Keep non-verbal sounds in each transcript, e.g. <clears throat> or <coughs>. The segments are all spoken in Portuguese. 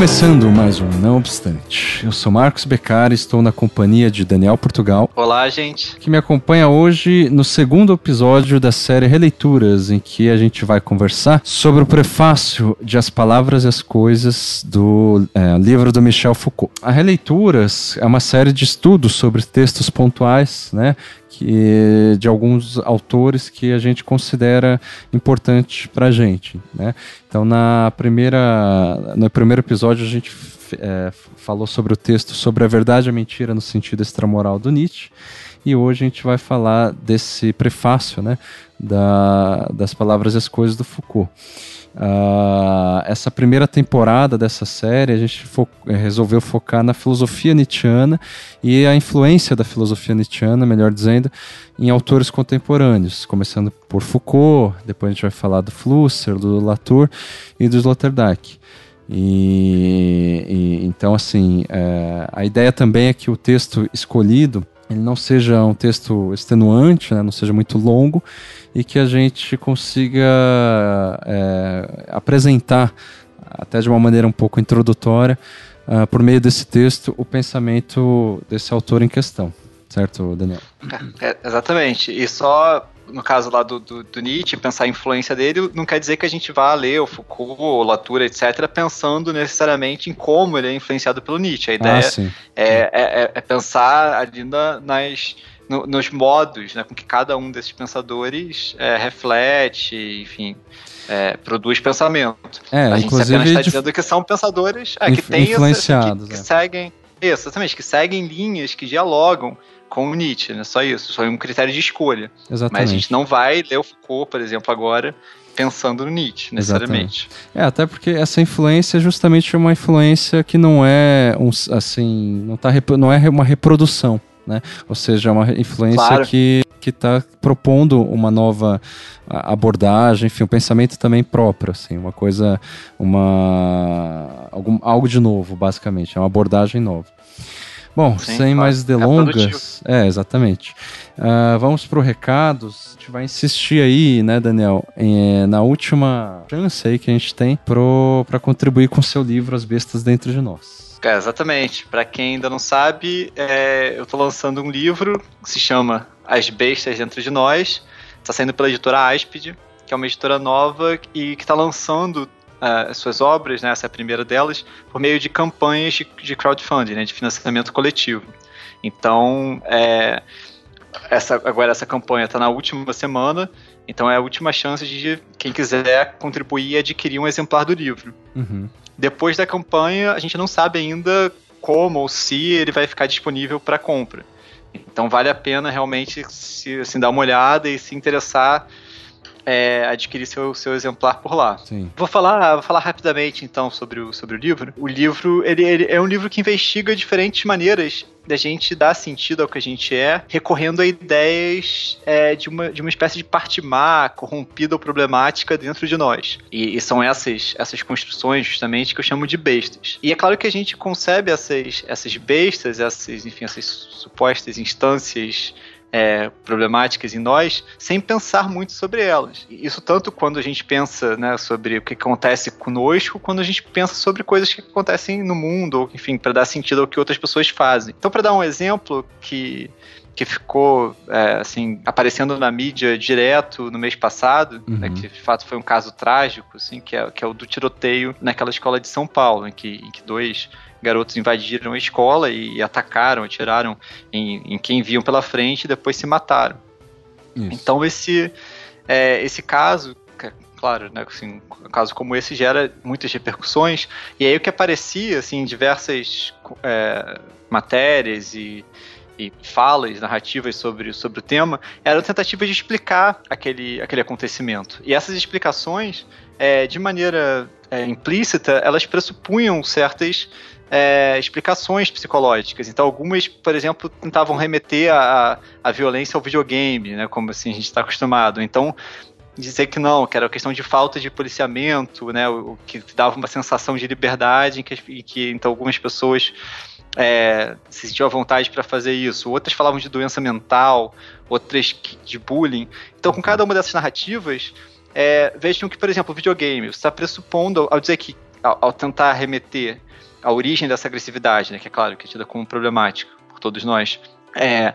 Começando mais um Não Obstante. Eu sou Marcos Beccari, estou na companhia de Daniel Portugal. Olá, gente. Que me acompanha hoje no segundo episódio da série Releituras, em que a gente vai conversar sobre o prefácio de As Palavras e as Coisas do é, livro do Michel Foucault. A Releituras é uma série de estudos sobre textos pontuais, né? que, de alguns autores que a gente considera importante para a gente. Né? Então, na primeira, no primeiro episódio, a gente é, falou sobre o texto sobre a verdade e a mentira no sentido extramoral do Nietzsche. E hoje a gente vai falar desse prefácio né, da, das palavras e as coisas do Foucault. Uh, essa primeira temporada dessa série a gente fo eh, resolveu focar na filosofia nietzschiana e a influência da filosofia nietzschiana, melhor dizendo, em autores contemporâneos, começando por Foucault, depois a gente vai falar do Flusser, do Latour e do Sloterdijk. E, e, então, assim, é, a ideia também é que o texto escolhido ele não seja um texto extenuante, né, não seja muito longo e que a gente consiga é, apresentar, até de uma maneira um pouco introdutória, uh, por meio desse texto, o pensamento desse autor em questão. Certo, Daniel? É, exatamente. E só no caso lá do, do, do, Nietzsche, pensar a influência dele, não quer dizer que a gente vá ler o Foucault, o Latour, etc., pensando necessariamente em como ele é influenciado pelo Nietzsche. A ideia ah, é, é, é, pensar ali na, nas, no, nos modos né, com que cada um desses pensadores é, reflete, enfim, é, produz pensamento. É, a gente apenas está dizendo que são pensadores é, que têm que, que é. seguem isso, exatamente, que seguem linhas que dialogam com o Nietzsche, né? Só isso, só um critério de escolha. Exatamente. Mas a gente não vai ler o Foucault, por exemplo, agora pensando no Nietzsche, necessariamente. Exatamente. É, até porque essa influência é justamente uma influência que não é um, assim, não, tá, não é uma reprodução né? Ou seja, é uma influência claro. que que está propondo uma nova abordagem, enfim, um pensamento também próprio, assim, uma coisa, uma algum, algo de novo, basicamente, é uma abordagem nova. Bom, Sim, sem mais é delongas, é, é exatamente. Uh, vamos para os recados. A gente vai insistir aí, né, Daniel, em, na última chance aí que a gente tem para contribuir com o seu livro As Bestas Dentro de Nós. É, exatamente. Para quem ainda não sabe, é, eu estou lançando um livro que se chama As Bestas Dentro de Nós. Está saindo pela editora Aspid, que é uma editora nova e que está lançando uh, as suas obras, né, essa é a primeira delas, por meio de campanhas de, de crowdfunding, né, de financiamento coletivo. Então, é, essa, agora essa campanha está na última semana, então é a última chance de quem quiser contribuir e adquirir um exemplar do livro. Uhum. Depois da campanha, a gente não sabe ainda como ou se ele vai ficar disponível para compra. Então vale a pena realmente se assim, dar uma olhada e se interessar é, adquirir seu, seu exemplar por lá. Sim. Vou falar, vou falar rapidamente então sobre o, sobre o livro. O livro ele, ele é um livro que investiga diferentes maneiras da gente dar sentido ao que a gente é, recorrendo a ideias é, de, uma, de uma espécie de parte má, corrompida ou problemática dentro de nós. E, e, são essas, essas construções, justamente, que eu chamo de bestas. E é claro que a gente concebe essas, essas bestas, essas, enfim, essas supostas instâncias é, problemáticas em nós sem pensar muito sobre elas. Isso tanto quando a gente pensa né, sobre o que acontece conosco, quando a gente pensa sobre coisas que acontecem no mundo, ou enfim, para dar sentido ao que outras pessoas fazem. Então, para dar um exemplo que que ficou é, assim aparecendo na mídia direto no mês passado, né, uhum. né, que de fato foi um caso trágico, assim, que é, que é o do tiroteio naquela escola de São Paulo, em que, em que dois garotos invadiram a escola e atacaram, atiraram em, em quem viam pela frente e depois se mataram. Isso. Então esse, é, esse caso, claro, né, assim, um caso como esse gera muitas repercussões, e aí o que aparecia assim, em diversas é, matérias e, e falas, narrativas sobre, sobre o tema, eram tentativas de explicar aquele, aquele acontecimento. E essas explicações, é, de maneira é, implícita, elas pressupunham certas é, explicações psicológicas. Então, algumas, por exemplo, tentavam remeter a, a violência ao videogame, né, como assim a gente está acostumado. Então, dizer que não, que era questão de falta de policiamento, né, o, que dava uma sensação de liberdade, em que, em que então algumas pessoas é, se sentiam à vontade para fazer isso. Outras falavam de doença mental, outras de bullying. Então, com cada uma dessas narrativas, é, vejam que, por exemplo, o videogame, você está pressupondo, ao dizer que, ao, ao, tentar remeter a origem dessa agressividade, né, que é claro que é tida como problemática por todos nós, é,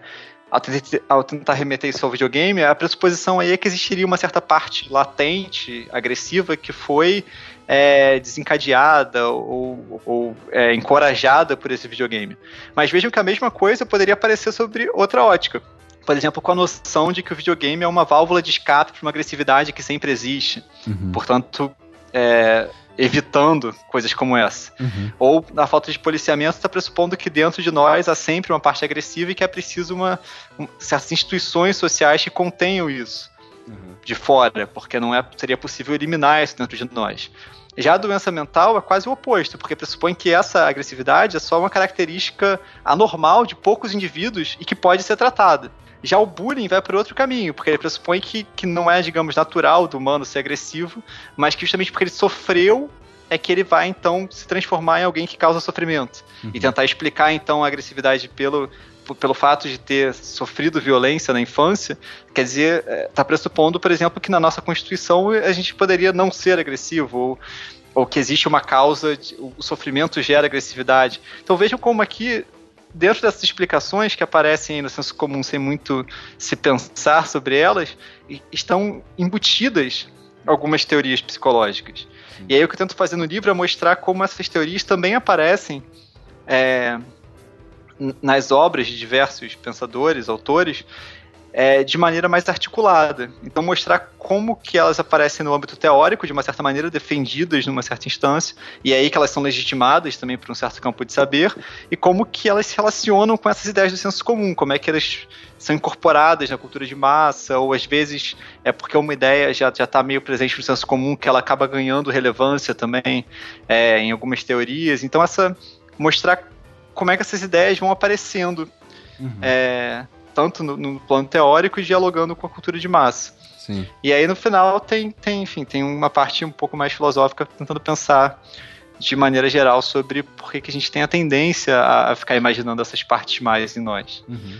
ao, tentar remeter isso ao videogame, a pressuposição aí é que existiria uma certa parte latente, agressiva, que foi é, desencadeada ou, ou é, encorajada por esse videogame. Mas vejam que a mesma coisa poderia aparecer sobre outra ótica. Por exemplo, com a noção de que o videogame é uma válvula de escape para uma agressividade que sempre existe. Uhum. Portanto, é, evitando coisas como essa. Uhum. Ou a falta de policiamento está pressupondo que dentro de nós há sempre uma parte agressiva e que é preciso uma, um, certas instituições sociais que contenham isso uhum. de fora, porque não é, seria possível eliminar isso dentro de nós. Já a doença mental é quase o oposto, porque pressupõe que essa agressividade é só uma característica anormal de poucos indivíduos e que pode ser tratada. Já o bullying vai para outro caminho, porque ele pressupõe que, que não é, digamos, natural do humano ser agressivo, mas que justamente porque ele sofreu é que ele vai então se transformar em alguém que causa sofrimento. Uhum. E tentar explicar então a agressividade pelo, pelo fato de ter sofrido violência na infância, quer dizer, está é, pressupondo, por exemplo, que na nossa Constituição a gente poderia não ser agressivo, ou, ou que existe uma causa, de, o sofrimento gera agressividade. Então vejam como aqui, dentro dessas explicações que aparecem no senso comum sem muito se pensar sobre elas, estão embutidas algumas teorias psicológicas. E aí o que eu tento fazer no livro é mostrar como essas teorias também aparecem é, nas obras de diversos pensadores, autores, é, de maneira mais articulada. Então mostrar como que elas aparecem no âmbito teórico, de uma certa maneira, defendidas numa certa instância, e é aí que elas são legitimadas também por um certo campo de saber, e como que elas se relacionam com essas ideias do senso comum, como é que elas são incorporadas na cultura de massa, ou às vezes é porque uma ideia já está meio presente no senso comum que ela acaba ganhando relevância também é, em algumas teorias. Então essa mostrar como é que essas ideias vão aparecendo. Uhum. É, tanto no, no, plano teórico e dialogando com a cultura de massa. Sim. E aí no final tem, tem, enfim, tem uma parte um pouco mais filosófica tentando pensar de maneira geral sobre por que, que a gente tem a tendência a, ficar imaginando essas partes mais em nós. Uhum.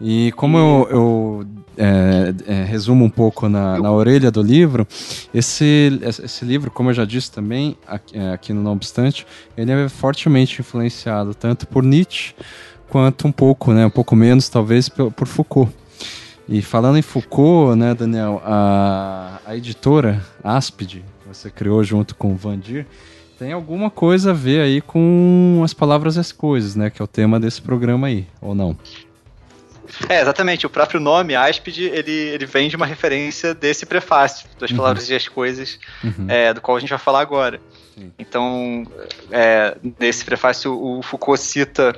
E como eu, eu é, é, resumo um pouco na, na orelha do livro, esse, esse livro, como eu já disse também, aqui, é, aqui no Não Obstante, ele é fortemente influenciado tanto por Nietzsche quanto um pouco, né, um pouco menos talvez por Foucault. E falando em Foucault, né, Daniel, a, a editora Aspid, que você criou junto com o Vandir, tem alguma coisa a ver aí com as palavras e as coisas, né, que é o tema desse programa aí, ou não? É, exatamente. O próprio nome, Aspid, ele, ele vem de uma referência desse prefácio, das uhum. palavras e as coisas, uhum. é, do qual a gente vai falar agora. Sim. Então, é, nesse prefácio, o Foucault cita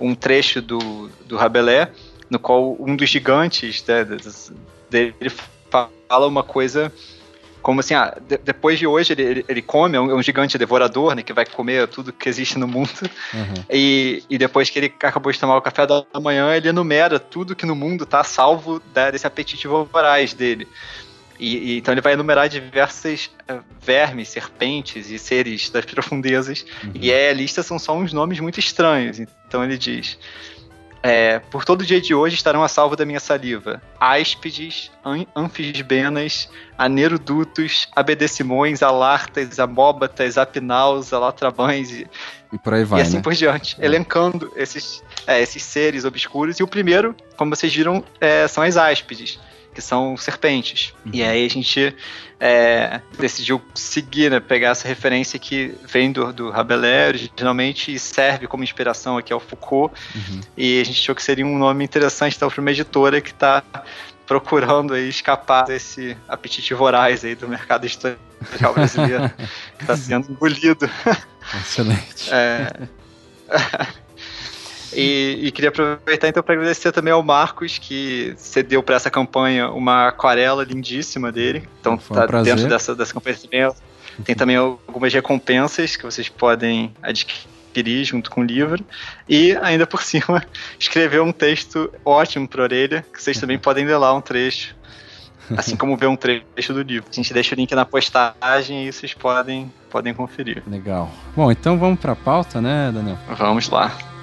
um trecho do, do Rabelais, no qual um dos gigantes né, dele fala uma coisa como assim, ah, de, depois de hoje ele, ele, ele come, é um, é um, gigante devorador, né, que vai comer tudo que existe no mundo, uhum. e, e depois que ele acabou de tomar o café da manhã, ele enumera tudo que no mundo tá salvo da, desse apetite voraz dele. E, e, então ele vai enumerar diversas uh, vermes, serpentes e seres das <laughs> profundezas, uhum. e a lista são só uns nomes muito estranhos. Então ele diz: é, por todo dia de hoje estarão a salvo da minha saliva. Áspides, an anfisbenas, anerodutos, abedecimões, alartas, amóbatas, apinaus, alatrabães e, e por aí vai, e assim né? por diante, é. elencando esses, é, esses seres obscuros. E o primeiro, como vocês viram, é, são as áspides que são serpentes. Uhum. E aí a gente é, decidiu seguir, né, pegar essa referência que vem do, do Rabelais originalmente e serve como inspiração aqui ao Foucault. Uhum. E a gente achou que seria um nome interessante então, para uma editora que está procurando aí escapar desse apetite voraz aí do mercado editorial brasileiro <laughs> que está sendo engolido. Excelente. É... <laughs> E, e, queria aproveitar então para agradecer também ao Marcos, que cedeu para essa campanha uma aquarela lindíssima dele. Então, Foi tá um dentro dessa, dessa campanha também. Tem também algumas recompensas que vocês podem adquirir junto com o livro. E, ainda por <laughs> cima, escreveu um texto ótimo para orelha, que vocês também <laughs> podem ler lá um trecho. Assim como ver um trecho do livro. A gente deixa o link na postagem e vocês podem, podem conferir. Legal. Bom, então vamos para a pauta, né, Daniel? Vamos lá.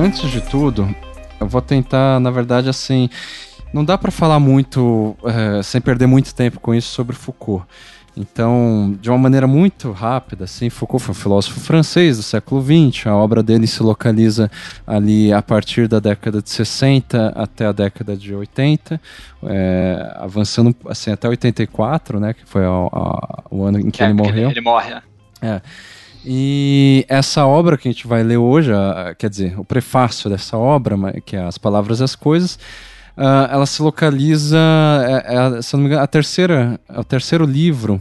Antes de tudo, eu vou tentar, na verdade, assim, não dá para falar muito, é, sem perder muito tempo com isso sobre Foucault. Então, de uma maneira muito rápida, assim, Foucault foi um filósofo francês do século XX. A obra dele se localiza ali a partir da década de 60 até a década de 80, é, avançando assim até 84, né, que foi a, a, o ano em que é, ele morreu. Ele, ele morre. Né? É. E essa obra que a gente vai ler hoje, quer dizer, o prefácio dessa obra, que é As Palavras e as Coisas, uh, ela se localiza, é, é, se não me engano, a terceira, é o terceiro livro.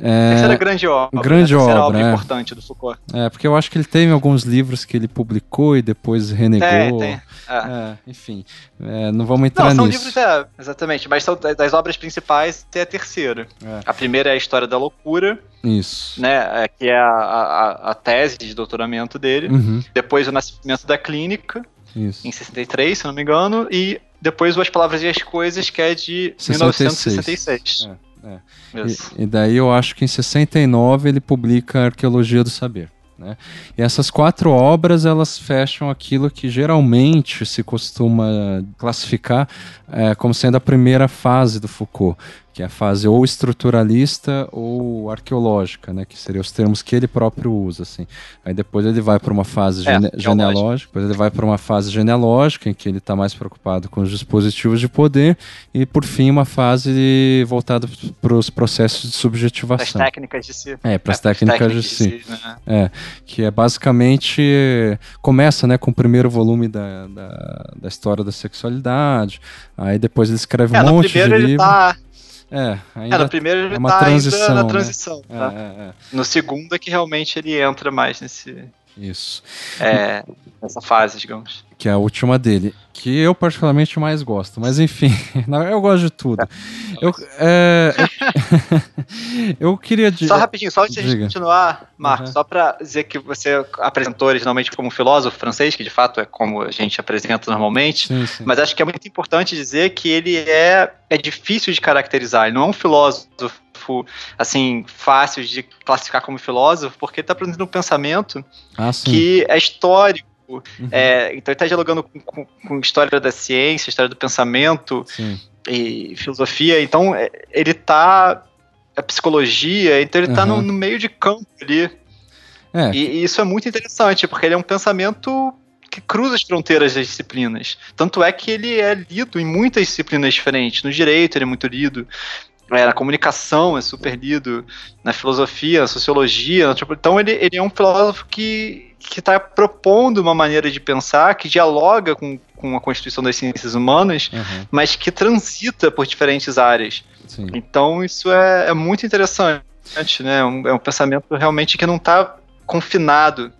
É, terceira grande obra. Grande né? obra, obra é. importante do Foucault. É, porque eu acho que ele teve alguns livros que ele publicou e depois renegou. Tem, tem. É. É, enfim, é, não vamos entrar não, são nisso. livros, é, exatamente, mas são das obras principais é a terceira. A primeira é a História da Loucura, Isso. né, é, que é a, a, a tese de doutoramento dele. Uhum, Depois o Nascimento da Clínica, isso. em 63, se não me engano, e depois As Palavras e as Coisas, que é de 66. 1966. É, Isso. E, e daí eu acho que em 69 ele publica a Arqueologia do Saber. Né? E essas quatro obras elas fecham aquilo que geralmente se costuma classificar é, como sendo a primeira fase do Foucault, que é a fase ou estruturalista ou arqueológica, né, que seriam os termos que ele próprio usa. Assim. Aí depois ele vai para uma fase É, gene arqueológica. genealógica, depois ele vai para uma fase genealógica em que ele está mais preocupado com os dispositivos de poder e por fim uma fase voltada para os processos de subjetivação. técnicas de si. É, para as É, técnicas de si. né? É, que é basicamente começa, né, com o primeiro volume da, da, da história da sexualidade. Aí depois ele escreve É, um monte de ele livro. tá. É, É, ainda no primeiro ele é uma tá transição, ainda na né? transição. é, tá? é, é, No segundo é que realmente ele entra mais nesse, isso. é, nessa fase, digamos. Que é a última dele, que eu particularmente mais gosto. Mas enfim, <laughs> eu gosto de tudo. Eu, é, eu, <laughs> eu queria. Só rapidinho, só antes de a gente Diga. continuar, Marco, Uhum. só pra dizer que você apresentou originalmente como filósofo francês, que de fato é como a gente apresenta normalmente, Sim, sim. mas acho que é muito importante dizer que ele é, é difícil de caracterizar, ele não é um filósofo assim, fácil de classificar como filósofo, porque ele está apresentando um pensamento Ah, que é histórico. Uhum, É, então ele está dialogando com, com, com história da ciência, história do pensamento sim. e filosofia. Então é, ele está a psicologia, então ele está Uhum. no, no meio de campo ali. É, E, e isso é muito interessante, porque ele é um pensamento que cruza as fronteiras das disciplinas. Tanto é que ele é lido em muitas disciplinas diferentes. No direito ele é muito lido, é, na comunicação é super lido, na filosofia, na sociologia. Então ele, ele é um filósofo que que está propondo uma maneira de pensar que dialoga com, com a constituição das ciências humanas, uhum, mas que transita por diferentes áreas. sim. Então isso é, é muito interessante, né? Um- É um pensamento realmente que não está confinado.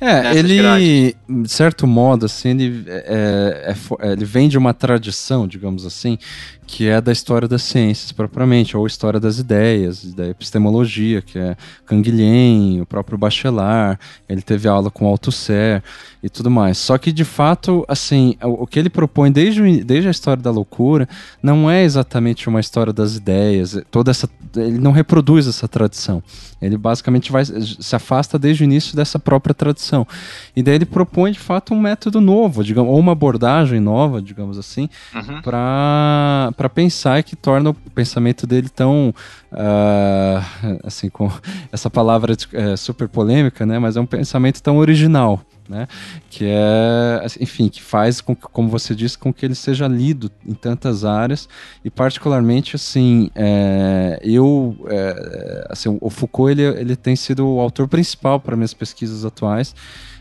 É, ele, de certo modo, assim, ele, é, é fo- é, ele vem de uma tradição, digamos assim, que é da história das ciências propriamente, ou história das ideias, da epistemologia, que é Canguilhem, o próprio Bachelard, ele teve aula com Althusser e tudo mais. Só que, de fato, assim, o, que ele propõe desde, desde a história da loucura não é exatamente uma história das ideias, toda essa, ele não reproduz essa tradição. Ele basicamente vai, se afasta desde o início dessa própria tradição. E daí ele propõe, de fato, um método novo, digamos, ou uma abordagem nova, digamos assim, Uhum. para para pensar e que torna o pensamento dele tão ah, assim com essa palavra é, super polêmica né mas é um pensamento tão original né? Que é assim, enfim que faz com que, como você disse com que ele seja lido em tantas áreas. E particularmente assim é, eu é, assim o Foucault ele, ele tem sido o autor principal para minhas pesquisas atuais.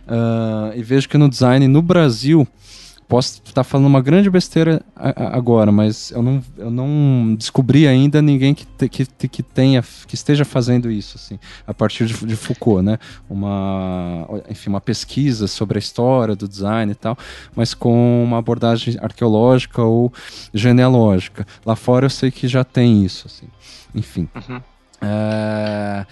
Ah, e vejo que no design no Brasil posso estar falando uma grande besteira agora, mas eu não, eu não descobri ainda ninguém que, te, que, que tenha, que esteja fazendo isso, assim, a partir de, de, Foucault, né? Uma, enfim, uma pesquisa sobre a história do design e tal, mas com uma abordagem arqueológica ou genealógica. Lá fora eu sei que já tem isso, assim. Enfim. Uhum. É...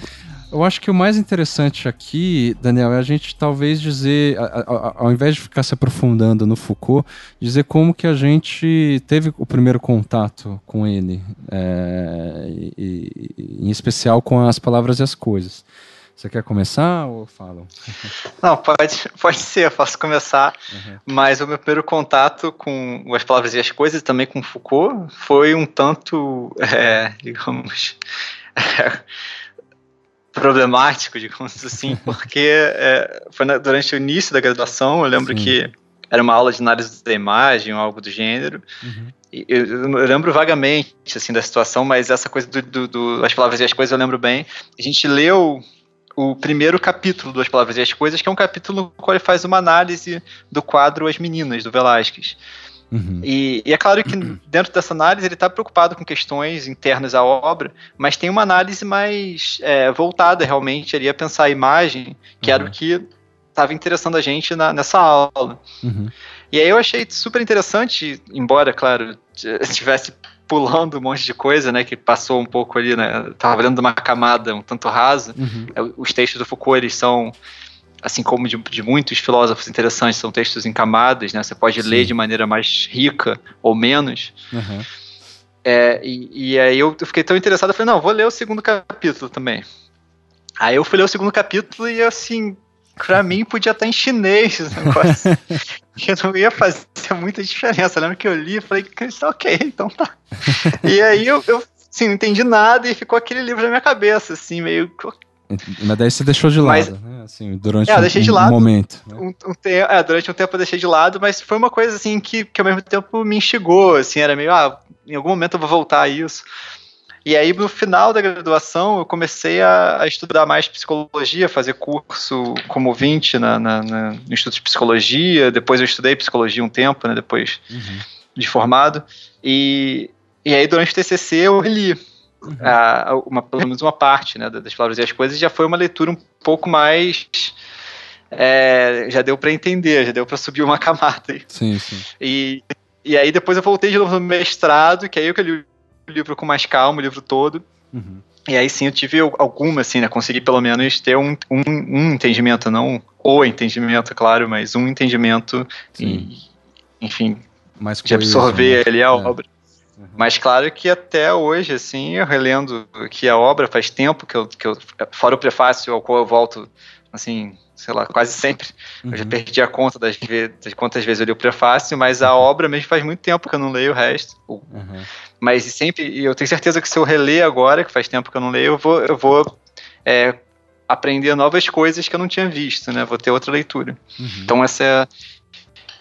Eu acho que o mais interessante aqui, Daniel, é a gente talvez dizer, ao invés de ficar se aprofundando no Foucault, dizer como que a gente teve o primeiro contato com ele, é, e, e, em especial com as palavras e as coisas. Você quer começar ou falam? <laughs> Não, pode, pode ser, eu posso começar. Uhum. Mas o meu primeiro contato com as palavras e as coisas, e também com Foucault, foi um tanto, é, digamos, é, <laughs> problemático, <laughs> digamos assim, porque é, foi na, durante o início da graduação, eu lembro Sim. que era uma aula de análise da imagem ou algo do gênero. Uhum. Eu, eu, lembro vagamente assim da situação, mas essa coisa do, do, do, as palavras e as coisas eu lembro bem. A gente leu o primeiro capítulo das palavras e as coisas, que é um capítulo no qual ele faz uma análise do quadro As Meninas do Velázquez. Uhum. E, e, é claro que <clears throat> dentro dessa análise ele está preocupado com questões internas à obra, mas tem uma análise mais é, voltada realmente ali a pensar a imagem, que uhum. era o que estava interessando a gente na, nessa aula. Uhum. E aí eu achei super interessante, embora, claro, estivesse <laughs> pulando um monte de coisa, né, que passou um pouco ali, né, tava lendo uma camada um tanto rasa. Uhum. É, os textos do Foucault, eles são assim como de, de, muitos filósofos interessantes, são textos em camadas, né? Você pode Sim. ler de maneira mais rica ou menos. Uhum. É, e, e, aí eu fiquei tão interessado, eu falei, não, vou ler o segundo capítulo também. Aí eu fui ler o segundo capítulo e assim, pra mim podia estar em chinês o negócio. <laughs> que não ia fazer muita diferença. Eu lembro que eu li e falei, ok, então tá. e aí eu, eu assim, não entendi nada e ficou aquele livro na minha cabeça, assim, meio mas daí você deixou de lado, mas, né? Assim, durante é, um, de um lado, momento. Né? Um, um te, é, durante um tempo eu deixei de lado, mas foi uma coisa assim que, que ao mesmo tempo me instigou, assim, era meio, ah, em algum momento eu vou voltar a isso. E aí, no final da graduação, eu comecei a, a estudar mais psicologia, fazer curso como ouvinte na, na, na, no Instituto de Psicologia. Depois eu estudei psicologia um tempo, né, depois uhum. de formado. E, e aí, durante o TCC, eu li uhum. a, uma, pelo menos uma parte né, das palavras e as coisas, já foi uma leitura um pouco mais. É, já deu para entender, já deu para subir uma <laughs> camada. Sim, sim. E, e aí depois eu voltei de novo no mestrado, que aí eu que li o livro com mais calma, o livro todo. Uhum. E aí sim eu tive alguma, assim, né? Consegui pelo menos ter um, um, um entendimento, não o entendimento, claro, mas um entendimento, e, enfim, mais de absorver né? ali a é. obra. Uhum. Mas claro que até hoje, assim, eu relendo que a obra faz tempo que eu, que eu fora o prefácio ao qual eu volto, assim, sei lá, quase sempre. Uhum. Eu já uhum. perdi a conta das, das quantas vezes eu li o prefácio, mas a obra mesmo faz muito tempo que eu não leio o resto. Uhum. Mas sempre, e eu tenho certeza que se eu reler agora, que faz tempo que eu não leio, eu vou, eu vou é, aprender novas coisas que eu não tinha visto, né? Vou ter outra leitura. Uhum. Então essa é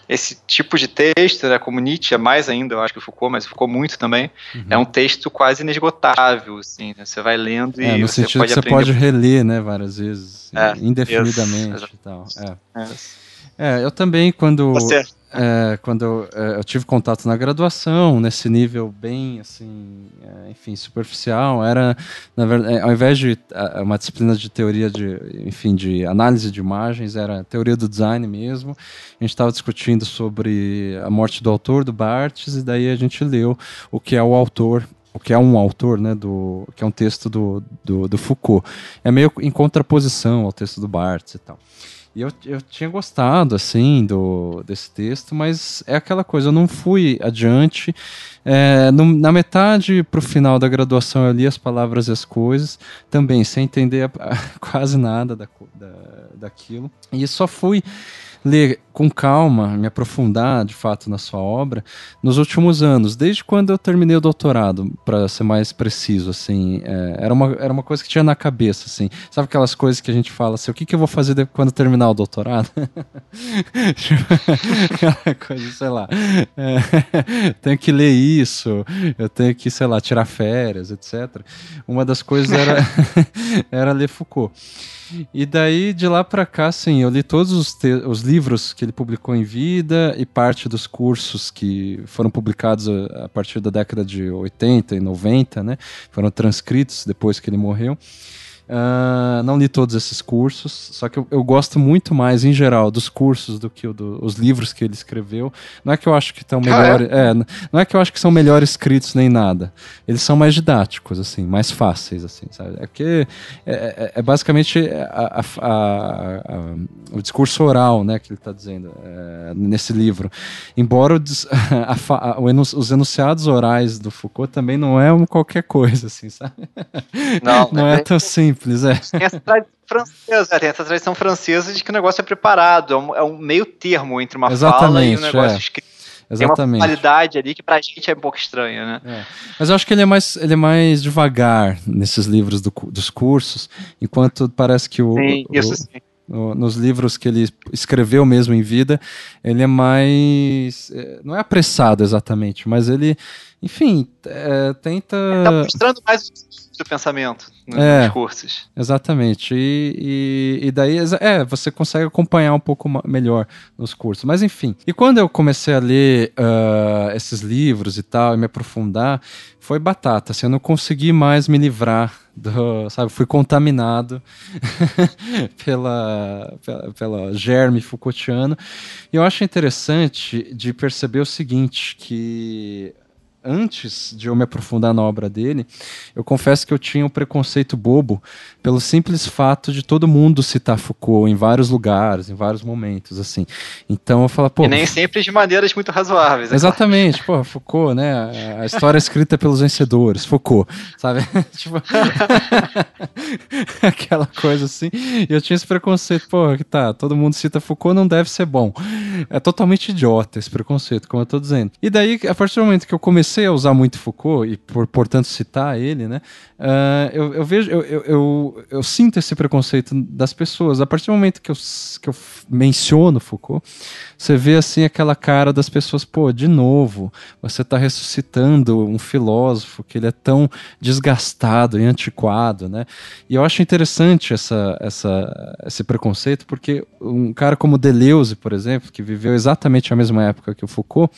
esse tipo de texto, né, como Nietzsche, mais ainda, eu acho que Foucault, mas Foucault muito também, uhum. é um texto quase inesgotável, assim, né? Você vai lendo é, e no você sentido pode que você pode reler, né, várias vezes, é, indefinidamente e tal. É. é. Eu também, quando... Você é, quando eu, é, eu, tive contato na graduação, nesse nível bem, assim, é, enfim, superficial, era, na verdade, é, ao invés de é, uma disciplina de teoria de, enfim, de análise de imagens, era teoria do design mesmo. A gente estava discutindo sobre a morte do autor, do Barthes, e daí a gente leu o que é o autor o que é um autor, né, do, que é um texto do, do, do Foucault. É meio em contraposição ao texto do Barthes e tal. E eu, eu tinha gostado, assim, do, desse texto, mas é aquela coisa, eu não fui adiante. É, no, na metade para o final da graduação eu li as palavras e as coisas, também sem entender a, a, <laughs> quase nada da, da, daquilo. E só fui ler com calma, me aprofundar de fato na sua obra nos últimos anos, desde quando eu terminei o doutorado, para ser mais preciso, assim, é, era, uma, era uma coisa que tinha na cabeça, assim, sabe aquelas coisas que a gente fala assim, o que, que eu vou fazer quando terminar o doutorado? <laughs> Aquela coisa, sei lá, é, <laughs> tenho que ler isso, eu tenho que, sei lá, tirar férias, etc. Uma das coisas era, <laughs> era ler Foucault. E daí, de lá para cá, sim, eu li todos os, os livros que ele publicou em vida e parte dos cursos que foram publicados a, a partir da década de 80 e 90, né? Foram transcritos depois que ele morreu. Uh, não li todos esses cursos, só que eu, eu, gosto muito mais, em geral, dos cursos do que do, os livros que ele escreveu. Não é que eu acho que estão melhores. Ah, é? é? não é que eu acho que são melhor escritos nem nada. Eles são mais didáticos, assim, mais fáceis, assim, sabe? É que é, é, é basicamente a, a, a, o discurso oral, né, que ele está dizendo é, nesse livro. Embora o, <laughs> os enunciados orais do Foucault também não é qualquer coisa, assim, sabe? Não, <laughs> não é tão simples simples, é. Tem essa tradição francesa, tem essa tradição francesa de que o negócio é preparado, é um, é um meio termo entre uma Exatamente, fala e um negócio é. escrito. Exatamente. Tem uma qualidade ali que pra gente é um pouco estranha, né? É. Mas eu acho que ele é mais, ele é mais devagar nesses livros do, dos cursos, enquanto parece que o. Sim, o, isso sim. O, nos livros que ele escreveu mesmo em vida, ele é mais. É, não é apressado exatamente, mas ele, enfim, é, tenta. Ele tá mostrando mais do pensamento nos é, cursos. Exatamente. E, e, e, daí, é, você consegue acompanhar um pouco melhor nos cursos. Mas enfim. E quando eu comecei a ler uh, esses livros e tal, e me aprofundar, foi batata. Assim, eu não consegui mais me livrar do, sabe, fui contaminado <laughs> pela, pela, pela germe Foucaultiano. E eu acho interessante de perceber o seguinte, que antes de eu me aprofundar na obra dele, eu confesso que eu tinha um preconceito bobo pelo simples fato de todo mundo citar Foucault em vários lugares, em vários momentos, assim. Então eu falo, pô. E nem sempre de maneiras muito razoáveis. É exatamente, claro. pô, Foucault, né? A história é escrita pelos vencedores, Foucault, sabe? <laughs> tipo. <laughs> aquela coisa assim. E eu tinha esse preconceito, pô, que tá, todo mundo cita Foucault, não deve ser bom. É totalmente idiota esse preconceito, como eu tô dizendo. E daí, a partir do momento que eu comecei a usar muito Foucault, e por, portanto citar ele, né? Uh, eu, eu, vejo, eu, eu, eu, sinto esse preconceito das pessoas. A partir do momento que eu, que eu menciono Foucault, você vê assim aquela cara das pessoas, pô, de novo, você está ressuscitando um filósofo que ele é tão desgastado e antiquado, né? E eu acho interessante essa, essa, esse preconceito, porque um cara como Deleuze, por exemplo, que viveu exatamente a mesma época que o Foucault,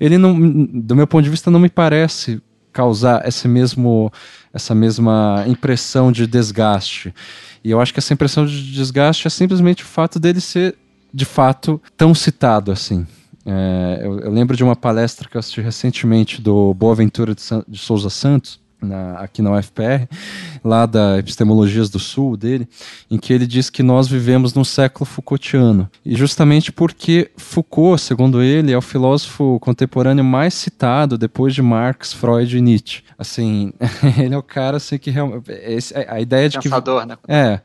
ele não, do meu ponto de vista, não me parece causar esse mesmo, essa mesma impressão de desgaste. E eu acho que essa impressão de desgaste é simplesmente o fato dele ser, de fato, tão citado assim. É, eu, eu, lembro de uma palestra que eu assisti recentemente do Boaventura de, San, de Souza Santos, na, aqui na UFPR, lá da Epistemologias do Sul dele, em que ele diz que nós vivemos num século Foucaultiano. E justamente porque Foucault, segundo ele, é o filósofo contemporâneo mais citado depois de Marx, Freud e Nietzsche. Assim, <laughs> ele é o cara assim, que realmente. A ideia de Pensador, que. né? É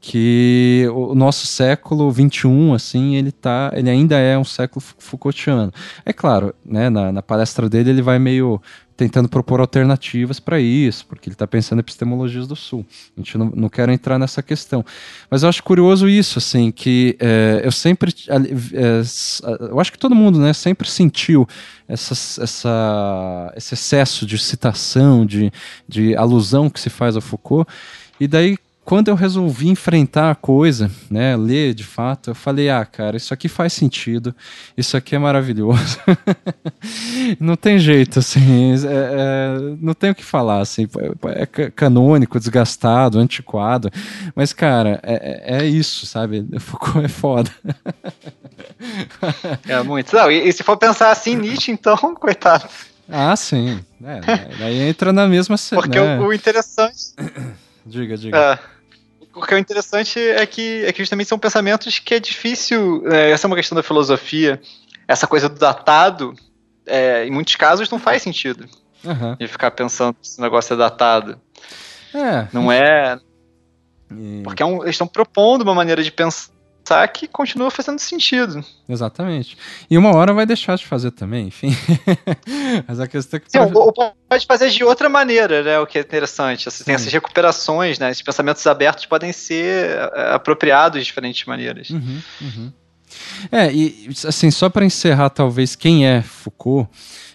que o nosso século 21 assim ele tá ele ainda é um século Foucaultiano é claro né na, na palestra dele ele vai meio tentando propor alternativas para isso, porque ele está pensando em epistemologias do Sul. A gente não, não quer entrar nessa questão. Mas eu acho curioso isso, assim, que é, eu sempre. É, eu acho que todo mundo né, sempre sentiu essa, essa, esse excesso de citação, de, de alusão que se faz ao Foucault. E daí, quando eu resolvi enfrentar a coisa, né, ler de fato, eu falei, ah, cara, isso aqui faz sentido, isso aqui é maravilhoso. <laughs> não tem jeito, assim, é, é, não tem o que falar, assim, é canônico, desgastado, antiquado, mas, cara, é, é, é isso, sabe? <laughs> Foucault é foda. é muito. Não, e, e se for pensar assim, Nietzsche, então, <laughs> coitado. Ah, sim. É, aí entra na mesma cena. Porque né? o, o interessante. <coughs> Diga, diga. É porque o interessante é que, é que justamente são pensamentos que é difícil. É, essa é uma questão da filosofia. Essa coisa do datado, é, em muitos casos, não faz sentido. Uhum. De ficar pensando se o negócio é datado. É. Não é. Porque é um, eles estão propondo uma maneira de pensar que continua fazendo sentido. Exatamente. E uma hora vai deixar de fazer também, enfim. <laughs> Mas a questão é que. Sim, ou pode fazer de outra maneira, né? O que é interessante. Assim, tem essas recuperações, né? Esses pensamentos abertos podem ser é, apropriados de diferentes maneiras. Uhum, uhum. É, e assim, só para encerrar, talvez, quem é Foucault,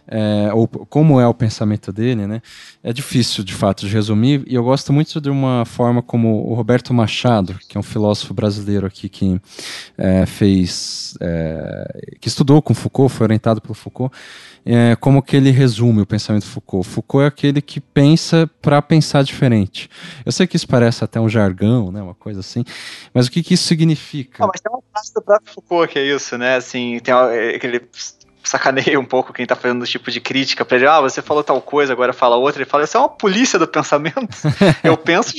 é, ou como é o pensamento dele, né? É difícil, de fato, de resumir, e eu gosto muito de uma forma como o Roberto Machado, que é um filósofo brasileiro aqui que é, fez, é, que estudou com Foucault, foi orientado pelo Foucault, é, como que ele resume o pensamento Foucault. Foucault é aquele que pensa para pensar diferente. Eu sei que isso parece até um jargão, né, uma coisa assim, mas o que, que isso significa? Não, mas tem uma frase do próprio Foucault que é isso, né? Assim, tem aquele sacaneia um pouco quem tá fazendo esse tipo de crítica pra ele, ah, você falou tal coisa, agora fala outra, ele fala, isso é uma polícia do pensamento. <laughs> Eu penso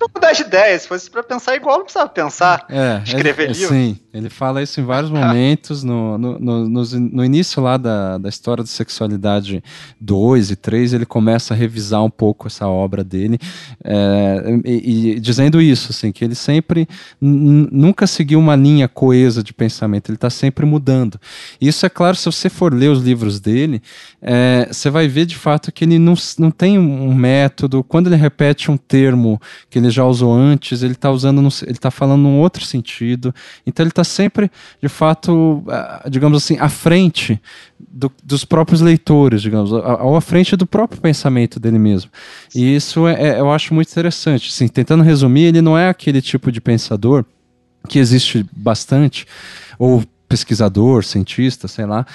não mudar de ideia. Se fosse para pensar igual, não precisava pensar. É, escrever é, livro. Sim, ele fala isso em vários momentos. No, no, no, no, início lá da, da história da sexualidade 2 e 3, ele começa a revisar um pouco essa obra dele, é, e, e, dizendo isso, assim, que ele sempre nunca seguiu uma linha coesa de pensamento, ele está sempre mudando. Isso é claro, se você for ler os livros dele, é, você vai ver de fato que ele não, não tem um método. Quando ele repete um termo que ele já usou antes, ele está usando, ele está falando num outro sentido. Então ele está sempre, de fato, digamos assim, à frente do, dos próprios leitores, digamos, ou à frente do próprio pensamento dele mesmo. E isso é, é, eu acho muito interessante. Assim, tentando resumir, ele não é aquele tipo de pensador que existe bastante, ou pesquisador, cientista, sei lá,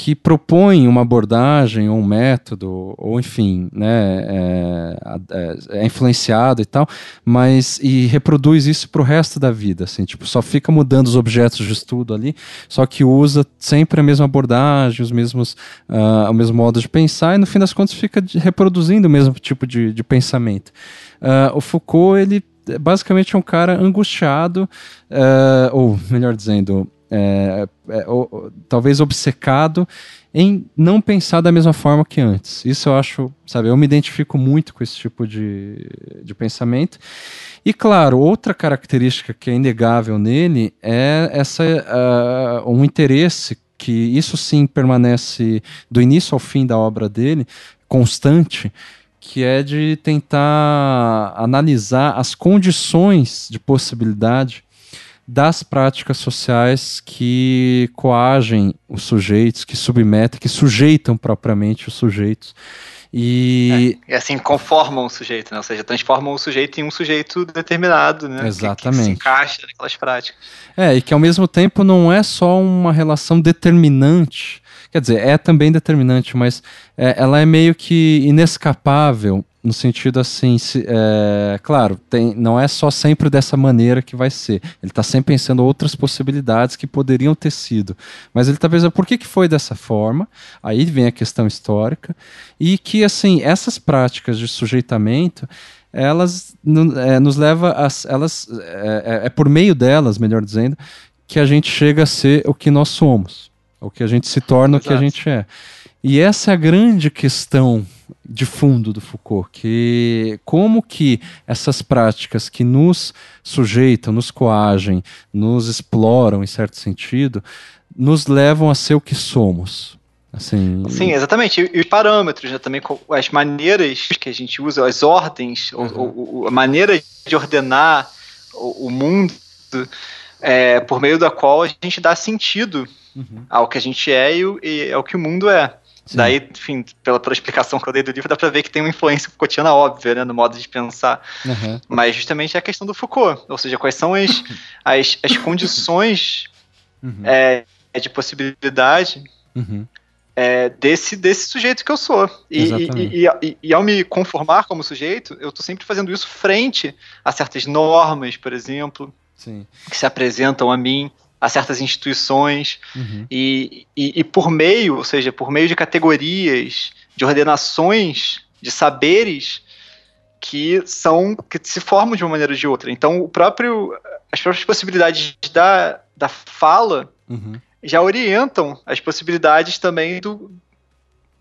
que propõe uma abordagem, um método, ou enfim, né, é, é, é influenciado e tal, mas e reproduz isso para o resto da vida, assim, tipo, só fica mudando os objetos de estudo ali, só que usa sempre a mesma abordagem, os mesmos, uh, o mesmo modo de pensar, e no fim das contas fica reproduzindo o mesmo tipo de, de pensamento. Uh, o Foucault, ele basicamente é um cara angustiado, uh, ou melhor dizendo, é, é, ou, talvez obcecado em não pensar da mesma forma que antes. Isso eu acho, sabe, eu me identifico muito com esse tipo de, de pensamento. E claro, outra característica que é inegável nele é essa uh, um interesse que isso sim permanece do início ao fim da obra dele, constante, que é de tentar analisar as condições de possibilidade das práticas sociais que coagem os sujeitos, que submetem, que sujeitam propriamente os sujeitos. E... É, e assim conformam o sujeito, né? ou seja, transformam o sujeito em um sujeito determinado, né? Exatamente. Que, que se encaixa naquelas práticas. É, e que ao mesmo tempo não é só uma relação determinante, quer dizer, é também determinante, mas é, ela é meio que inescapável no sentido assim, se, é, claro, tem, não é só sempre dessa maneira que vai ser. Ele está sempre pensando outras possibilidades que poderiam ter sido. Mas ele está pensando por que, que foi dessa forma, aí vem a questão histórica, e que assim, essas práticas de sujeitamento, elas é, nos leva a. Elas, é, é, é por meio delas, melhor dizendo, que a gente chega a ser o que nós somos, o que a gente se torna Exato. o que a gente é. E essa é a grande questão de fundo do Foucault, que como que essas práticas que nos sujeitam, nos coagem, nos exploram em certo sentido, nos levam a ser o que somos. Assim, Sim, exatamente. E, os parâmetros, né, também as maneiras que a gente usa, as ordens, uhum. a maneira de ordenar o, o mundo é, por meio da qual a gente dá sentido uhum. ao que a gente é e, e ao que o mundo é. Sim. Daí, enfim, pela, pela explicação que eu dei do livro, dá pra ver que tem uma influência Foucaultiana óbvia, né, no modo de pensar. Uhum. Mas justamente é a questão do Foucault, ou seja, quais são as, <laughs> as, as condições uhum. é, de possibilidade uhum. é, desse, desse sujeito que eu sou. E, e, e, e, ao me conformar como sujeito, eu tô sempre fazendo isso frente a certas normas, por exemplo, Sim. que se apresentam a mim a certas instituições uhum. e, e, e, por meio, ou seja, por meio de categorias, de ordenações, de saberes que são que se formam de uma maneira ou de outra. Então, o próprio as próprias possibilidades da, da fala uhum. já orientam as possibilidades também do,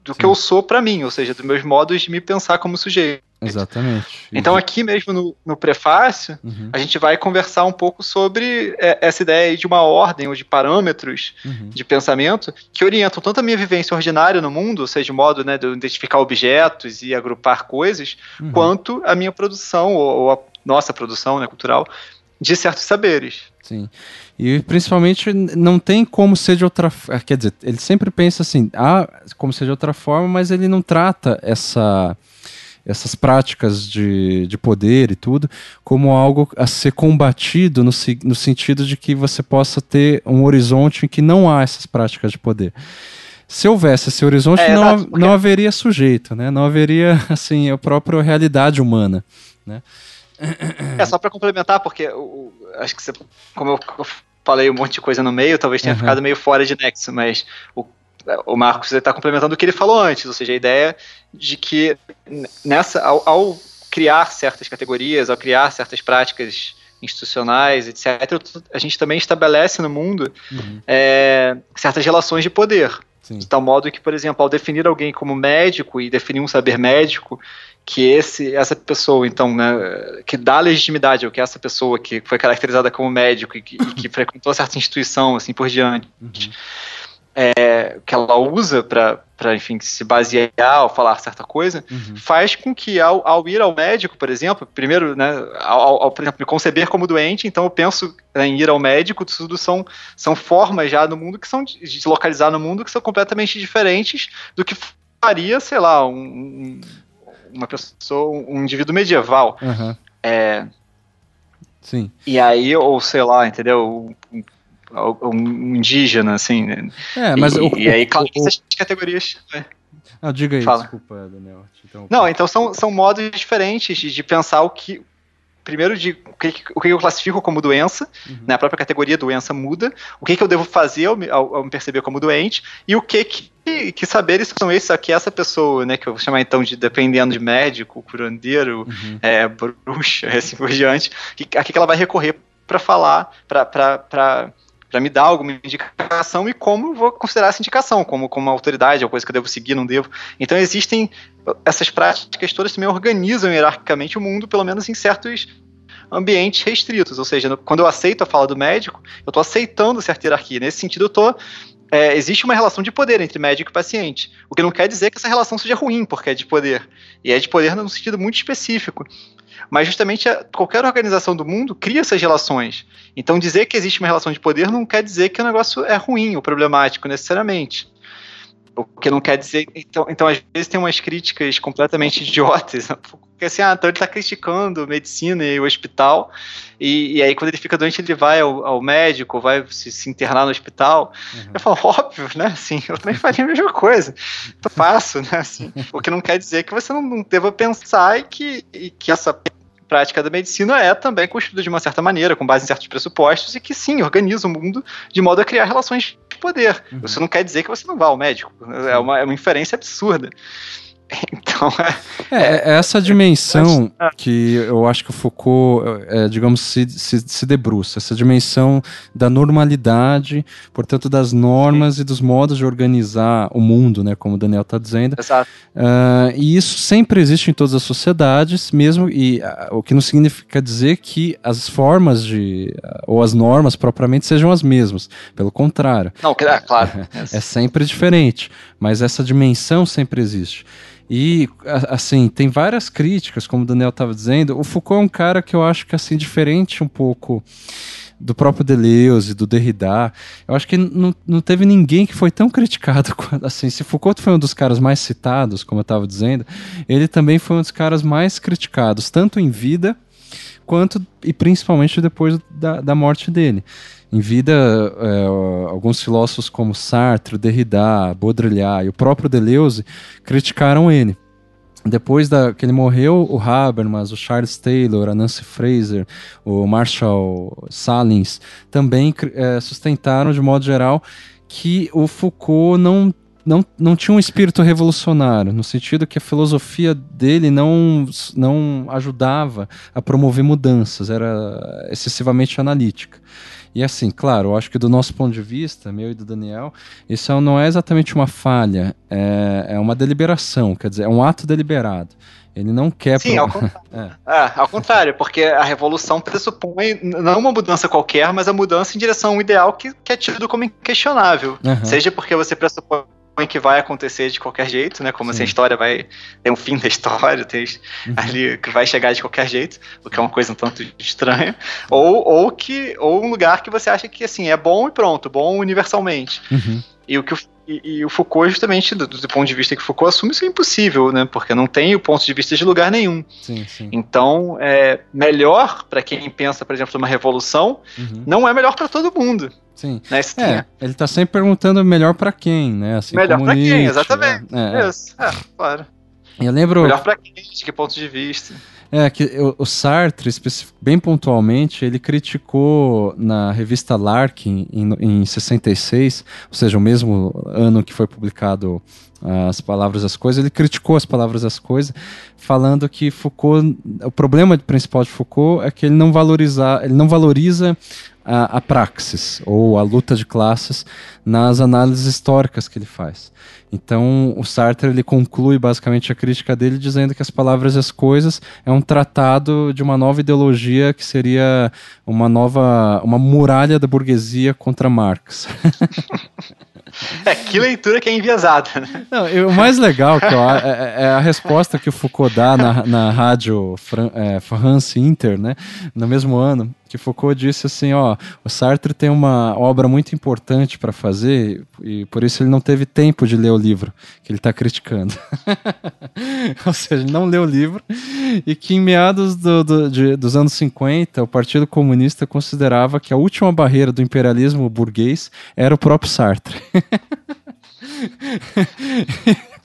do Sim. que eu sou para mim, ou seja, dos meus modos de me pensar como sujeito. Exatamente. Então, aqui mesmo no, no prefácio, uhum. a gente vai conversar um pouco sobre é, essa ideia de uma ordem ou de parâmetros uhum. de pensamento que orientam tanto a minha vivência ordinária no mundo, ou seja, de modo né, de eu identificar objetos e agrupar coisas, uhum. quanto a minha produção ou, ou, a nossa produção né, cultural de certos saberes. Sim. E principalmente não tem como ser de outra forma. Quer dizer, ele sempre pensa assim, ah, como ser de outra forma, mas ele não trata essa essas práticas de, de poder e tudo, como algo a ser combatido no, no sentido de que você possa ter um horizonte em que não há essas práticas de poder. Se houvesse esse horizonte, é, não, exato, não haveria sujeito, né? não haveria <laughs> assim, a própria realidade humana. Né? É, só para complementar, porque o, acho que você, como eu, eu falei um monte de coisa no meio, talvez tenha uhum. ficado meio fora de nexo, mas o o Marcos está complementando o que ele falou antes, ou seja, a ideia de que nessa, ao, ao criar certas categorias, ao criar certas práticas institucionais, etc., a gente também estabelece no mundo uhum. é, certas relações de poder. Sim. De tal modo que, por exemplo, ao definir alguém como médico e definir um saber médico, que esse, essa pessoa, então, né, que dá legitimidade ao que essa pessoa que foi caracterizada como médico e que, e que <laughs> frequentou certa instituição, assim por diante, uhum é, que ela usa para, enfim, se basear ou falar certa coisa, uhum. faz com que ao, ao, ir ao médico, por exemplo, primeiro, né, ao, ao, por exemplo, me conceber como doente, então eu penso em ir ao médico, tudo são, são formas já no mundo que são de, localizar no mundo que são completamente diferentes do que faria, sei lá, um, uma pessoa, um indivíduo medieval. Uhum. É, Sim. E aí, ou sei lá, entendeu? um indígena, assim, né? É, mas e, o, e aí, claro, o, essas categorias. Né? Ah, diga aí, Fala. desculpa, Daniel. Então, Não, então são, são modos diferentes de, de pensar o que. Primeiro, de o que, o que eu classifico como doença, uhum. né, a própria categoria doença muda, o que, que eu devo fazer ao, ao, ao me perceber como doente, e o que, que, que saberes são esses aqui, essa pessoa, né, que eu vou chamar então de, dependendo de médico, curandeiro, uhum. é, bruxa, <laughs> assim por diante, que, a que ela vai recorrer para falar, para para me dar alguma indicação e como vou considerar essa indicação, como, como autoridade, alguma coisa que eu devo seguir, não devo. Então existem essas práticas todas também organizam hierarquicamente o mundo, pelo menos em certos ambientes restritos. Ou seja, quando eu aceito a fala do médico, eu estou aceitando certa hierarquia. Nesse sentido, eu é, existe uma relação de poder entre médico e paciente. O que não quer dizer que essa relação seja ruim, porque é de poder. E é de poder num sentido muito específico. Mas justamente qualquer organização do mundo cria essas relações. Então dizer que existe uma relação de poder não quer dizer que o negócio é ruim ou problemático necessariamente. O que não quer dizer. Então, então às vezes tem umas críticas completamente <laughs> idiotas. Porque assim, ah, então ele está criticando medicina e o hospital, e, e, aí quando ele fica doente ele vai ao, ao médico, vai se, se, internar no hospital. Uhum. Eu falo, óbvio, né? Assim, eu também faria a mesma coisa. Eu faço, né? Assim, <laughs> o que não quer dizer que você não, não deva pensar e que, e que essa prática da medicina é também construída de uma certa maneira, com base em certos pressupostos, e que sim, organiza o mundo de modo a criar relações de poder. Uhum. Isso não quer dizer que você não vá ao médico. É uma, é uma inferência absurda. <laughs> Então, é, é, é, essa dimensão é. que eu acho que o Foucault, é, digamos, se, se, se, debruça, essa dimensão da normalidade, portanto, das normas Sim. e dos modos de organizar o mundo, né, como o Daniel está dizendo. Exato. Uh, e isso sempre existe em todas as sociedades, mesmo, e uh, o que não significa dizer que as formas de, uh, ou as normas propriamente sejam as mesmas, pelo contrário. Não, é, claro. <laughs> é sempre diferente, mas essa dimensão sempre existe. E, assim, tem várias críticas, como o Daniel estava dizendo. O Foucault é um cara que eu acho que, assim, diferente um pouco do próprio Deleuze, do Derrida. Eu acho que não, não teve ninguém que foi tão criticado <laughs> assim, se Foucault foi um dos caras mais citados, como eu estava dizendo, ele também foi um dos caras mais criticados, tanto em vida quanto e principalmente depois da, da morte dele. Em vida, é, alguns filósofos como Sartre, Derrida, Baudrillard e o próprio Deleuze criticaram ele. Depois da, que ele morreu, o Habermas, o Charles Taylor, a Nancy Fraser, o Marshall Salins também é, sustentaram, de modo geral, que o Foucault não não, não tinha um espírito revolucionário, no sentido que a filosofia dele não, não ajudava a promover mudanças, era excessivamente analítica. E assim, claro, eu acho que do nosso ponto de vista, meu e do Daniel, isso não é exatamente uma falha, é, é uma deliberação, quer dizer, é um ato deliberado. Ele não quer. Sim, pro... ao, contrário. <laughs> é. é. ao contrário, porque a revolução pressupõe não uma mudança qualquer, mas a mudança em direção a um ideal que, que é tido como inquestionável. Uhum. Seja porque você pressupõe que vai acontecer de qualquer jeito, né? Como Sim. assim a história vai ter um fim da história, <laughs> tem uhum. ali que vai chegar de qualquer jeito, o que é uma coisa um tanto estranha, ou, ou que ou um lugar que você acha que assim é bom e pronto, bom universalmente. Uhum. E o que o e, e, o Foucault, justamente, do, do, ponto de vista que Foucault assume, isso é impossível, né? Porque não tem o ponto de vista de lugar nenhum. Sim, sim. Então, é melhor para quem pensa, por exemplo, numa revolução, uhum. não é melhor para todo mundo. Sim. Né? É, ele está sempre perguntando melhor para quem, né? Assim, melhor para quem, exatamente. Né? É, Isso, é, claro. Eu lembro. Melhor para quem, de que ponto de vista. É, que o, Sartre, bem pontualmente, ele criticou na revista Larkin em, em 66, ou seja, o mesmo ano que foi publicado as palavras as coisas, ele criticou as palavras as coisas, falando que Foucault, o problema principal de Foucault é que ele não valoriza, ele não valoriza a, a praxis ou a luta de classes nas análises históricas que ele faz. Então, o Sartre ele conclui basicamente a crítica dele dizendo que as palavras e as coisas é um tratado de uma nova ideologia que seria uma nova uma muralha da burguesia contra Marx. <laughs> É, que leitura que é enviesada, né? Não, o mais legal que eu, é, é, é, a resposta que o Foucault dá na, na rádio Fran, é, France Inter, né? No mesmo ano, que Foucault disse assim, ó, o Sartre tem uma obra muito importante para fazer e por isso ele não teve tempo de ler o livro que ele está criticando. <laughs> Ou seja, ele não leu o livro e que em meados do, do, de, dos anos 50 o Partido Comunista considerava que a última barreira do imperialismo burguês era o próprio Sartre. <laughs>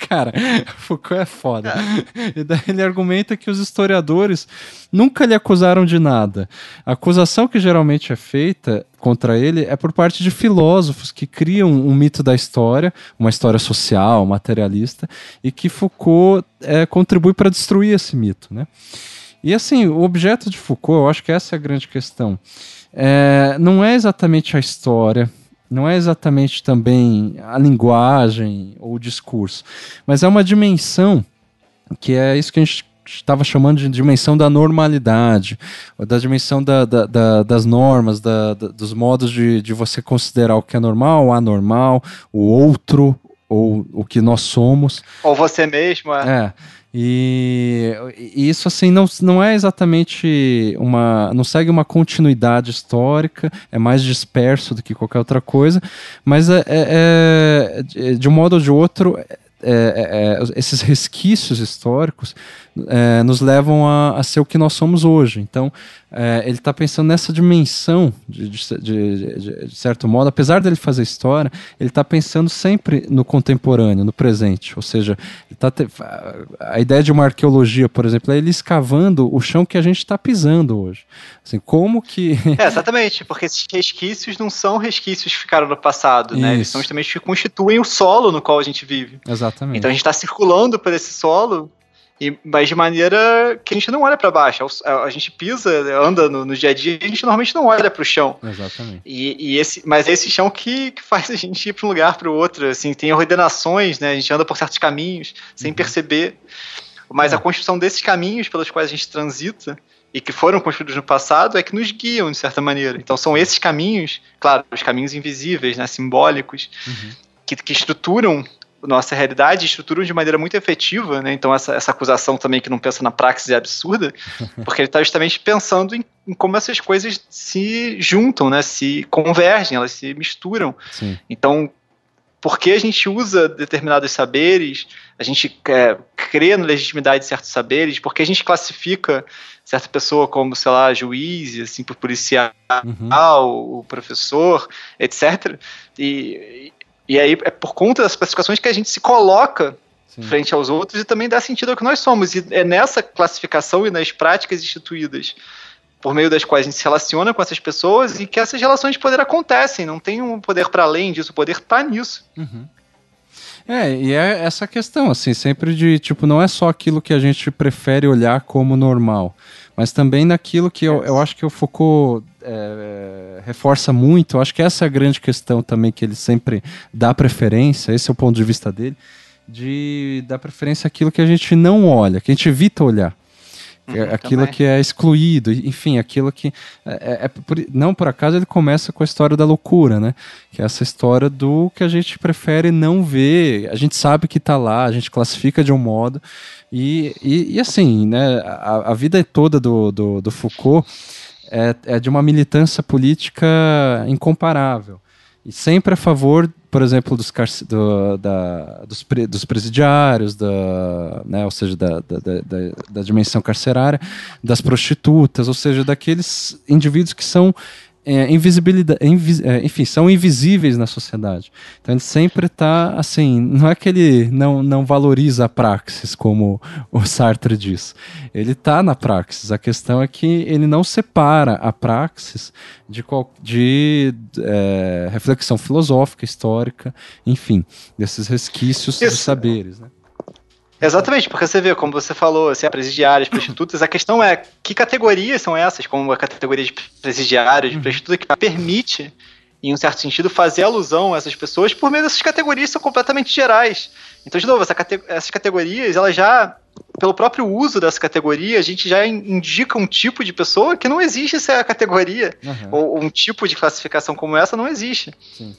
Cara, <laughs> Foucault é foda. É. <laughs> E daí ele argumenta que os historiadores nunca lhe acusaram de nada. A acusação que geralmente é feita contra ele é por parte de filósofos que criam um mito da história, uma história social, materialista, e que Foucault é, contribui para destruir esse mito, né? E assim, o objeto de Foucault, eu acho que essa é a grande questão. É, não é exatamente a história, não é exatamente também a linguagem ou o discurso, mas é uma dimensão que é isso que a gente estava chamando de dimensão da normalidade, da dimensão da, da, da, das normas, dos modos de, de você considerar o que é normal, o anormal, o outro, ou o que nós somos. Ou você mesmo, é. é. E, e, isso assim não, não é exatamente uma. não segue uma continuidade histórica, é mais disperso do que qualquer outra coisa, mas é, é, é de um modo ou de outro é, é, é, esses resquícios históricos é, nos levam a, a, ser o que nós somos hoje. Então, é, ele está pensando nessa dimensão, de, de, de, de, certo modo, apesar dele fazer história, ele está pensando sempre no contemporâneo, no presente. Ou seja, tá te, a ideia de uma arqueologia, por exemplo, é ele escavando o chão que a gente está pisando hoje. Assim, como que. <laughs> É, exatamente, porque esses resquícios não são resquícios que ficaram no passado, né? Eles são justamente que constituem o solo no qual a gente vive. Exatamente. Então a gente está circulando por esse solo e, mas de maneira que a gente não olha para baixo. A, a, gente pisa, anda no, no, dia a dia, a gente normalmente não olha para o chão. Exatamente. E, e, esse, mas é esse chão que, que <laughs> faz a gente ir para um lugar para o outro. Assim, tem ordenações, né? A gente anda por certos caminhos sem uhum. perceber. Mas é. a construção desses caminhos pelos quais a gente transita e que foram construídos no passado é que nos guiam de certa maneira. Então são esses caminhos, claro, os caminhos invisíveis, né, simbólicos, uhum. que, que estruturam nossa realidade estruturam de maneira muito efetiva, né? Então essa, essa acusação também que não pensa na praxis é absurda, <laughs> porque ele está justamente pensando em, em, como essas coisas se juntam, né? Se convergem, elas se misturam. Sim. Então, por que a gente usa determinados saberes? A gente é, crê na legitimidade de certos saberes? Por que a gente classifica certa pessoa como, sei lá, juiz, assim, por policial, uhum. o professor, etc. E, e aí é por conta das classificações que a gente se coloca Sim. frente aos outros e também dá sentido ao que nós somos. E é nessa classificação e nas práticas instituídas por meio das quais a gente se relaciona com essas pessoas e que essas relações de poder acontecem. Não tem um poder para além disso, o poder está nisso. Uhum. É, e é essa questão, assim, sempre de, tipo, não é só aquilo que a gente prefere olhar como normal, mas também naquilo que eu, eu acho que o Foucault é, reforça muito, eu acho que essa é a grande questão também que ele sempre dá preferência, esse é o ponto de vista dele, de dar preferência àquilo que a gente não olha, que a gente evita olhar. uhum, aquilo também. que é excluído, enfim, aquilo que. É, é, é não por acaso ele começa com a história da loucura, né? Que é essa história do que a gente prefere não ver. A gente sabe que está lá, a gente classifica de um modo. E, e, e assim, né? A, a vida toda do, do, do Foucault é, é de uma militância política incomparável. E sempre a favor, por exemplo, dos, do, da, dos, dos, presidiários, da, né, ou seja, da, da, da dimensão carcerária, das prostitutas, ou seja, daqueles indivíduos que são é, invisibilidade, invis, é, enfim, são invisíveis na sociedade. Então ele sempre está assim, não é que ele não, não valoriza a praxis, como o Sartre diz. Ele está na praxis. A questão é que ele não separa a praxis de, de é, reflexão filosófica, histórica, enfim, desses resquícios Isso. de saberes. Né? Exatamente, porque você vê, como você falou, assim, presidiárias, <clears throat> prostitutas, a questão é que categorias são essas, como a categoria de presidiárias, de uhum. prostituta, que permite, em um certo sentido, fazer alusão a essas pessoas por meio dessas categorias que são completamente gerais. Então, de novo, essa cate essas categorias, elas já, pelo próprio uso dessa categoria, a gente já indica um tipo de pessoa que não existe essa categoria, uhum. ou um tipo de classificação como essa não existe. Sim.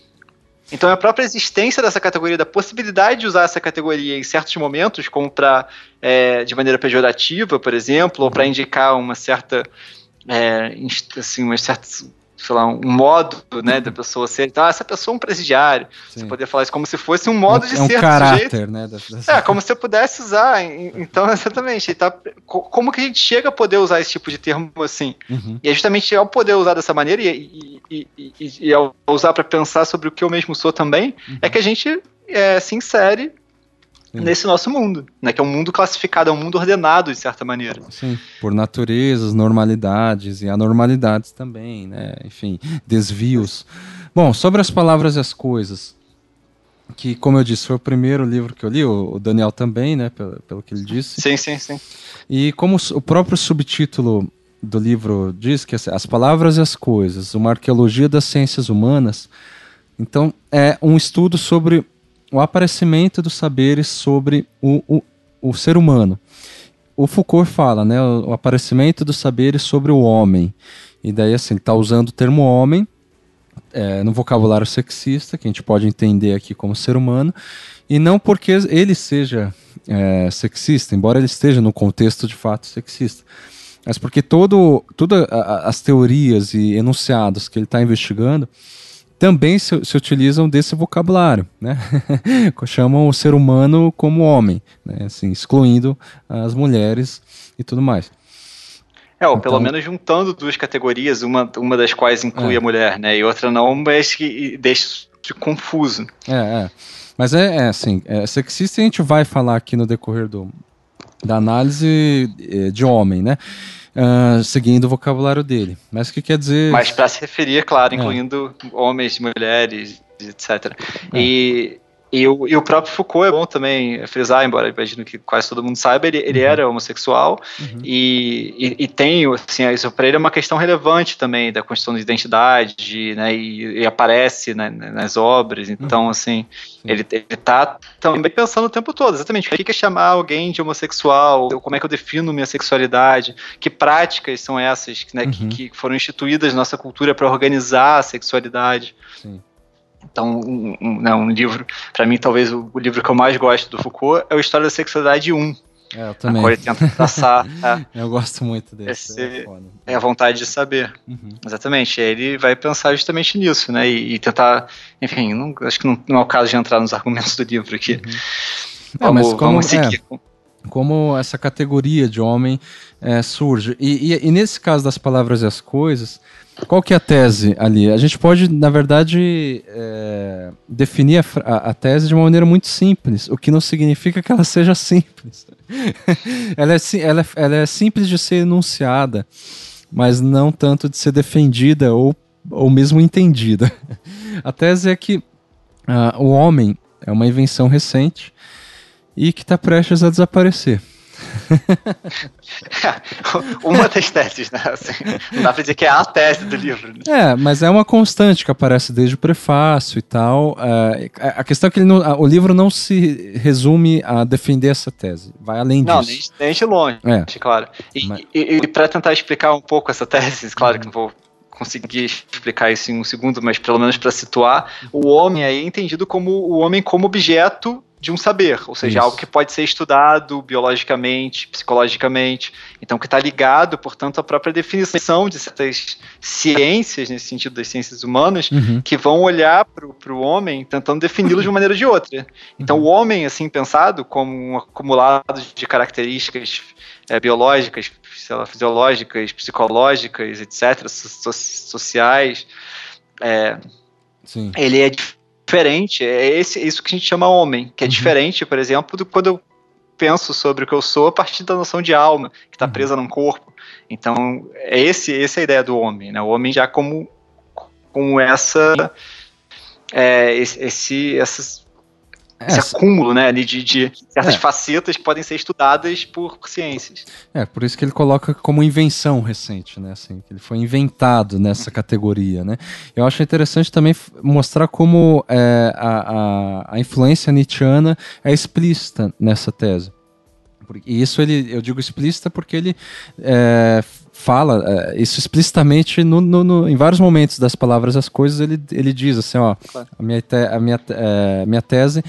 Então a própria existência dessa categoria, da possibilidade de usar essa categoria em certos momentos, como para é, de maneira pejorativa, por exemplo, ou para indicar uma certa é, assim, uma certa sei lá, um modo, né, da pessoa ser. Então, ah, essa pessoa é um presidiário. Sim. Você poderia falar isso como se fosse um modo é, de é um ser caráter, sujeito. né? É, como se eu pudesse usar. Então, <laughs> exatamente. Tá, como que a gente chega a poder usar esse tipo de termo assim? Uhum. E é justamente ao poder usar dessa maneira e, e, e, e ao usar para pensar sobre o que eu mesmo sou também, uhum. é que a gente é, se insere nesse nosso mundo, né? Que é um mundo classificado, é um mundo ordenado de certa maneira. Sim, por naturezas, normalidades e anormalidades também, né? Enfim, desvios. Bom, sobre as palavras e as coisas, que como eu disse foi o primeiro livro que eu li, o Daniel também, né? Pelo, pelo que ele disse. Sim, sim, sim. E como o próprio subtítulo do livro diz que as palavras e as coisas, uma arqueologia das ciências humanas. Então, é um estudo sobre o aparecimento dos saberes sobre o, o, o ser humano. O Foucault fala, né, o, aparecimento dos saberes sobre o homem. E daí, assim, está usando o termo homem é, no vocabulário sexista, que a gente pode entender aqui como ser humano, e não porque ele seja é, sexista, embora ele esteja no contexto de fato sexista, mas porque todo, todas as teorias e enunciados que ele está investigando também se, se, utilizam desse vocabulário, né? <laughs> Chamam o ser humano como homem, né? assim, excluindo as mulheres e tudo mais. É, ou então, pelo menos juntando duas categorias, uma, uma das quais inclui é. a mulher, né? E outra não, mas que deixa de confuso. É, é. Mas é, é assim, é, sexista a gente vai falar aqui no decorrer do, da análise é, de homem, né? Uh, seguindo o vocabulário dele. Mas o que quer dizer. Mas para se referir, é claro, incluindo é. homens, mulheres, etc. É. E e o, e o próprio Foucault é bom também frisar, embora imagino que quase todo mundo saiba, ele, ele uhum. era homossexual uhum. e, e, e, tem, assim, isso para ele é uma questão relevante também da construção de identidade, né, e, e aparece né, nas obras, então, uhum. assim, ele, ele tá também pensando o tempo todo, exatamente, o que é chamar alguém de homossexual, como é que eu defino minha sexualidade, que práticas são essas né, que, uhum. que foram instituídas na nossa cultura para organizar a sexualidade. Sim. Então, um, um, né, um livro, para mim, talvez o, o, livro que eu mais gosto do Foucault é o História da Sexualidade 1. É, eu também. ele tenta traçar. <laughs> é, eu gosto muito desse. Esse, é, é, a vontade de saber. Uhum. Exatamente. Ele vai pensar justamente nisso, né? E, e tentar. Enfim, não, acho que não, não, é o caso de entrar nos argumentos do livro aqui. Uhum. <laughs> Vamos, mas como, vamos seguir. É, como essa categoria de homem é, surge. E, e, e, nesse caso das palavras e as coisas, qual que é a tese ali? A gente pode, na verdade, é, definir a, a, tese de uma maneira muito simples, o que não significa que ela seja simples. <laughs> ela, é, ela, é, ela é simples de ser enunciada, mas não tanto de ser defendida ou, ou mesmo entendida. <laughs> A tese é que uh, o homem é uma invenção recente e que está prestes a desaparecer. <laughs> uma das teses, né? Assim, não dá pra dizer que é a tese do livro. Né? É, mas é uma constante que aparece desde o prefácio e tal. É, a questão é que não, o livro não se resume a defender essa tese, vai além não, disso. Não, nem, de longe, é. claro. E, mas... e, e para tentar explicar um pouco essa tese, claro que não vou conseguir explicar isso em um segundo, mas pelo menos para situar, o homem é entendido como o homem como objeto de um saber, ou seja, Isso. algo que pode ser estudado biologicamente, psicologicamente, então que está ligado, portanto, à própria definição de certas ciências, nesse sentido das ciências humanas, uhum. que vão olhar para o homem tentando defini-lo de uma maneira ou de outra. Então, uhum. o homem, assim, pensado como um acumulado de características é, biológicas, lá, fisiológicas, psicológicas, etc., so sociais, é, ele é diferente. É esse, isso que a gente chama homem, que é uhum. diferente, por exemplo, do quando eu penso sobre o que eu sou a partir da noção de alma, que está uhum. presa num corpo. Então, é esse, essa é a ideia do homem, né? O homem já como, como essa. É, esse, essas esse é, acúmulo né, de, de certas é. facetas que podem ser estudadas por ciências. É, por isso que ele coloca como invenção recente, né? Assim, que ele foi inventado nessa categoria, né? Eu acho interessante também mostrar como é, a, a, a influência nietzschiana é explícita nessa tese. E isso ele, eu digo explícita porque ele é, fala é, isso explicitamente no, no, no, em vários momentos das palavras as coisas ele, ele diz assim ó claro. a minha te, a minha, é, minha tese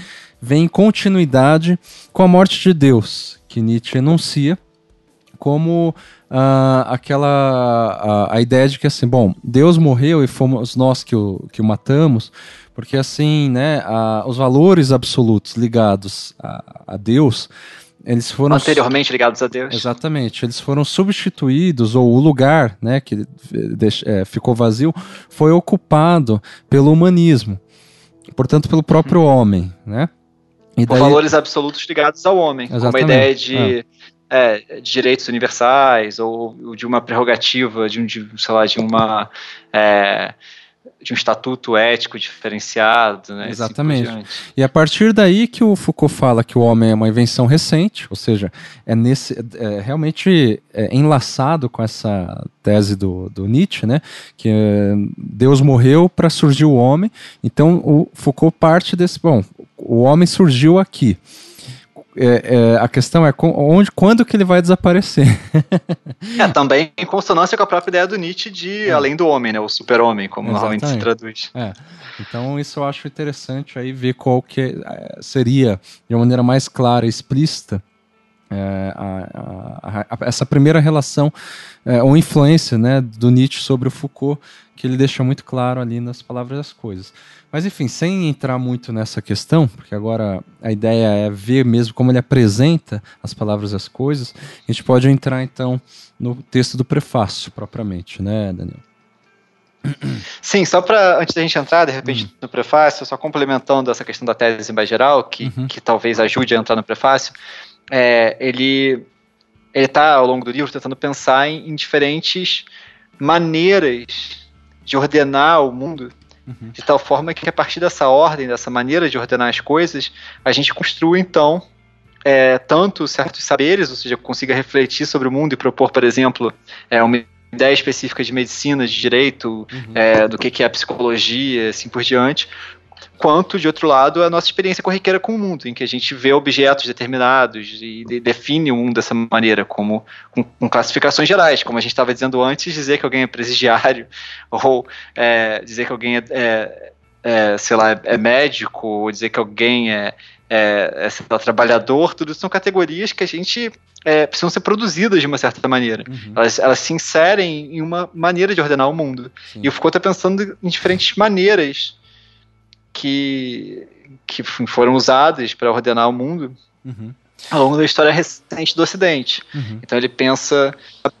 vem em continuidade com a morte de Deus, que Nietzsche enuncia como uh, aquela a, a, ideia de que assim, bom, Deus morreu e fomos nós que o, que o matamos, porque assim, né, a, os valores absolutos ligados a, a Deus eles foram anteriormente ligados a Deus. Exatamente, eles foram substituídos ou o lugar, né, que é, ficou vazio, foi ocupado pelo humanismo, portanto pelo próprio hum. homem, né? E daí... valores absolutos ligados ao homem, Exatamente. como a ideia de, é. É, de direitos universais ou, de uma prerrogativa, de um, de, sei lá, de uma é, de um estatuto ético diferenciado, né? Assim Exatamente. Assim e a partir daí que o Foucault fala que o homem é uma invenção recente, ou seja, é nesse é realmente é enlaçado com essa tese do, do Nietzsche, né? Que é, Deus morreu para surgir o homem. Então o Foucault parte desse, bom, o homem surgiu aqui. É, é, a questão é onde, quando que ele vai desaparecer? <laughs> é, também em consonância com a própria ideia do Nietzsche de é. além do homem, né, o super-homem, como Exatamente. normalmente se traduz. É. Então isso eu acho interessante aí ver qual que é, seria, de uma maneira mais clara e explícita, é, a, a, a, essa primeira relação ou influência né, do Nietzsche sobre o Foucault, que ele deixa muito claro ali nas palavras das coisas. Mas enfim, sem entrar muito nessa questão, porque agora a ideia é ver mesmo como ele apresenta as palavras e as coisas, a gente pode entrar então no texto do prefácio propriamente, né, Daniel? Sim, só para antes da gente entrar, de repente, uhum. no prefácio, só complementando essa questão da tese em geral, que, uhum. que talvez ajude a entrar no prefácio, é, ele ele está ao longo do livro tentando pensar em, em diferentes maneiras de ordenar o mundo Uhum. De tal forma que a partir dessa ordem, dessa maneira de ordenar as coisas, a gente construa então é, tanto certos saberes, ou seja, consiga refletir sobre o mundo e propor, por exemplo, é, uma ideia específica de medicina, de direito, uhum. é, do que, que é a psicologia, assim por diante, quanto, de outro lado, a nossa experiência corriqueira com o mundo, em que a gente vê objetos determinados e de, define o mundo dessa maneira, como com, com classificações gerais, como a gente estava dizendo antes, dizer que alguém é presidiário, <laughs> ou é, dizer que alguém é, é, é, sei lá, é médico, ou dizer que alguém é, é, é trabalhador, tudo são categorias que a gente é, precisam ser produzidas de uma certa maneira. Uhum. Elas, elas se inserem em uma maneira de ordenar o mundo. Sim. E o Foucault está pensando em diferentes maneiras que, que foram usadas para ordenar o mundo uhum. ao longo da história recente do Ocidente. Uhum. Então ele pensa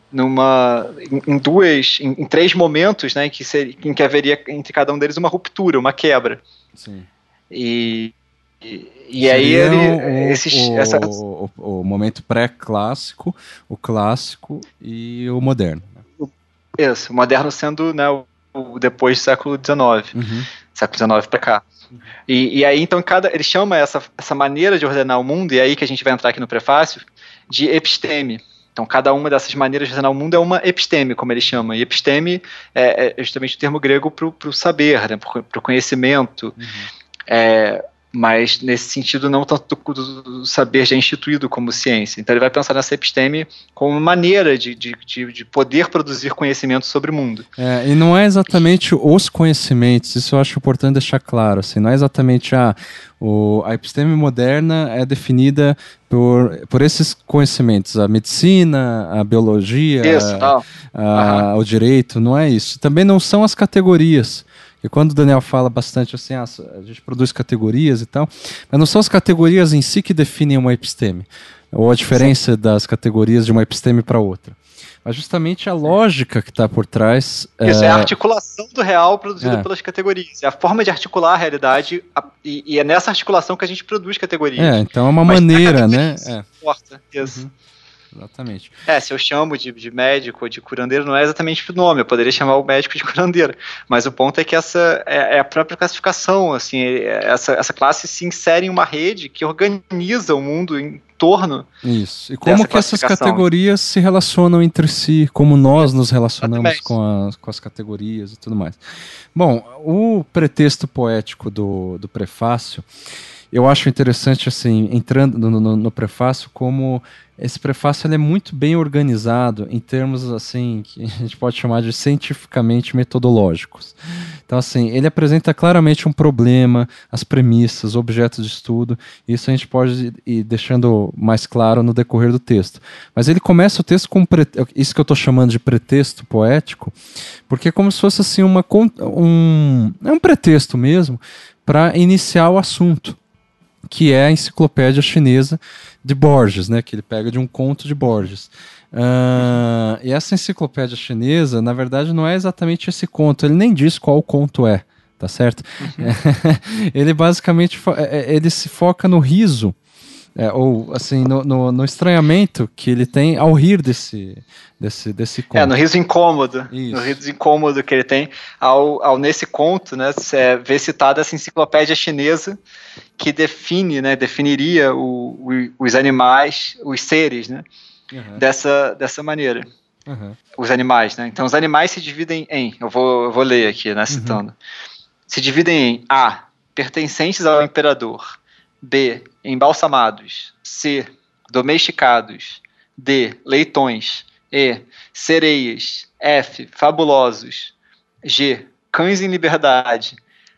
numa em, em duas, em, em, três momentos, né, em que, seria, em que haveria entre cada um deles uma ruptura, uma quebra. Sim. E e, e aí ele, o, esses, o, essa... o, o, momento pré-clássico, o clássico e o moderno. Isso, o moderno sendo né, o, depois do século XIX. Uhum século XIX para cá. E, e, aí, então, cada, ele chama essa, essa maneira de ordenar o mundo, e é aí que a gente vai entrar aqui no prefácio, de episteme. Então, cada uma dessas maneiras de raciocinar o mundo é uma episteme, como ele chama. E episteme é, é justamente o termo grego para o saber, né, para o conhecimento. Uhum. É, mas nesse sentido não tanto do, saber já instituído como ciência. Então ele vai pensar nessa episteme como uma maneira de, de, de, de poder produzir conhecimento sobre o mundo. É, e não é exatamente os conhecimentos, isso eu acho importante deixar claro, assim, não é exatamente a, o, a episteme moderna é definida por, por esses conhecimentos, a medicina, a biologia, isso, a, a, o direito, não é isso. Também não são as categorias. E quando o Daniel fala bastante assim, ah, a gente produz categorias e tal, mas não são as categorias em si que definem uma episteme, ou a diferença Sim. das categorias de uma episteme para outra. Mas justamente a lógica que está por trás. Isso é... é... a articulação do real produzida é. pelas categorias. É a forma de articular a realidade, a, e, e, é nessa articulação que a gente produz categorias. É, então é uma Mas maneira, né? É. Importa. Isso. Uhum. Exatamente. É, se eu chamo de, de médico ou de curandeiro, não é exatamente o nome, eu poderia chamar o médico de curandeiro. Mas o ponto é que essa é, é a própria classificação, assim, é, essa, essa classe se insere em uma rede que organiza o mundo em torno. Isso. E como que essas categorias se relacionam entre si, como nós nos relacionamos com as, com as categorias e tudo mais. Bom, o pretexto poético do, do prefácio eu acho interessante, assim, entrando no, no, no prefácio, como esse prefácio é muito bem organizado em termos assim que a gente pode chamar de cientificamente metodológicos. Então assim, ele apresenta claramente um problema, as premissas, objetos de estudo. Isso a gente pode ir deixando mais claro no decorrer do texto. Mas ele começa o texto com isso que eu estou chamando de pretexto poético, porque é como se fosse assim uma um é um pretexto mesmo para iniciar o assunto que é a enciclopédia chinesa de Borges, né, que ele pega de um conto de Borges. Uh, e essa enciclopédia chinesa, na verdade, não é exatamente esse conto, ele nem diz qual conto é, tá certo? Uhum. <laughs> ele basicamente é, é, ele se foca no riso é, ou assim, no, no, no, estranhamento que ele tem ao rir desse, desse, desse conto. É, no riso incômodo. Isso. No riso incômodo que ele tem ao, ao nesse conto, né, é, ver citada essa enciclopédia chinesa que define, né, definiria o, o, os animais, os seres, né, uhum. dessa, dessa maneira. Uhum. Os animais, né? Então, os animais se dividem em, eu vou, eu vou ler aqui, né, citando, uhum. se dividem em A, pertencentes ao imperador, B. Embalsamados. C. Domesticados. D. Leitões. E. Sereias. F. Fabulosos. G. Cães em liberdade.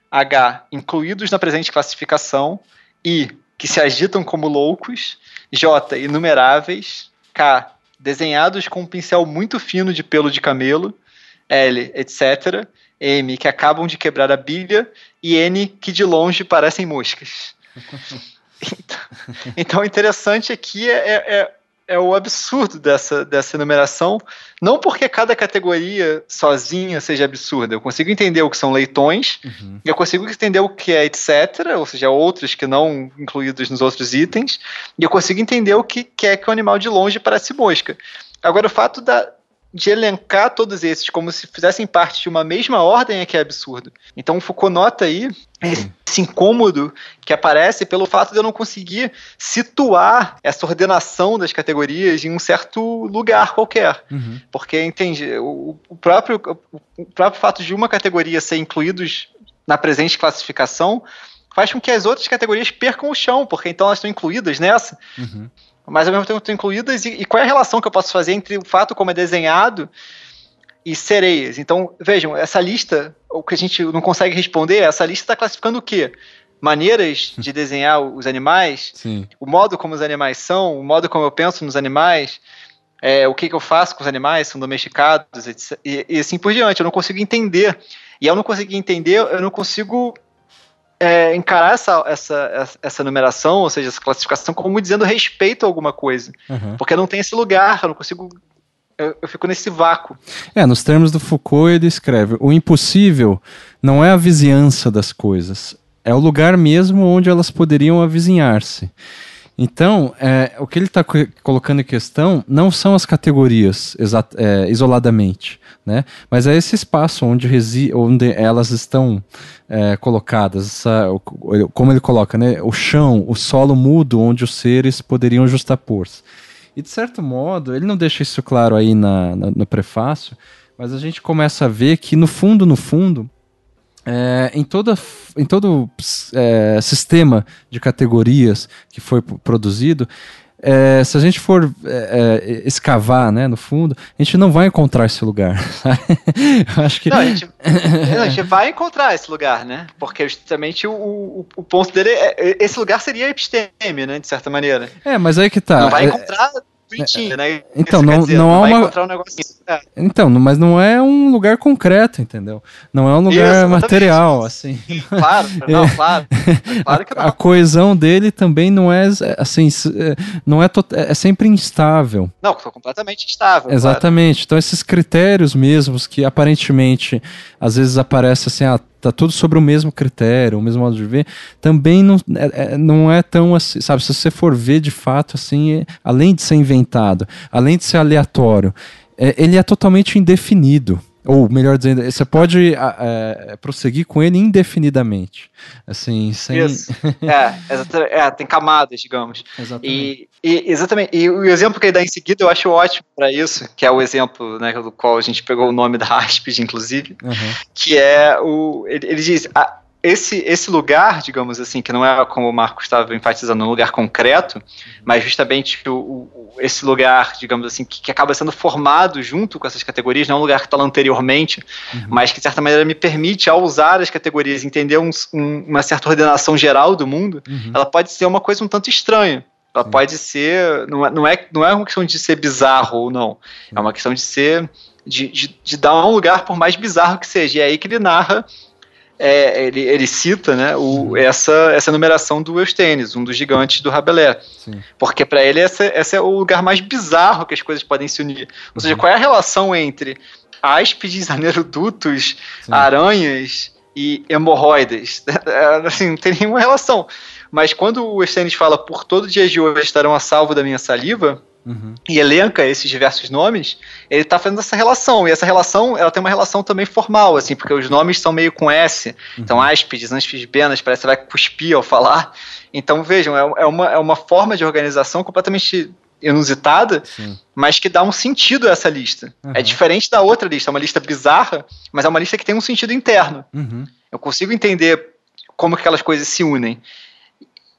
H. Incluídos na presente classificação. I. Que se agitam como loucos. J. Inumeráveis. K. Desenhados com um pincel muito fino de pelo de camelo. L. Etc. M. Que acabam de quebrar a bilha. E N. Que de longe parecem moscas. <laughs> Então, <laughs> então, interessante aqui é, é, é, é, o absurdo dessa, dessa enumeração. Não porque cada categoria sozinha seja absurda. Eu consigo entender o que são leitões, uhum. eu consigo entender o que é etc., ou seja, outros que não incluídos nos outros itens, e eu consigo entender o que, que é que o animal de longe parece mosca. Agora, o fato da, de elencar todos esses como se fizessem parte de uma mesma ordem é que é absurdo. Então o Foucault nota aí esse incômodo que aparece pelo fato de eu não conseguir situar essa ordenação das categorias em um certo lugar qualquer. Uhum. Porque, entende, o, o, próprio, o próprio fato de uma categoria ser incluídos na presente classificação faz com que as outras categorias percam o chão, porque então elas estão incluídas nessa. Uhum mas ao mesmo tempo estão incluídas, e, e, qual é a relação que eu posso fazer entre o fato como é desenhado e sereias? Então, vejam, essa lista, o que a gente não consegue responder, essa lista está classificando o quê? Maneiras <laughs> de desenhar os animais, Sim. o modo como os animais são, o modo como eu penso nos animais, é, o que, que eu faço com os animais, são domesticados, etc, e, e assim por diante. Eu não consigo entender. E ao não conseguir entender, eu não consigo é, encarar essa, essa, essa numeração, ou seja, essa classificação, como dizendo respeito a alguma coisa. Uhum. Porque não tem esse lugar, eu não consigo. Eu, eu, fico nesse vácuo. É, nos termos do Foucault, ele escreve: o impossível não é a vizinhança das coisas, é o lugar mesmo onde elas poderiam avizinhar-se. Então, é, o que ele está colocando em questão não são as categorias é, isoladamente, né? mas é esse espaço onde, onde elas estão é, colocadas, essa, como ele coloca, né? o chão, o solo mudo onde os seres poderiam justapor-se. E de certo modo, ele não deixa isso claro aí na, na, no prefácio, mas a gente começa a ver que no fundo, no fundo, é, em, toda, em todo é, sistema de categorias que foi produzido, é, se a gente for é, é, escavar né, no fundo, a gente não vai encontrar esse lugar. <laughs> acho que... Não, a gente, a gente, vai encontrar esse lugar, né? Porque justamente o, o, o ponto dele é, é esse lugar seria episteme, né? De certa maneira. É, mas aí que tá. Não vai é, encontrar bonitinho, é, né? Então, não, dizer, não, há uma. Um é. Então, mas não é um lugar concreto, entendeu? Não é um lugar Isso, material, assim. <laughs> Claro, <laughs> não, claro. claro que não. A, coesão dele também não é assim, é, não é, é sempre instável. Não, completamente instável. Exatamente. Claro. Então, esses critérios mesmos que aparentemente às vezes aparece assim, ah, tá tudo sobre o mesmo critério, o mesmo modo de ver, também não é, é, não é tão assim, sabe? Se você for ver de fato, assim, é, além de ser inventado, além de ser aleatório, é, ele é totalmente indefinido. Ou, melhor dizendo, você pode é, prosseguir com ele indefinidamente. Assim, sem. Isso. <laughs> é, é, tem camadas, digamos. Exatamente. E, e, exatamente. E o exemplo que ele dá em seguida eu acho ótimo para isso, que é o exemplo né, do qual a gente pegou o nome da <laughs> Aspid, inclusive, uhum. que é o. Ele, ele diz. A, esse, esse lugar, digamos assim, que não é como o Marcos estava enfatizando, um lugar concreto, mas justamente o, o, esse lugar, digamos assim, que, que, acaba sendo formado junto com essas categorias, não é um lugar que está lá anteriormente, uhum. mas que de certa maneira me permite, ao usar as categorias, entender um, um, uma certa ordenação geral do mundo, uhum. ela pode ser uma coisa um tanto estranha. Ela Sim. pode ser. Não é, não, é, não é uma questão de ser bizarro ou não. Sim. É uma questão de ser. De, de, de, dar um lugar, por mais bizarro que seja. E é aí que ele narra é, ele, ele cita né, o, essa, essa numeração do Eustênis, um dos gigantes do Rabelais. Sim. Porque para ele esse, esse é o lugar mais bizarro que as coisas podem se unir. Ou uhum. seja, qual é a relação entre áspides, anerodutos, Sim. aranhas e hemorroides? <laughs> assim, não tem nenhuma relação. Mas quando o Eustênis fala por todo dia de hoje estarão a salvo da minha saliva, Uhum. e elenca esses diversos nomes, ele está fazendo essa relação. E essa relação, ela tem uma relação também formal, assim, porque os nomes são meio com S. Então, uhum. Então, áspides, ânspides, benas, parece que vai cuspir ao falar. Então, vejam, é, é, uma, é uma forma de organização completamente inusitada, Sim. mas que dá um sentido a essa lista. Uhum. É diferente da outra lista, é uma lista bizarra, mas é uma lista que tem um sentido interno. Uhum. Eu consigo entender como que aquelas coisas se unem.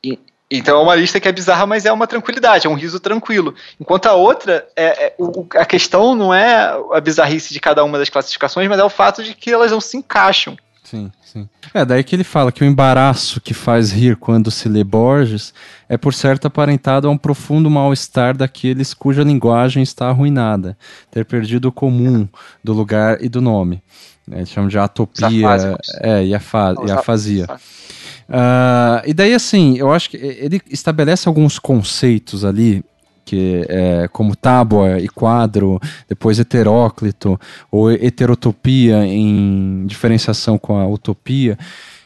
E, então é uma lista que é bizarra, mas é uma tranquilidade, é um riso tranquilo. Enquanto a outra, é, é o, a questão não é a bizarrice de cada uma das classificações, mas é o fato de que elas não se encaixam. Sim, sim. É daí que ele fala que o embaraço que faz rir quando se lê Borges é por certo aparentado a um profundo mal-estar daqueles cuja linguagem está arruinada, ter perdido o comum do lugar e do nome. Eles chamam de atopia é, e, e a fazia. Uh, e daí, assim, eu acho que ele estabelece alguns conceitos ali, que é como tábua e quadro, depois heteróclito, ou heterotopia em diferenciação com a utopia,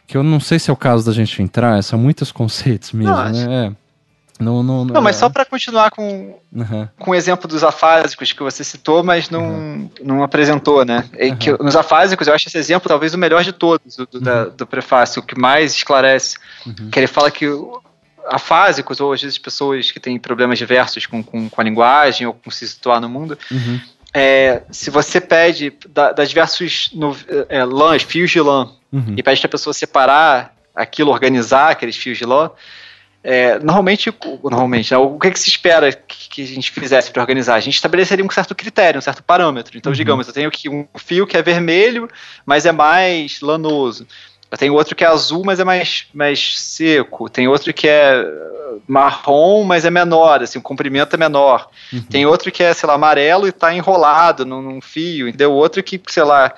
que eu não sei se é o caso da gente entrar, são muitos conceitos mesmo, não, né? É. Não, não, não, mas só para continuar com, uhum. com o exemplo dos afásicos que você citou, mas não, uhum. não apresentou, né? Uhum. Que, nos afásicos, eu acho esse exemplo talvez o melhor de todos, do, do, da, do prefácio, o que mais esclarece. Que ele fala que afásicos, ou às vezes pessoas que têm problemas diversos com, com, com a linguagem ou com se situar no mundo, é, se você pede da, das diversos no, é, lãs, fios de lã, uhum. e pede para a pessoa separar aquilo, organizar aqueles fios de lã, é, normalmente, normalmente né, o que, é que se espera que, que a gente fizesse para organizar? A gente estabeleceria um certo critério, um certo parâmetro. Então, uhum. digamos, eu tenho aqui um fio que é vermelho, mas é mais lanoso. Eu tenho outro que é azul, mas é mais, mais seco. Tem outro que é marrom, mas é menor, assim, o comprimento é menor. Uhum. Tem outro que é, sei lá, amarelo e está enrolado num, num, fio. Entendeu? Outro que, sei lá,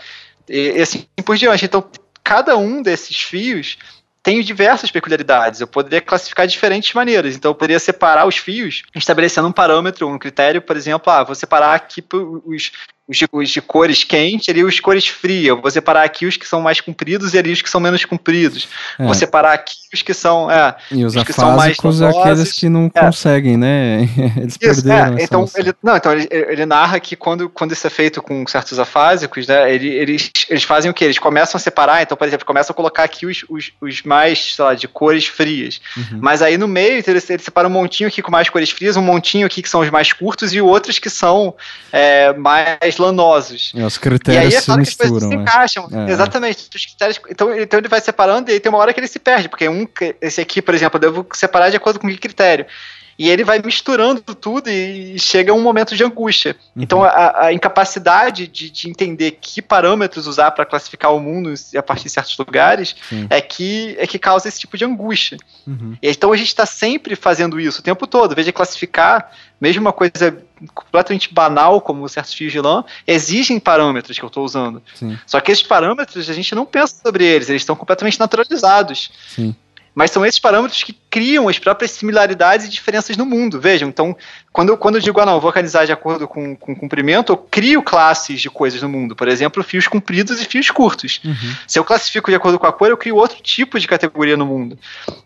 e, e assim por diante. Então, cada um desses fios tem diversas peculiaridades. Eu poderia classificar de diferentes maneiras. Então, eu poderia separar os fios, estabelecendo um parâmetro, um critério, por exemplo, ah, vou separar aqui os os de, os de cores quente e os cores frias. Vou separar aqui os que são mais compridos e ali os que são menos compridos. É. Vou separar aqui os que são. É, e os, os que são mais é aqueles que não é. conseguem, né? <laughs> Eles isso, perderam. É. Então, ele, não, então ele, ele, narra que quando, quando isso é feito com certos afásicos, né? Ele, eles, eles fazem o que? Eles começam a separar, então, por exemplo, começam a colocar aqui os, os, os mais, sei lá, de cores frias. Uhum. Mas aí no meio, ele, ele separa um montinho aqui com mais cores frias, um montinho aqui que são os mais curtos e outros que são é, mais lanosos. E os critérios e aí é claro se misturam. se é. encaixam. É. Exatamente. Os critérios, então, então ele vai separando e aí tem uma hora que ele se perde, porque um, esse aqui, por exemplo, eu devo separar de acordo com que critério? E ele vai misturando tudo e chega um momento de angústia. Uhum. Então, a, a incapacidade de, de, entender que parâmetros usar para classificar o mundo a partir de certos lugares é que, é que causa esse tipo de angústia. Uhum. E, então, a gente está sempre fazendo isso o tempo todo. Veja, classificar, mesmo uma coisa completamente banal, como certos fios de lã, exigem parâmetros que eu estou usando. Sim. Só que esses parâmetros, a gente não pensa sobre eles, eles estão completamente naturalizados. Sim. Mas são esses parâmetros que criam as próprias similaridades e diferenças no mundo. Vejam, então, quando eu, quando eu digo, ah, não, vou organizar de acordo com, com o comprimento, eu crio classes de coisas no mundo. Por exemplo, fios compridos e fios curtos. Uhum. Se eu classifico de acordo com a cor, eu crio outro tipo de categoria no mundo.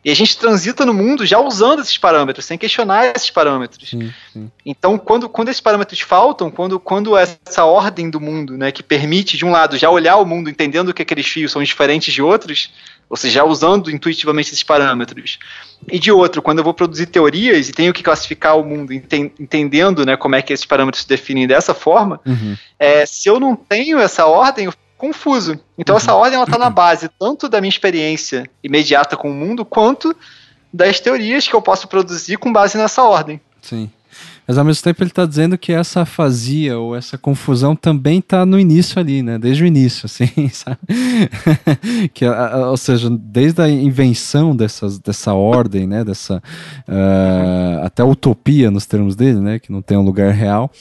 E a gente transita no mundo já usando esses parâmetros, sem questionar esses parâmetros. Sim, sim. Então, quando, quando esses parâmetros faltam, quando, quando essa ordem do mundo, né, que permite, de um lado, já olhar o mundo entendendo que aqueles fios são diferentes de outros, ou seja, usando intuitivamente esses parâmetros. E de outro, quando eu vou produzir teorias e tenho que classificar o mundo entendendo né, como é que esses parâmetros se definem dessa forma, uhum. é, se eu não tenho essa ordem, eu fico confuso. Então uhum. essa ordem está na base tanto da minha experiência imediata com o mundo, quanto das teorias que eu posso produzir com base nessa ordem. Sim. Mas ao mesmo tempo ele está dizendo que essa afasia ou essa confusão também está no início ali, né? Desde o início, <laughs> assim, sabe? <laughs> que, ou seja, desde a invenção dessas, dessa ordem, né? Dessa uh, até utopia nos termos dele, né? Que não tem um lugar real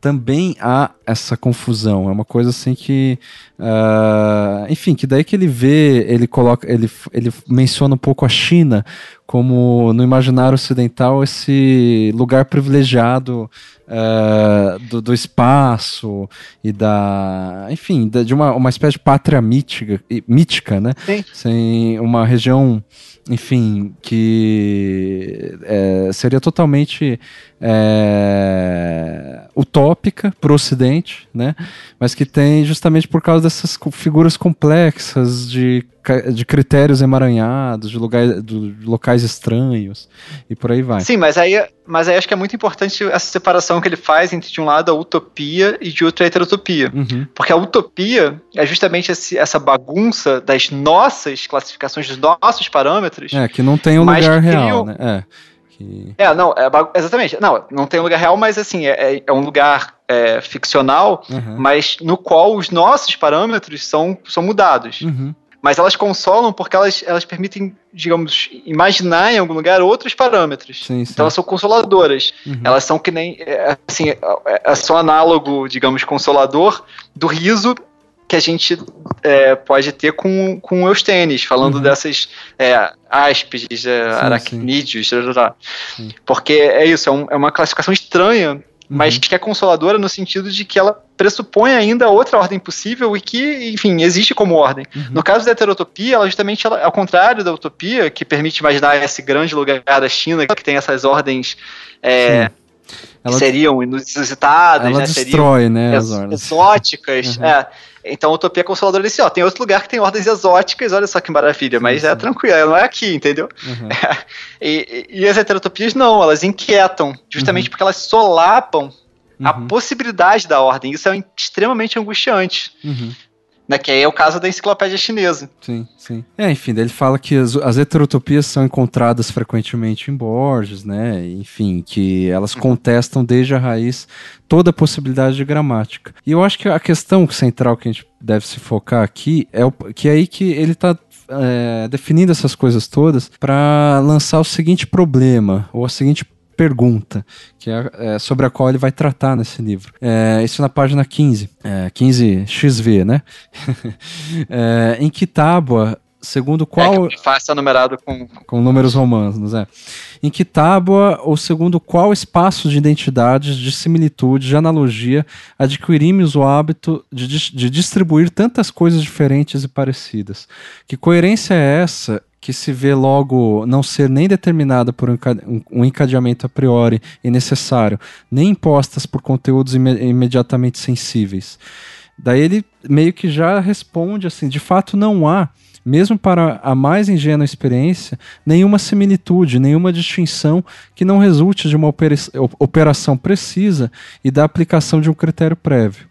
também há essa confusão. É uma coisa assim que, uh, enfim, que daí que ele vê, ele coloca, ele, ele menciona um pouco a China como no imaginário ocidental esse lugar privilegiado uh, do, do, espaço e da, enfim, de uma, uma espécie de pátria mítica, mítica, né? Sim. Sem uma região enfim, que é, seria totalmente é, utópica para o Ocidente, né? Mas que tem justamente por causa dessas figuras complexas de, de critérios emaranhados, de, lugar, de locais estranhos e por aí vai. Sim, mas aí, mas aí acho que é muito importante essa separação que ele faz entre de um lado a utopia e de outro a heterotopia, uhum. porque a utopia é justamente esse, essa bagunça das nossas classificações, dos nossos parâmetros. É que não tem um lugar real, né? É. Que... É, não, é, exatamente. Não, não tem um lugar real, mas assim, é, é, é um lugar é, ficcional, uhum. mas no qual os nossos parâmetros são, são mudados. Uhum. Mas elas consolam porque elas, elas permitem, digamos, imaginar em algum lugar outros parâmetros. Sim, sim. Então elas são consoladoras. Uhum. Elas são que nem, é, assim, é, são análogo, digamos, consolador do riso que a gente é, pode ter com, com os tênis, falando uhum. dessas é, áspides, é, aracnídeos, porque é isso, é, um, é, uma classificação estranha, uhum. mas que é consoladora no sentido de que ela pressupõe ainda outra ordem possível e que, enfim, existe como ordem. Uhum. No caso da heterotopia, ela justamente, ela, ao contrário da utopia, que permite imaginar esse grande lugar da China, que tem essas ordens é, ela, seriam inusitadas, ela né? destrói, seriam né, as ordens. exóticas. Uhum. É. Então, a Utopia Consoladora disse, ó, tem outro lugar que tem ordens exóticas, olha só que maravilha, sim, mas é sim. é tranquilo, não é aqui, entendeu? Uhum. <laughs> e, e, as heterotopias não, elas inquietam, justamente uhum. porque elas solapam a uhum. possibilidade da ordem. Isso é extremamente angustiante. Uhum né, que aí é o caso da enciclopédia chinesa. Sim, sim. É, enfim, ele fala que as, as heterotopias são encontradas frequentemente em Borges, né, enfim, que elas uhum. contestam desde a raiz toda a possibilidade de gramática. E eu acho que a questão central que a gente deve se focar aqui é o, que é aí que ele está é, definindo essas coisas todas para lançar o seguinte problema, ou a seguinte pergunta, que é, é, sobre a qual ele vai tratar nesse livro. É, isso na página 15, é, 15XV, né? <laughs> é, em que tábua segundo qual. É, fácil é numerado com. Com números romanos, é. Em que tábua ou segundo qual espaço de identidades, de similitude, de analogia, adquirimos o hábito de, de distribuir tantas coisas diferentes e parecidas? Que coerência é essa que se vê logo não ser nem determinada por um encadeamento a priori e necessário, nem impostas por conteúdos imediatamente sensíveis? Daí ele meio que já responde assim: de fato não há mesmo para a mais ingênua experiência, nenhuma similitude, nenhuma distinção que não resulte de uma operação precisa e da aplicação de um critério prévio.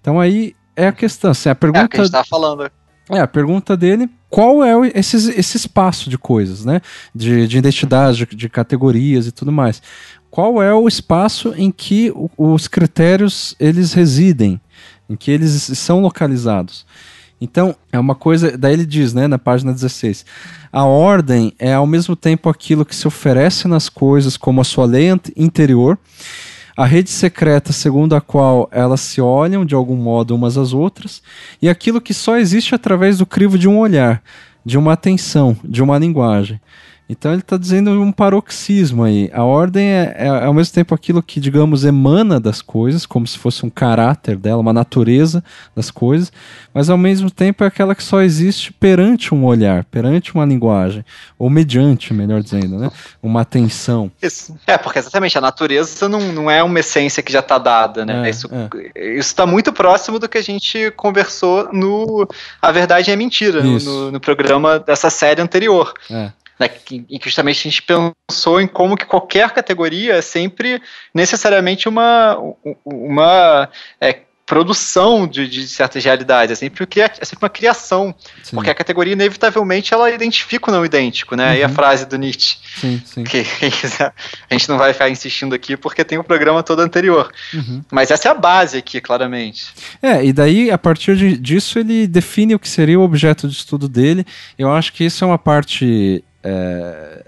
Então aí é a questão, assim, a pergunta... É que a gente tá falando. É, a pergunta dele, qual é esse, esse espaço de coisas, né? De, de identidade, de, de categorias e tudo mais. Qual é o espaço em que os critérios eles residem, em que eles são localizados? Então, é uma coisa. Daí ele diz, né, na página 16: a ordem é ao mesmo tempo aquilo que se oferece nas coisas como a sua lei interior, a rede secreta segundo a qual elas se olham de algum modo umas às outras, e aquilo que só existe através do crivo de um olhar, de uma atenção, de uma linguagem. Então ele está dizendo um paroxismo aí. A ordem é, é, ao mesmo tempo aquilo que, digamos, emana das coisas, como se fosse um caráter dela, uma natureza das coisas, mas ao mesmo tempo é aquela que só existe perante um olhar, perante uma linguagem, ou mediante, melhor dizendo, né? Uma atenção. Isso. É, porque exatamente a natureza não, não é uma essência que já está dada, né? É, isso é. está muito próximo do que a gente conversou no A Verdade é Mentira, no, no, programa dessa série anterior. É né, em que justamente a gente pensou em como que qualquer categoria é sempre necessariamente uma, uma é, produção de, de, certas realidades, é sempre, é sempre uma criação, sim. porque a categoria inevitavelmente ela identifica o não idêntico, né? Uhum. Aí a frase do Nietzsche, sim, sim. que <laughs> a gente não vai ficar insistindo aqui porque tem o um programa todo anterior, uhum. mas essa é a base aqui, claramente. É, e daí a partir de, disso ele define o que seria o objeto de estudo dele, eu acho que isso é uma parte é,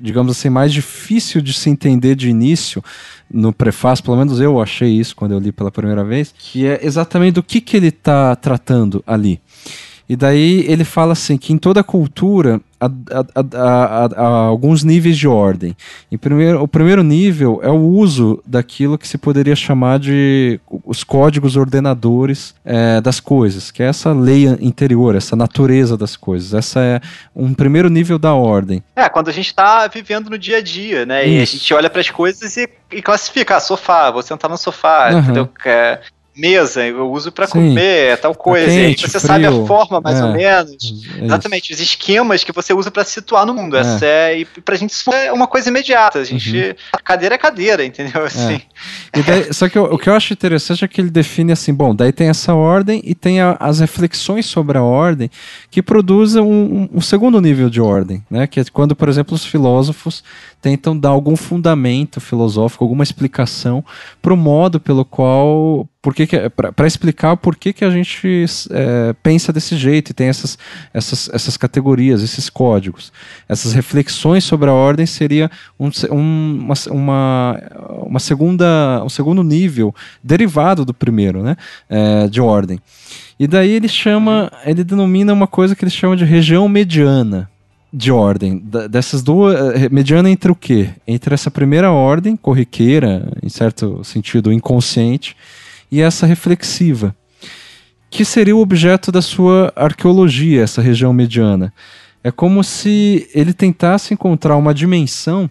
digamos assim, mais difícil de se entender de início no prefácio, pelo menos eu achei isso quando eu li pela primeira vez, que é exatamente do que, que ele está tratando ali. E daí ele fala assim que em toda cultura há, há, há, alguns níveis de ordem. Em primeiro, o primeiro nível é o uso daquilo que se poderia chamar de os códigos ordenadores é, das coisas, que é essa lei interior, essa natureza das coisas. Essa é um primeiro nível da ordem. É, quando a gente está vivendo no dia a dia, né? Isso. E a gente olha para as coisas e, e classifica, ah, sofá, vou sentar no sofá, uhum. entendeu? É, mesa, eu uso para comer, é tal coisa. Tá quente, e aí você frio. sabe a forma, mais é, ou menos. É Exatamente, os esquemas que você usa para se situar no mundo. É. Essa é, e pra gente isso é uma coisa imediata. A gente. Uhum. A cadeira é cadeira, entendeu? É. Assim. Daí, só que o, o, que eu acho interessante é que ele define assim: bom, daí tem essa ordem e tem a, as reflexões sobre a ordem que produzem um, um, segundo nível de ordem, né? Que é quando, por exemplo, os filósofos tentam dar algum fundamento filosófico, alguma explicação para o modo pelo qual para explicar por que, que a gente é, pensa desse jeito e tem essas, essas, essas categorias, esses códigos. Essas reflexões sobre a ordem seria um, um, uma, uma, uma, segunda, um segundo nível derivado do primeiro, né, é, de ordem. E daí ele chama, ele denomina uma coisa que ele chama de região mediana de ordem dessas duas eh, mediana entre o quê? Entre essa primeira ordem corriqueira, em certo sentido inconsciente, e essa reflexiva, que seria o objeto da sua arqueologia, essa região mediana. É como se ele tentasse encontrar uma dimensão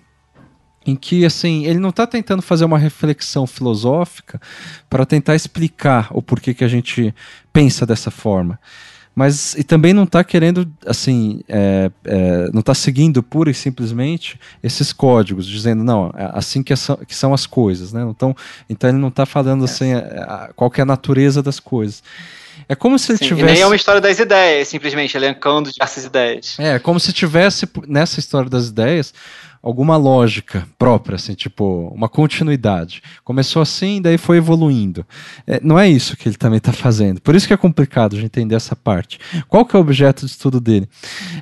em que assim ele não está tentando fazer uma reflexão filosófica para tentar explicar o porquê que a gente pensa dessa forma mas e também não está querendo, assim, é, é, não está seguindo pura e simplesmente esses códigos, dizendo, não, é assim que, é, que são as coisas, né? Então, então ele não está falando, assim, a, a, qual é a natureza das coisas. É como se ele Sim, tivesse. nem é uma história das ideias, simplesmente elencando diversas ideias. É, como se tivesse nessa história das ideias alguma lógica própria, assim, tipo, uma continuidade. Começou assim, daí foi evoluindo. É, não é isso que ele também está fazendo. Por isso que é complicado de entender essa parte. Qual que é o objeto de estudo dele?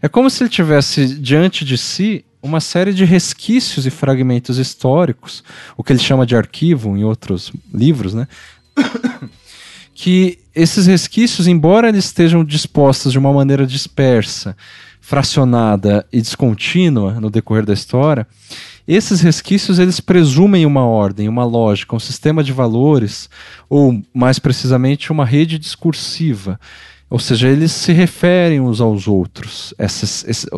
É como se ele tivesse diante de si uma série de resquícios e fragmentos históricos, o que ele chama de arquivo em outros livros, né? <coughs> que esses resquícios, embora eles estejam dispostos de uma maneira dispersa, fracionada e descontínua no decorrer da história, esses resquícios eles presumem uma ordem, uma lógica, um sistema de valores, ou mais precisamente uma rede discursiva. Ou seja, eles se referem uns aos outros, esses, esses,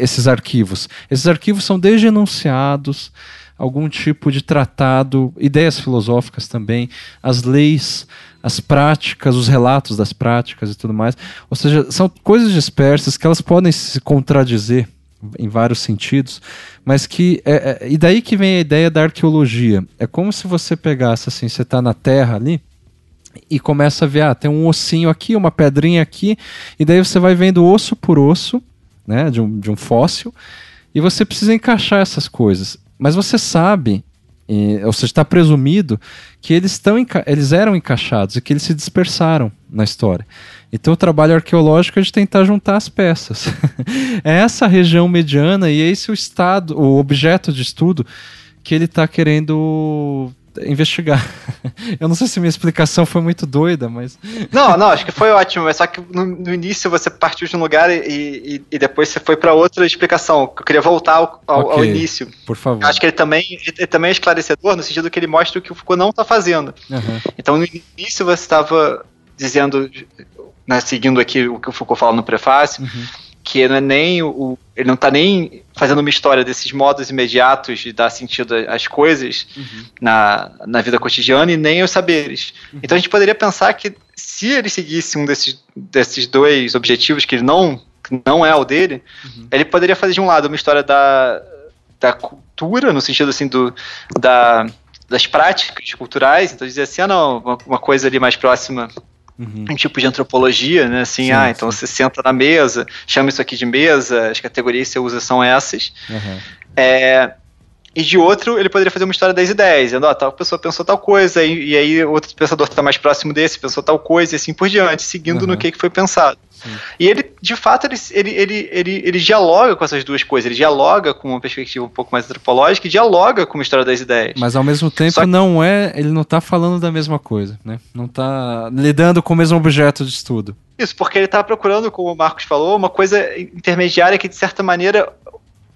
esses arquivos. Esses arquivos são desde enunciados, algum tipo de tratado, ideias filosóficas também, as leis, as práticas, os relatos das práticas e tudo mais. Ou seja, são coisas dispersas que elas podem se contradizer em vários sentidos, mas que é, é, e daí que vem a ideia da arqueologia. É como se você pegasse assim, você está na Terra ali e começa a ver, ah, tem um ossinho aqui, uma pedrinha aqui, e daí você vai vendo osso por osso, né, de um, de um fóssil, e você precisa encaixar essas coisas. Mas você sabe, e, ou seja, está presumido que eles, estão eles eram encaixados e que eles se dispersaram na história. Então o trabalho arqueológico é de tentar juntar as peças. <laughs> é essa região mediana e é esse o estado, o objeto de estudo que ele está querendo investigar. <laughs> Eu não sei se minha explicação foi muito doida, mas. <laughs> Não, não, acho que foi ótimo. É só que no, no início você partiu de um lugar e, e, e depois você foi para outra explicação. Eu queria voltar ao, ao, okay, ao, início. Por favor. Acho que ele também, ele também é esclarecedor no sentido que ele mostra o que o Foucault não está fazendo. Uhum. Então no início você estava dizendo, né, seguindo aqui o que o Foucault fala no prefácio. Uhum que não é nem o. Ele não está nem fazendo uma história desses modos imediatos de dar sentido às coisas uhum. na, na vida cotidiana e nem os saberes. Uhum. Então a gente poderia pensar que se ele seguisse um desses, desses dois objetivos, que ele não, que não é o dele, uhum. ele poderia fazer de um lado uma história da, da cultura, no sentido assim do. da das práticas culturais, então dizer assim, ah não, uma, uma coisa ali mais próxima Uhum. um tipo de antropologia, né? Assim, sim, ah, então sim. você senta na mesa, chama isso aqui de mesa, as categorias que você usa são essas. Uhum. É, e de outro, ele poderia fazer uma história das ideias, dizendo, ó, oh, tal pessoa pensou tal coisa, e, e aí outro pensador que está mais próximo desse pensou tal coisa, e assim por diante, seguindo uhum. no que, que foi pensado. Sim. E ele, de fato, ele, ele, ele, ele, ele dialoga com essas duas coisas, ele dialoga com uma perspectiva um pouco mais antropológica e dialoga com uma história das ideias. Mas ao mesmo tempo que... não é, ele não está falando da mesma coisa, né? Não está lidando com o mesmo objeto de estudo. Isso, porque ele está procurando, como o Marcos falou, uma coisa intermediária que, de certa maneira,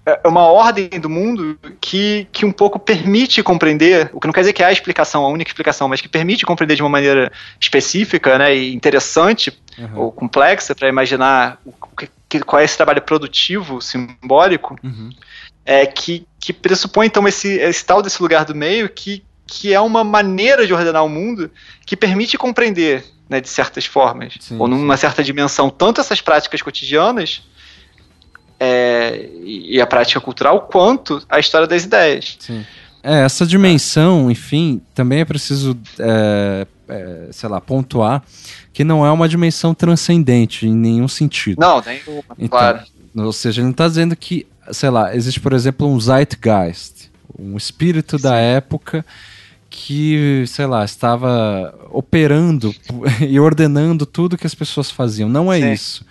é uma ordem do mundo que, que um pouco permite compreender, o que não quer dizer que é a explicação, a única explicação, mas que permite compreender de uma maneira específica né, e interessante uhum. ou complexa para imaginar o, que, qual é esse trabalho produtivo, simbólico, uhum. é, que, que pressupõe então esse, esse tal desse lugar do meio que, que é uma maneira de ordenar o mundo que permite compreender né, de certas formas, sim, ou numa sim. certa dimensão, tanto essas práticas cotidianas é, e a prática cultural, quanto a história das ideias. Sim. É, essa dimensão, enfim, também é preciso, é, é, sei lá, pontuar que não é uma dimensão transcendente em nenhum sentido. Não, nem então, claro. Ou seja, ele não está dizendo que, sei lá, existe, por exemplo, um zeitgeist, um espírito Sim. da época que, sei lá, estava operando <laughs> e ordenando tudo que as pessoas faziam. Não é Sim. isso.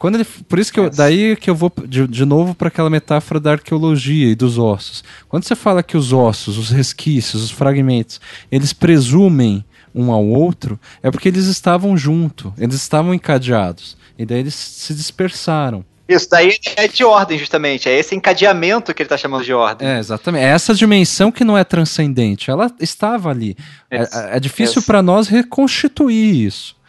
Quando ele, por isso que eu, daí que eu vou de, de novo para aquela metáfora da arqueologia e dos ossos. Quando você fala que os ossos, os resquícios, os fragmentos, eles presumem um ao outro, é porque eles estavam junto, eles estavam encadeados. E daí eles se dispersaram. Isso, daí é de ordem, justamente. É esse encadeamento que ele está chamando de ordem. É, exatamente. É essa dimensão que não é transcendente. Ela estava ali. É, é, difícil para nós reconstituir isso.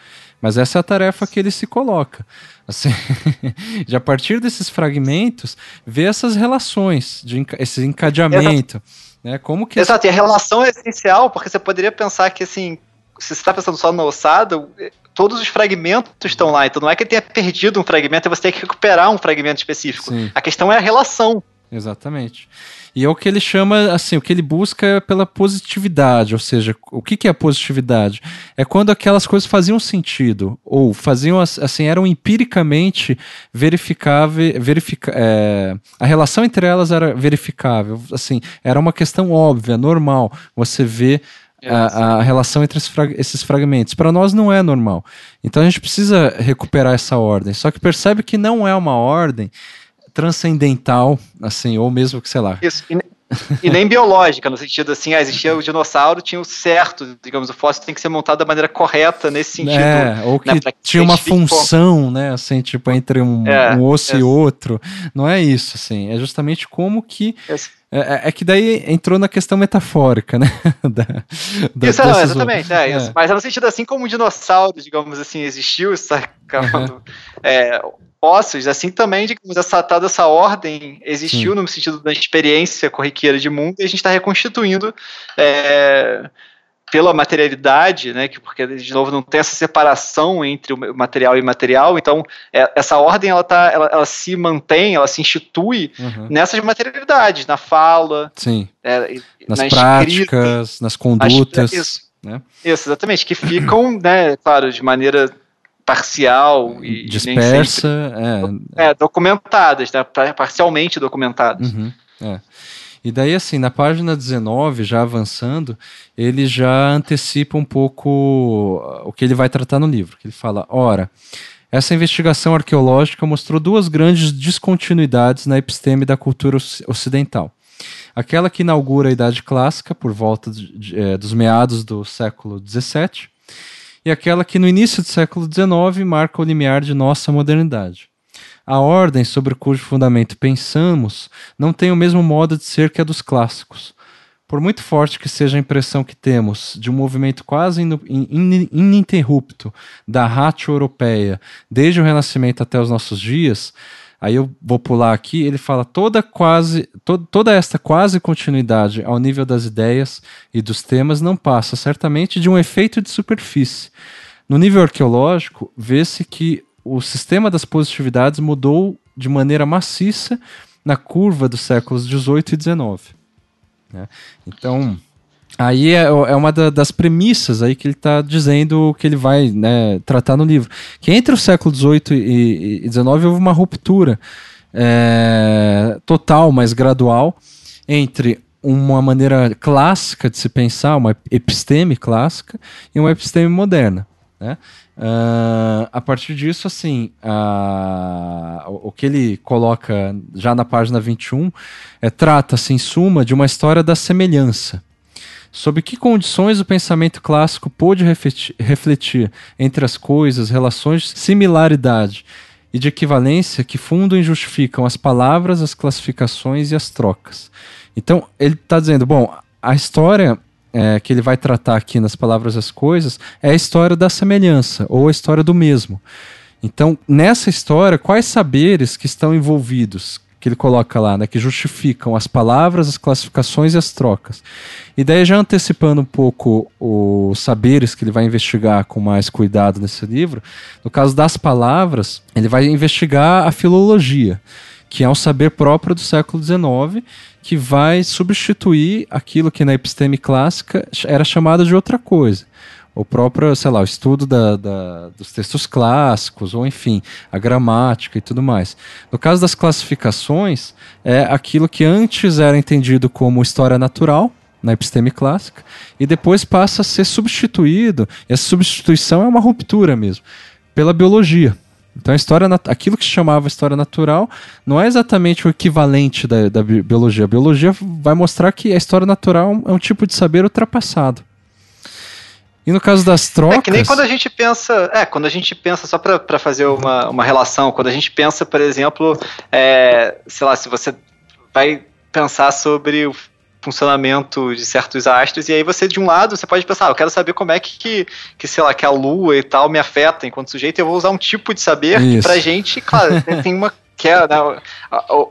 Mas essa é a tarefa que ele se coloca. Assim, <laughs> de a partir desses fragmentos, ver essas relações, de, esse encadeamento. Exato. Né? Como que Exato, e a relação é essencial, porque você poderia pensar que assim, se você está pensando só no ossado, todos os fragmentos estão lá. Então não é que ele tenha perdido um fragmento, é você tem que recuperar um fragmento específico. Sim. A questão é a relação. Exatamente. E é o que ele chama, assim, o que ele busca é pela positividade, ou seja, o que, que é positividade? É quando aquelas coisas faziam sentido, ou faziam, assim, eram empiricamente verificáveis, verifica, é, a relação entre elas era verificável, assim, era uma questão óbvia, normal, você vê a, a, relação entre esses fragmentos. Para nós não é normal. Então a gente precisa recuperar essa ordem. Só que percebe que não é uma ordem transcendental, assim, ou mesmo que, sei lá. Isso. E, e nem biológica, no sentido assim, ah, existia o dinossauro, tinha o certo, digamos, o fóssil tem que ser montado da maneira correta nesse sentido. É, ou que, né, que tinha uma função, né, assim, tipo, entre um, é, um osso é. e outro. Não é isso, assim, é justamente como que... É, é, é, que daí entrou na questão metafórica, né? <laughs> da, da, isso, não, exatamente. É, isso. Mas é no sentido assim como o dinossauro, digamos assim, existiu, sacando, uhum. <laughs> é, ossos, assim também, digamos, essa, tal dessa ordem existiu Sim. no sentido da experiência corriqueira de mundo e a gente está reconstituindo é, pela materialidade, né, que, porque de novo não tem essa separação entre o material e imaterial, então é, essa ordem ela, tá, ela, ela, se mantém, ela se institui uhum. nessas materialidades, na fala, Sim. É, nas na práticas, escrita, nas condutas. Isso, né? isso, exatamente, que ficam, né, claro, de maneira parcial e dispersa, sempre, é. é. documentadas, né, parcialmente documentadas. Uhum, é. E daí, assim, na página 19, já avançando, ele já antecipa um pouco o que ele vai tratar no livro. Ele fala: ora, essa investigação arqueológica mostrou duas grandes descontinuidades na episteme da cultura ocidental. Aquela que inaugura a Idade Clássica, por volta de, de, é, dos meados do século XVII, e aquela que no início do século XIX marca o limiar de nossa modernidade. A ordem sobre cujo fundamento pensamos não tem o mesmo modo de ser que a dos clássicos. Por muito forte que seja a impressão que temos de um movimento quase ininterrupto da ratio europeia desde o Renascimento até os nossos dias, Aí eu vou pular aqui, ele fala toda quase to, toda esta quase continuidade ao nível das ideias e dos temas não passa certamente de um efeito de superfície. No nível arqueológico, vê-se que o sistema das positividades mudou de maneira maciça na curva dos séculos 18 e 19. Né? Então, Aí é, é uma da, das premissas aí que ele está dizendo que ele vai né, tratar no livro. Que entre o século XVIII e, XIX houve uma ruptura é, total, mas gradual, entre uma maneira clássica de se pensar, uma episteme clássica, e uma episteme moderna. Né? Uh, a partir disso, assim, uh, o que ele coloca já na página 21 é, trata-se, em suma, de uma história da semelhança. Sob que condições o pensamento clássico pôde refletir entre as coisas relações de similaridade e de equivalência que fundam e justificam as palavras, as classificações e as trocas. Então, ele está dizendo: bom, a história é, que ele vai tratar aqui nas palavras as coisas é a história da semelhança ou a história do mesmo. Então, nessa história, quais saberes que estão envolvidos? Que ele coloca lá, né, que justificam as palavras, as classificações e as trocas. E daí, já antecipando um pouco os saberes que ele vai investigar com mais cuidado nesse livro, no caso das palavras, ele vai investigar a filologia, que é um saber próprio do século XIX, que vai substituir aquilo que na episteme clássica era chamado de outra coisa o próprio, sei lá, o estudo da, da, dos textos clássicos, ou enfim, a gramática e tudo mais. No caso das classificações, é aquilo que antes era entendido como história natural, na episteme clássica, e depois passa a ser substituído, e essa substituição é uma ruptura mesmo, pela biologia. Então a história, aquilo que se chamava história natural não é exatamente o equivalente da, da biologia. A biologia vai mostrar que a história natural é um tipo de saber ultrapassado. E no caso das trocas. É que nem quando a gente pensa. É, quando a gente pensa, só para fazer uma, uma relação, quando a gente pensa, por exemplo, é, sei lá, se você vai pensar sobre o funcionamento de certos astros, e aí você, de um lado, você pode pensar, ah, eu quero saber como é que, que, sei lá, que a lua e tal me afeta enquanto sujeito, eu vou usar um tipo de saber Isso. que pra gente, claro, tem uma, que é, né,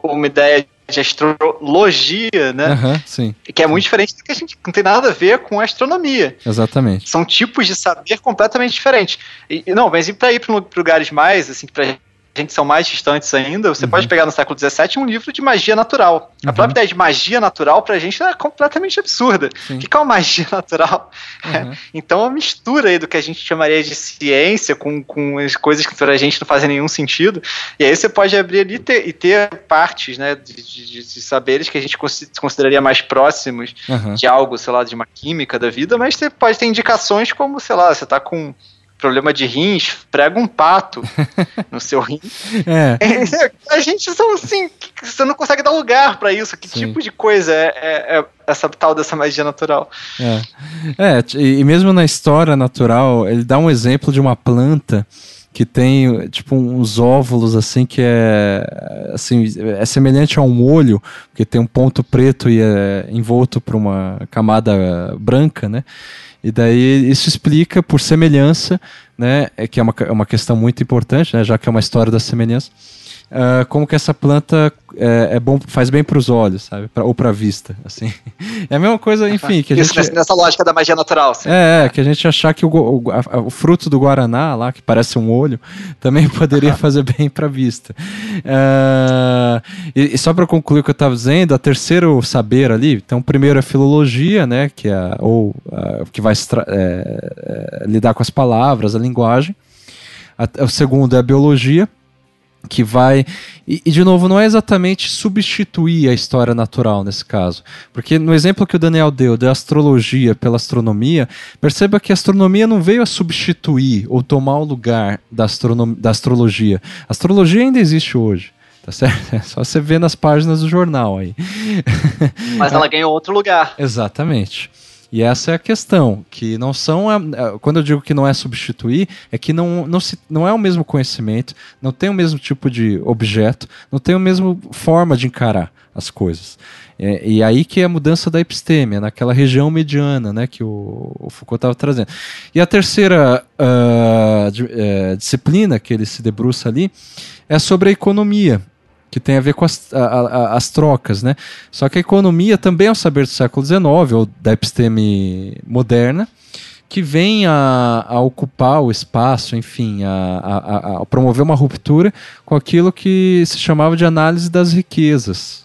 uma ideia de astrologia, né? Uhum, sim. Que é muito diferente do que a gente não tem nada a ver com astronomia. Exatamente. São tipos de saber completamente diferentes. E, não, mas para ir para lugares mais, assim, para gente são mais distantes ainda, você uhum. pode pegar no século XVII um livro de magia natural. Uhum. A própria ideia de magia natural pra gente é completamente absurda. Sim. O que é uma magia <laughs> natural? Uhum. então, é uma mistura aí do que a gente chamaria de ciência com, com as coisas que pra gente não fazem nenhum sentido. E aí você pode abrir ali e ter, e ter partes né, de, de, de, saberes que a gente consideraria mais próximos de algo, sei lá, de uma química da vida, mas você pode ter indicações como, sei lá, você tá com problema de rins, prega um pato no seu rim. <laughs> É. A gente são assim, você não consegue dar lugar para isso. Que Sim. tipo de coisa é, é, é, essa tal dessa magia natural? É. é, e mesmo na história natural, ele dá um exemplo de uma planta que tem tipo uns óvulos assim que é assim é semelhante a um olho porque tem um ponto preto e é envolto por uma camada branca né? E daí isso explica por semelhança né é que é uma, é uma questão muito importante né já que é uma história da semelhança uh, como que essa planta é, é bom, faz bem para os olhos, sabe? Pra, ou para a vista, assim. <laughs> É a mesma coisa, enfim, que a Isso gente... nessa lógica da magia natural. Sim. É, é, que a gente achar que o, o, a, o, fruto do guaraná lá, que parece um olho, <laughs> também poderia <laughs> fazer bem para a vista. Uh, e, e, só para concluir o que eu estava dizendo, a terceiro saber ali, então o primeiro é filologia, né, que é ou uh, que vai é, é, lidar com as palavras, a linguagem. A, o segundo é a biologia que vai. E, e, de novo, não é exatamente substituir a história natural nesse caso. Porque no exemplo que o Daniel deu da astrologia pela astronomia, perceba que a astronomia não veio a substituir ou tomar o lugar da, da astrologia. A astrologia ainda existe hoje. Tá certo? <laughs> É só você ver nas páginas do jornal aí. Mas ela <laughs> ganhou outro lugar. Exatamente. E essa é a questão, que não são. Quando eu digo que não é substituir, é que não, não, se, não é o mesmo conhecimento, não tem o mesmo tipo de objeto, não tem a mesma forma de encarar as coisas. É, e aí que é a mudança da epistêmia, naquela região mediana né, que o, o Foucault estava trazendo. E a terceira uh, disciplina que ele se debruça ali é sobre a economia que tem a ver com as, a, a, as trocas, né? Só que a economia também é um saber do século XIX, ou da episteme moderna, que vem a, a ocupar o espaço, enfim, a, a, promover uma ruptura com aquilo que se chamava de análise das riquezas.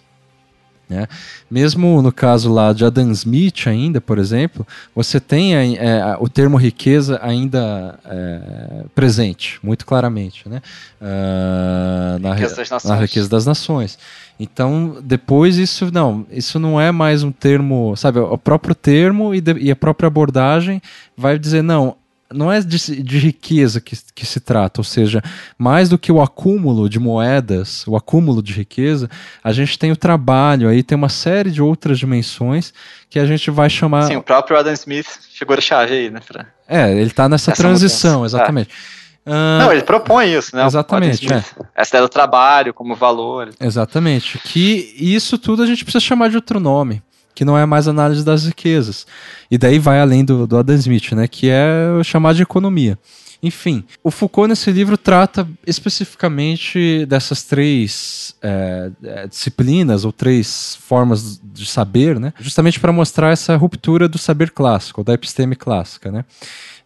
Né? Mesmo no caso lá de Adam Smith, ainda, por exemplo, você tem é, o termo riqueza ainda é, presente, muito claramente, né? Uh, na, riqueza na, riqueza das nações. Então, depois isso não, isso não é mais um termo, sabe, o próprio termo e, de, e a própria abordagem vai dizer não, não é de, de, riqueza que, que se trata, ou seja, mais do que o acúmulo de moedas, o acúmulo de riqueza, a gente tem o trabalho, aí tem uma série de outras dimensões que a gente vai chamar. Sim, o próprio Adam Smith figura-chave aí, né? Pra... É, ele está nessa Essa transição, mudança. exatamente. Uh, não, ele propõe isso, né? Exatamente. É. Essa ideia do trabalho como valor. Exatamente. Que isso tudo a gente precisa chamar de outro nome que não é mais análise das riquezas. E daí vai além do, do Adam Smith, né, que é chamado de economia. Enfim, o Foucault nesse livro trata especificamente dessas três é, é disciplinas ou três formas de saber, né? Justamente para mostrar essa ruptura do saber clássico, da episteme clássica, né?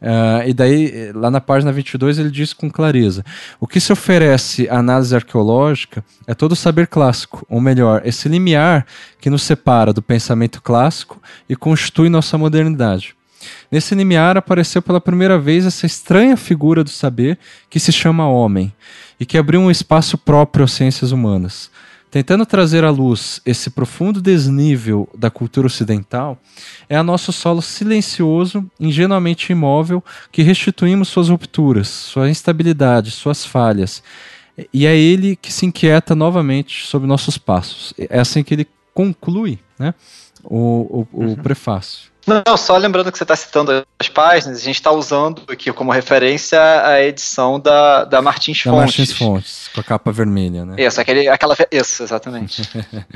Uh, e daí, lá na página 22, ele diz com clareza: o que se oferece à análise arqueológica é todo o saber clássico, ou melhor, esse limiar que nos separa do pensamento clássico e constitui nossa modernidade. Nesse limiar apareceu pela primeira vez essa estranha figura do saber que se chama homem e que abriu um espaço próprio às ciências humanas. Tentando trazer à luz esse profundo desnível da cultura ocidental, é a nosso solo silencioso, ingenuamente imóvel, que restituímos suas rupturas, sua instabilidade, suas falhas. E é ele que se inquieta novamente sobre nossos passos. É assim que ele conclui né, o, o, o uhum. prefácio. Não, só lembrando que você está citando as páginas, a gente está usando aqui como referência a edição da, da Martins da Fontes. Martins Fontes, com a capa vermelha, né? Isso, aquele, aquela. Isso, exatamente.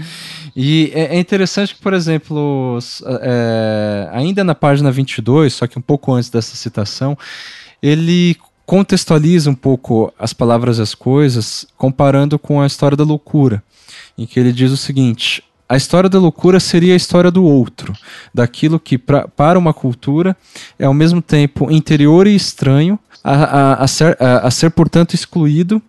<laughs> e é, é, interessante que, por exemplo, é, ainda na página 22, só que um pouco antes dessa citação, ele contextualiza um pouco as palavras e as coisas, comparando com a história da loucura, em que ele diz o seguinte a história da loucura seria a história do outro, daquilo que pra, para uma cultura é ao mesmo tempo interior e estranho, a, a, a, ser, a ser, portanto, excluído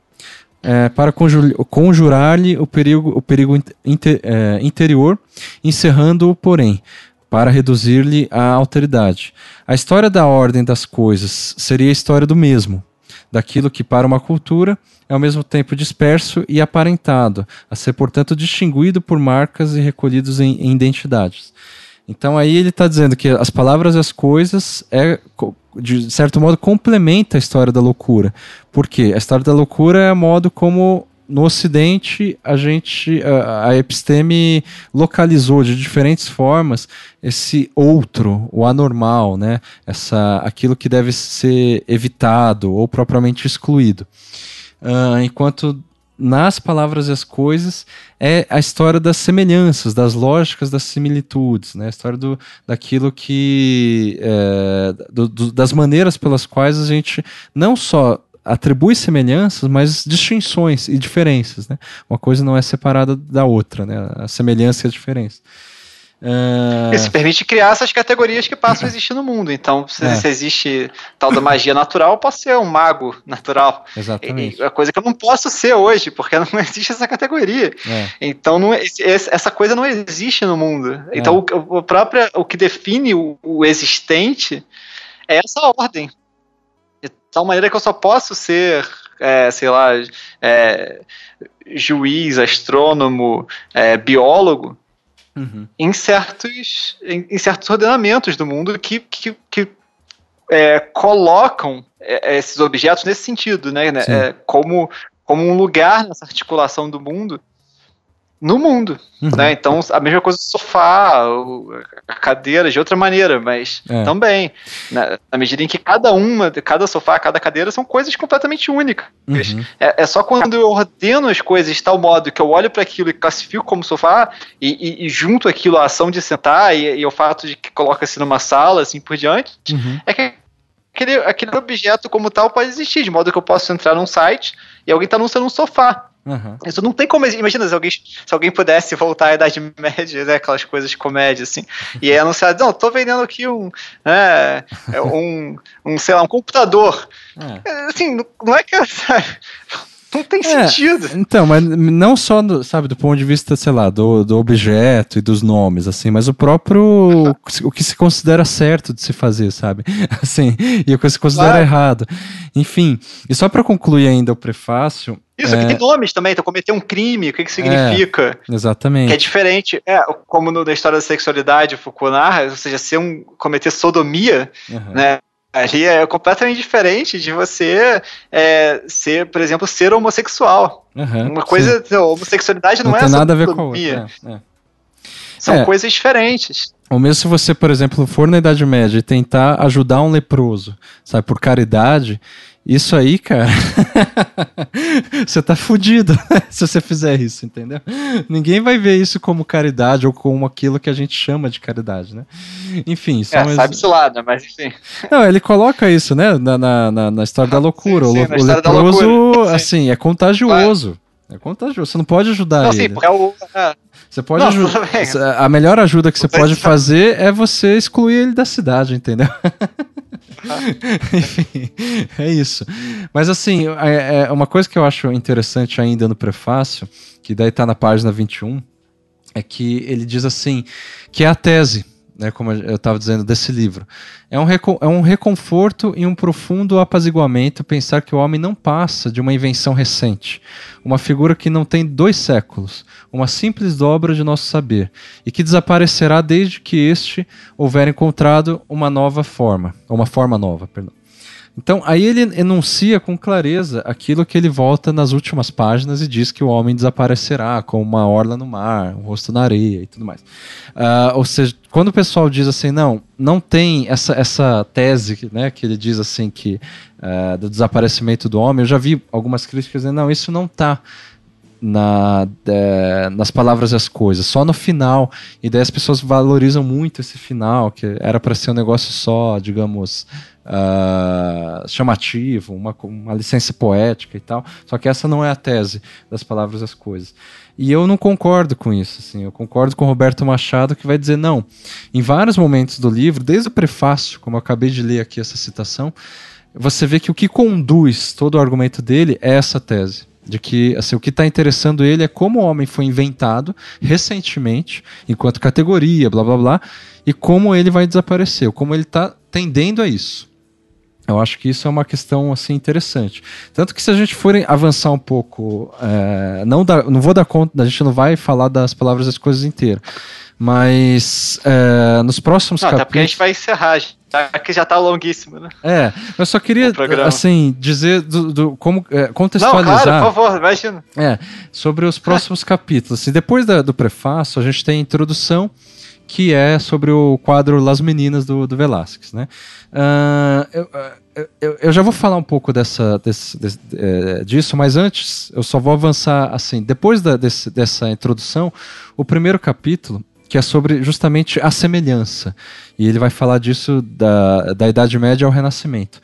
é, para conjurar-lhe o perigo, o perigo inter, é, interior, encerrando-o, porém, para reduzir-lhe a alteridade. A história da ordem das coisas seria a história do mesmo, daquilo que para uma cultura é ao mesmo tempo disperso e aparentado, a ser, portanto, distinguido por marcas e recolhidos em, em identidades. Então aí ele está dizendo que as palavras e as coisas é de certo modo, complementa a história da loucura. Por quê? A história da loucura é o modo como no Ocidente, a gente, a, a, episteme localizou de diferentes formas esse outro, o anormal, né? Essa, aquilo que deve ser evitado ou propriamente excluído. Uh, enquanto nas palavras e as coisas é a história das semelhanças, das lógicas, das similitudes, né? A história do, daquilo que é, do, do, das maneiras pelas quais a gente não só atribui semelhanças, mas distinções e diferenças, né? Uma coisa não é separada da outra, né? A semelhança e a diferença. Uh... Isso permite criar essas categorias que passam a existir no mundo. Então, se, é. se existe tal da magia natural, eu posso ser um mago natural. Exatamente. É coisa que eu não posso ser hoje, porque não <laughs> existe essa categoria. É. Então, não, essa coisa não existe no mundo. Então, é. o, o, próprio, o que define o, o existente é essa ordem tal maneira que eu só posso ser, é, sei lá, é, juiz, astrônomo, é, biólogo, uhum. em, certos, em, em, certos ordenamentos do mundo que, que, que é, colocam é, esses objetos nesse sentido, né, né é, como, como um lugar nessa articulação do mundo no mundo, uhum. né? Então a mesma coisa do sofá, a cadeira de outra maneira, mas é. também na, na, medida em que cada uma, cada sofá, cada cadeira são coisas completamente únicas. Uhum. É, é, só quando eu ordeno as coisas de tal modo que eu olho para aquilo e classifico como sofá e, e, e junto aquilo a ação de sentar e, e o fato de que coloca-se numa sala, assim por diante, uhum. é que aquele, aquele objeto como tal pode existir, de modo que eu posso entrar num site e alguém está anunciando um sofá. Uhum. Isso não tem como. Imagina se alguém, se alguém pudesse voltar à Idade Média, né, aquelas coisas de comédia, assim, e aí anunciar, não, tô vendendo aqui um, né, um, um, sei lá, um computador. É. Assim, não é que. <laughs> Sabe, não tem é, sentido. Então, mas não só, do, sabe, do ponto de vista, sei lá, do, do objeto e dos nomes, assim, mas o próprio, o que se considera certo de se fazer, sabe? <laughs> Assim, e o que se considera claro. errado. Enfim, e só para concluir ainda o prefácio, isso, é... aqui tem nomes também, então cometer um crime, o que, que significa? É, exatamente. Que é diferente, é, como no, na história da sexualidade, Foucault narra, ou seja, ser um, cometer sodomia, uhum. né? Ali é completamente diferente de você é, ser, por exemplo, ser homossexual. Uhum, Uma coisa, sim. homossexualidade não, não é tem nada a ver com a outra. É, é. São é. coisas diferentes. Ou mesmo se você, por exemplo, for na Idade Média e tentar ajudar um leproso, sabe, por caridade, isso aí, cara, <laughs> você tá fudido né, <laughs> se você fizer isso, entendeu? Ninguém vai ver isso como caridade ou como aquilo que a gente chama de caridade, né? Enfim, são é, sabe-se lá, né? Mas enfim. Não, ele coloca isso, né? Na, na, na história da loucura. Sim, sim, o, o leproso, loucura. assim, é contagioso. É contagioso. Você não pode ajudar não, ele. Sim, porque é o. É. Você pode ajudar. A melhor ajuda que você pode fazer é você excluir ele da cidade, entendeu? <laughs> Enfim, <laughs> é isso. Mas assim, é, é, uma coisa que eu acho interessante ainda no prefácio, que daí tá na página 21, é que ele diz assim, que é a tese né, como eu estava dizendo, desse livro. É um, é um reconforto e um profundo apaziguamento pensar que o homem não passa de uma invenção recente, uma figura que não tem dois séculos, uma simples dobra de nosso saber, e que desaparecerá desde que este houver encontrado uma nova forma, uma forma nova, perdão. Então, aí ele enuncia com clareza aquilo que ele volta nas últimas páginas e diz que o homem desaparecerá com uma orla no mar, um rosto na areia e tudo mais. Uh, ou seja, quando o pessoal diz assim, não, não tem essa, essa tese né, que ele diz assim que uh, do desaparecimento do homem, eu já vi algumas críticas dizendo, não, isso não está na, é, nas palavras e as coisas, só no final. E daí as pessoas valorizam muito esse final, que era para ser um negócio só, digamos, uh, chamativo, uma, uma licença poética e tal. Só que essa não é a tese das palavras e as coisas. E eu não concordo com isso. Assim, eu concordo com Roberto Machado que vai dizer não. Em vários momentos do livro, desde o prefácio, como eu acabei de ler aqui essa citação, você vê que o que conduz todo o argumento dele é essa tese de que assim, o que está interessando ele é como o homem foi inventado recentemente, enquanto categoria, blá blá blá, e como ele vai desaparecer, como ele está tendendo a isso. Eu acho que isso é uma questão assim interessante. Tanto que se a gente for avançar um pouco, é, não, dá, não vou dar conta, a gente não vai falar das palavras das coisas inteiras. Mas é, nos próximos não, capítulos. Até porque a gente vai encerrar que já tá longuíssimo, né? É, eu só queria, assim, dizer do, do como é, contextualizar. Não, claro, por favor, imagina. É, sobre os próximos <laughs> capítulos. Assim, depois da, do prefácio, a gente tem a introdução, que é sobre o quadro Las Meninas do, do Velázquez, né? Uh, eu, eu, eu, já vou falar um pouco dessa, desse, desse, é, disso, mas antes eu só vou avançar assim. Depois da, desse, dessa introdução, o primeiro capítulo que é sobre justamente a semelhança. E ele vai falar disso da, da Idade Média ao Renascimento.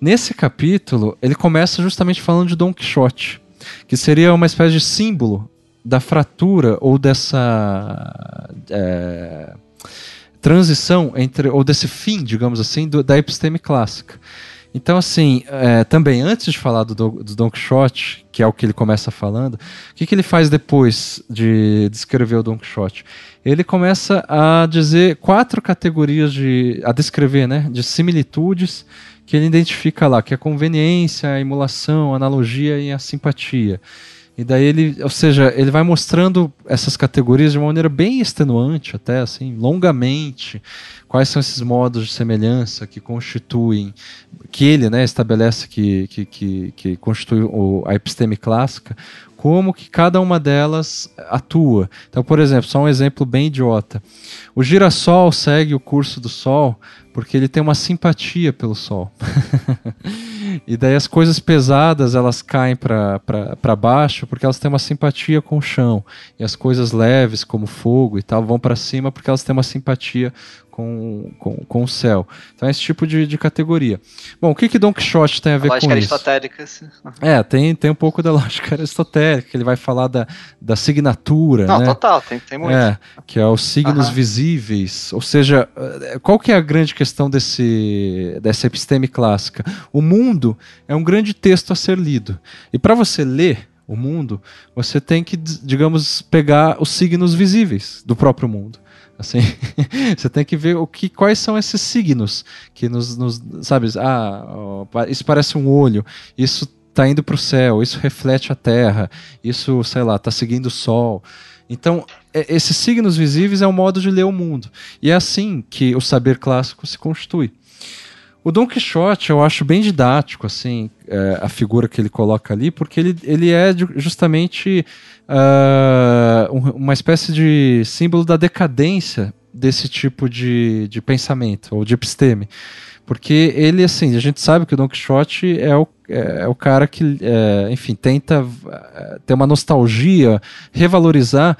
Nesse capítulo, ele começa justamente falando de Dom Quixote, que seria uma espécie de símbolo da fratura ou dessa é, transição entre, ou desse fim, digamos assim, do, da episteme clássica. Então, assim, é, também antes de falar do, do Don Quixote, que é o que ele começa falando, o que, que ele faz depois de descrever o Don Quixote? Ele começa a dizer quatro categorias de. a descrever, né? De similitudes que ele identifica lá, que é a conveniência, a emulação, a analogia e a simpatia. E daí ele, ou seja, ele vai mostrando essas categorias de uma maneira bem extenuante, até assim, longamente, quais são esses modos de semelhança que constituem, que ele né, estabelece que, que, que, que constitui o, a episteme clássica, como que cada uma delas atua. Então, por exemplo, só um exemplo bem idiota. O girassol segue o curso do Sol porque ele tem uma simpatia pelo Sol. <laughs> e daí as coisas pesadas elas caem para baixo porque elas têm uma simpatia com o chão. E as coisas leves, como fogo e tal, vão para cima porque elas têm uma simpatia com, com, com o céu. Então é esse tipo de, de categoria. Bom, o que, que Don Quixote tem a ver a com isso? aristotélica. É, tem, tem um pouco da <laughs> lógica aristotélica, ele vai falar da, da signatura. Não, né? total, tem, tem muito. É, que é os signos uhum. visíveis. Ou seja, eh, qual que é a grande questão desse, dessa episteme clássica? O mundo é um grande texto a ser lido. E para você ler o mundo, você tem que, digamos, pegar os signos visíveis do próprio mundo. Assim, <laughs> você tem que ver o que, quais são esses signos que nos, nos sabe, ah, isso parece um olho, isso está indo para o céu, isso reflete a terra, isso, sei lá, está seguindo o sol. Então, é, esses signos visíveis é um modo de ler o mundo. E é assim que o saber clássico se constitui. O Don Quixote eu acho bem didático, assim, é, a figura que ele coloca ali, porque ele, ele é justamente uh, uma espécie de símbolo da decadência desse tipo de, de pensamento, ou de episteme. Porque ele, assim, a gente sabe que o Don Quixote é o, é, é o cara que, é, enfim, tenta é, ter uma nostalgia, revalorizar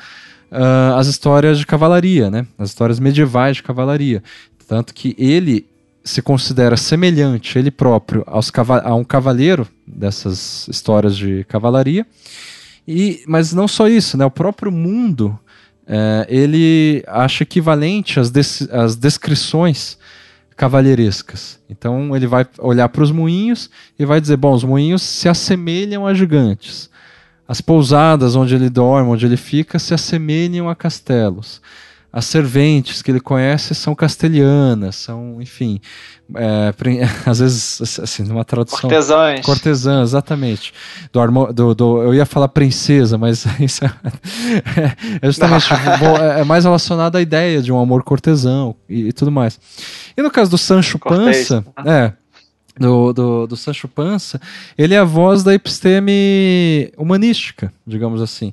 uh, as histórias de cavalaria, né? As histórias medievais de cavalaria. Tanto que ele se considera semelhante, ele próprio, aos a um cavaleiro dessas histórias de cavalaria. E, mas não só isso, né? O próprio mundo é, ele acha equivalente às, des às descrições cavalheirescas. Então ele vai olhar para os moinhos e vai dizer: bom, os moinhos se assemelham a gigantes. As pousadas onde ele dorme, onde ele fica, se assemelham a castelos as serventes que ele conhece são castelhanas, são, enfim, é, <laughs> às vezes, assim, numa tradução. Cortesãs. Cortesãs, exatamente. Do, do, do, eu ia falar princesa, mas <laughs> isso é, é justamente é, é mais relacionado à ideia de um amor cortesão e, e tudo mais. E no caso do Sancho Cortês. Pança, é. Do, do, do Sancho Pança, ele é a voz da episteme humanística, digamos assim.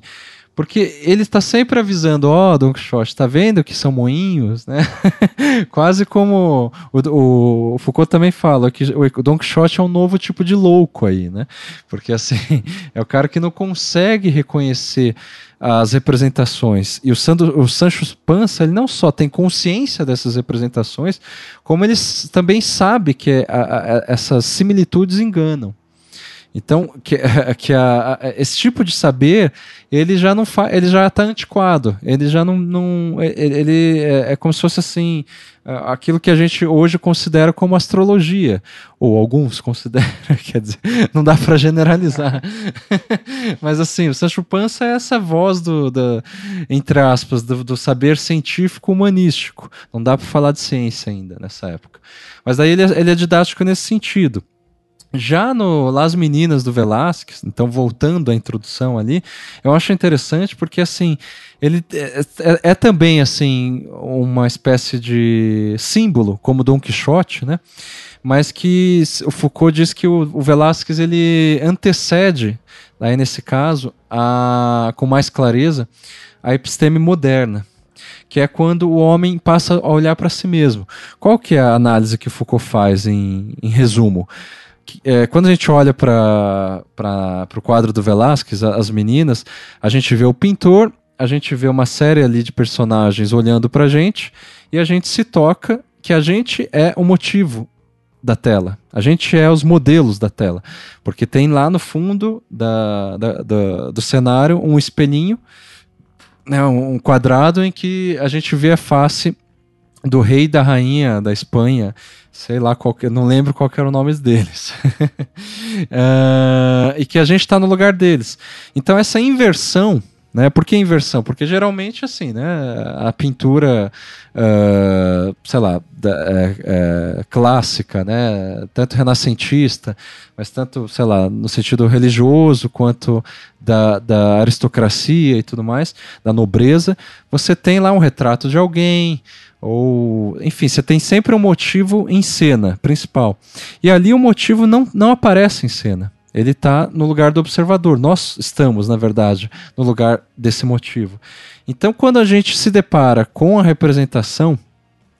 Porque ele está sempre avisando, ó, oh, Don Quixote, tá vendo que são moinhos, né? <laughs> Quase como o, o, Foucault também fala que o Don Quixote é um novo tipo de louco aí, né? Porque assim, <laughs> é o cara que não consegue reconhecer as representações. E o, Sandro, o Sancho Panza, ele não só tem consciência dessas representações, como ele também sabe que a, a, essas similitudes enganam. Então, que, <laughs> que a, a, esse tipo de saber, ele já não fa, ele já está antiquado. Ele já não, não ele, ele é, é, como se fosse assim, aquilo que a gente hoje considera como astrologia, ou alguns <laughs> consideram, <laughs> quer dizer, não dá para generalizar. Mas assim, o Sancho Panza é essa voz do, do entre aspas, do, do saber científico humanístico. Não dá para falar de ciência ainda nessa época. Mas daí ele é, ele é didático nesse sentido Já no Las Meninas do Velázquez, então voltando à introdução ali, eu acho interessante porque assim ele é, é, é, também assim uma espécie de símbolo, como Dom Quixote, né? Mas que o Foucault diz que o, o Velázquez ele antecede, aí nesse caso, a, com mais clareza, a episteme moderna que é quando o homem passa a olhar para si mesmo. Qual que é a análise que Foucault faz em, em resumo? É, quando a gente olha para o quadro do Velázquez, as meninas, a gente vê o pintor, a gente vê uma série ali de personagens olhando para a gente e a gente se toca que a gente é o motivo da tela. A gente é os modelos da tela. Porque tem lá no fundo da, da, da do cenário um espelhinho, né, um quadrado em que a gente vê a face do rei e da rainha da Espanha sei lá qual que, não lembro qual era o nome deles. Uh, <laughs> e que a gente está no lugar deles. Então essa inversão né por que inversão? Porque geralmente assim né a pintura uh, sei lá da, é, clássica né tanto renascentista mas tanto sei lá no sentido religioso quanto da, da aristocracia e tudo mais da nobreza você tem lá um retrato de alguém ou, enfim, você tem sempre um motivo em cena principal. E ali o motivo não, não aparece em cena. Ele está no lugar do observador. Nós estamos, na verdade, no lugar desse motivo. Então, quando a gente se depara com a representação,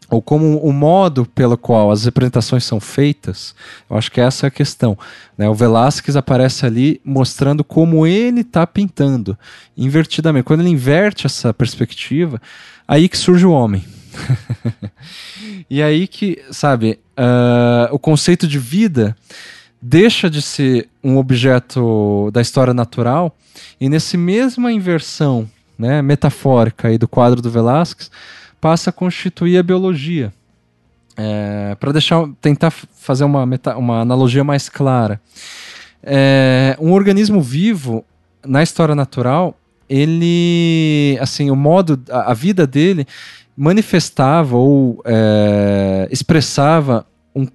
ou como o modo pelo qual as representações são feitas, eu acho que essa é a questão. Né? O Velázquez aparece ali mostrando como ele está pintando, invertidamente. Quando ele inverte essa perspectiva, aí que surge o homem. <laughs> e aí que, sabe, uh, o conceito de vida deixa de ser um objeto da história natural e nesse mesma inversão né, metafórica aí do quadro do Velázquez passa a constituir a biologia. É, Para deixar, tentar fazer uma, meta, uma analogia mais clara, é, um organismo vivo na história natural, ele, assim, o modo, a, a vida dele manifestava ou é, expressava um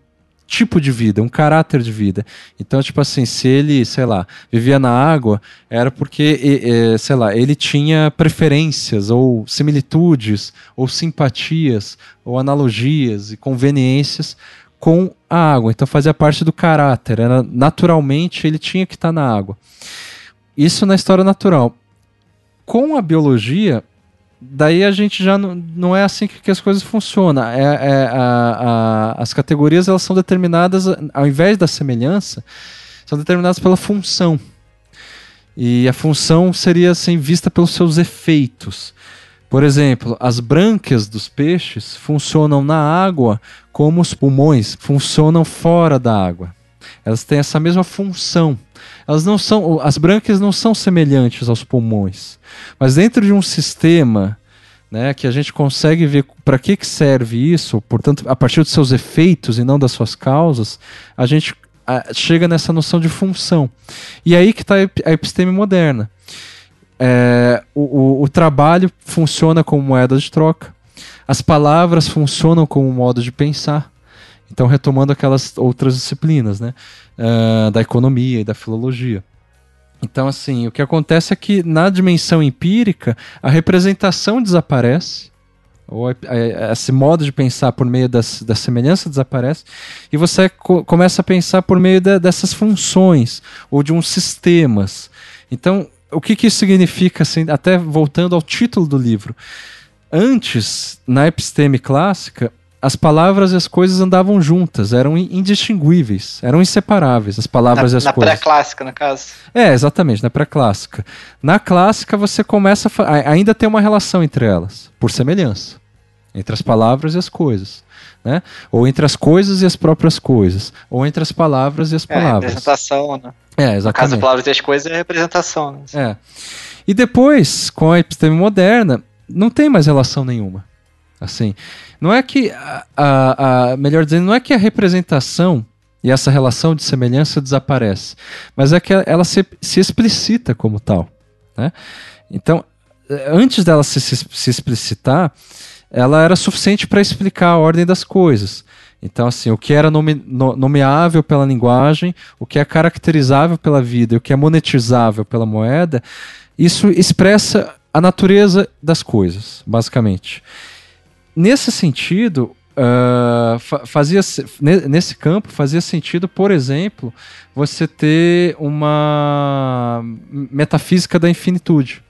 tipo de vida, um caráter de vida. Então, tipo assim, se ele, sei lá, vivia na água, era porque, sei lá, ele tinha preferências ou similitudes ou simpatias ou analogias e conveniências com a água. Então fazia parte do caráter. Era, naturalmente ele tinha que estar na água. Isso na história natural. Com a biologia, daí a gente já não, não é assim que, que as coisas funcionam. É, é a, a, as categorias elas são determinadas, ao invés da semelhança, são determinadas pela função. E a função seria assim, vista pelos seus efeitos. Por exemplo, as brânquias dos peixes funcionam na água como os pulmões funcionam fora da água. Elas têm essa mesma função. Elas não são, as brânquias não são semelhantes aos pulmões, mas dentro de um sistema, né, que a gente consegue ver para que, que serve isso, portanto, a partir dos seus efeitos e não das suas causas, a gente a, chega nessa noção de função. E aí que está a episteme moderna. É, o, o, o trabalho funciona como moeda de troca, as palavras funcionam como modo de pensar. Então, retomando aquelas outras disciplinas, né? Uh, da economia e da filologia. Então, assim, o que acontece é que na dimensão empírica, a representação desaparece, ou esse modo de pensar por meio das, da semelhança desaparece, e você co começa a pensar por meio de, dessas funções, ou de uns sistemas. Então, o que, que isso significa, assim, até voltando ao título do livro? Antes, na episteme clássica, as palavras e as coisas andavam juntas, eram indistinguíveis, eram inseparáveis, as palavras na, e as na coisas. Na pré-clássica, no caso. É, exatamente, na pré-clássica. Na clássica você começa a ainda tem uma relação entre elas, por semelhança, entre as palavras e as coisas. Né? Ou entre as coisas e as próprias coisas, ou entre as palavras e as palavras. É, representação, né? É, exatamente. No caso, as palavras e as coisas é representação. Né? É. E depois, com a episteme moderna, não tem mais relação nenhuma. Assim, não é que a, a, a, melhor dizendo, não é que a representação e essa relação de semelhança desaparece, mas é que ela se, se explicita como tal, né? Então, antes dela se, se, se explicitar, ela era suficiente para explicar a ordem das coisas. Então, assim, o que era nome, no, nomeável pela linguagem, o que é caracterizável pela vida e o que é monetizável pela moeda, isso expressa a natureza das coisas, basicamente. Nesse sentido, uh, fazia nesse campo fazia sentido, por exemplo, você ter uma metafísica da infinitude.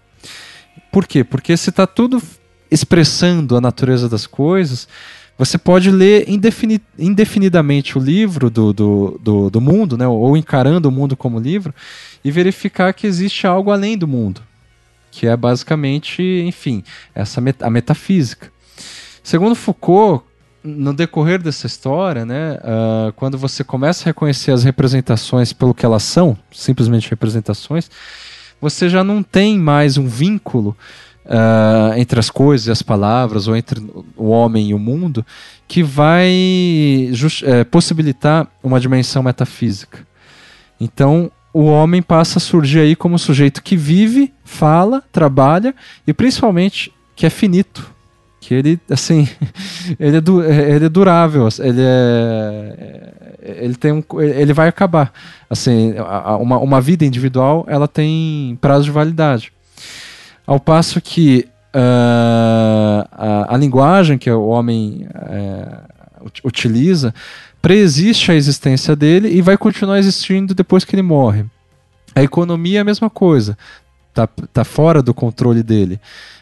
Por quê? Porque se está tudo expressando a natureza das coisas, você pode ler indefini indefinidamente o livro do, do, do, do, mundo, né, ou encarando o mundo como livro, e verificar que existe algo além do mundo, que é basicamente, enfim, essa met a metafísica. Segundo Foucault, no decorrer dessa história, né, uh, quando você começa a reconhecer as representações pelo que elas são, simplesmente representações, você já não tem mais um vínculo uh, entre as coisas e as palavras, ou entre o homem e o mundo, que vai é, possibilitar uma dimensão metafísica. Então, o homem passa a surgir aí como sujeito que vive, fala, trabalha e principalmente que é finito. Que ele, assim, <laughs> ele é, du ele é durável, ele é. Ele tem um. Ele vai acabar. Assim, uma, uma vida individual ela tem prazo de validade. Ao passo que uh, a, a, linguagem que o homem uh, utiliza preexiste a existência dele e vai continuar existindo depois que ele morre. A economia é a mesma coisa, tá, tá fora do controle dele.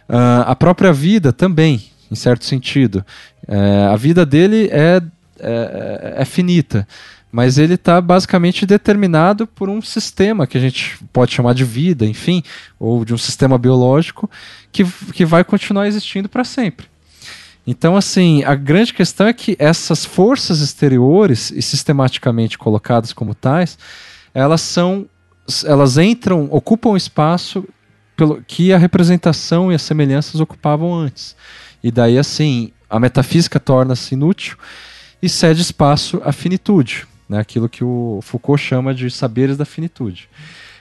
Uh, a própria vida também, em certo sentido. Uh, a vida dele é, é, é finita mas ele está basicamente determinado por um sistema que a gente pode chamar de vida, enfim, ou de um sistema biológico que, que vai continuar existindo para sempre. Então, assim, a grande questão é que essas forças exteriores, e sistematicamente colocadas como tais, elas são. Elas entram, ocupam o espaço pelo que a representação e as semelhanças ocupavam antes. E daí, assim, a metafísica torna-se inútil e cede espaço à finitude né? aquilo que o Foucault chama de saberes da finitude.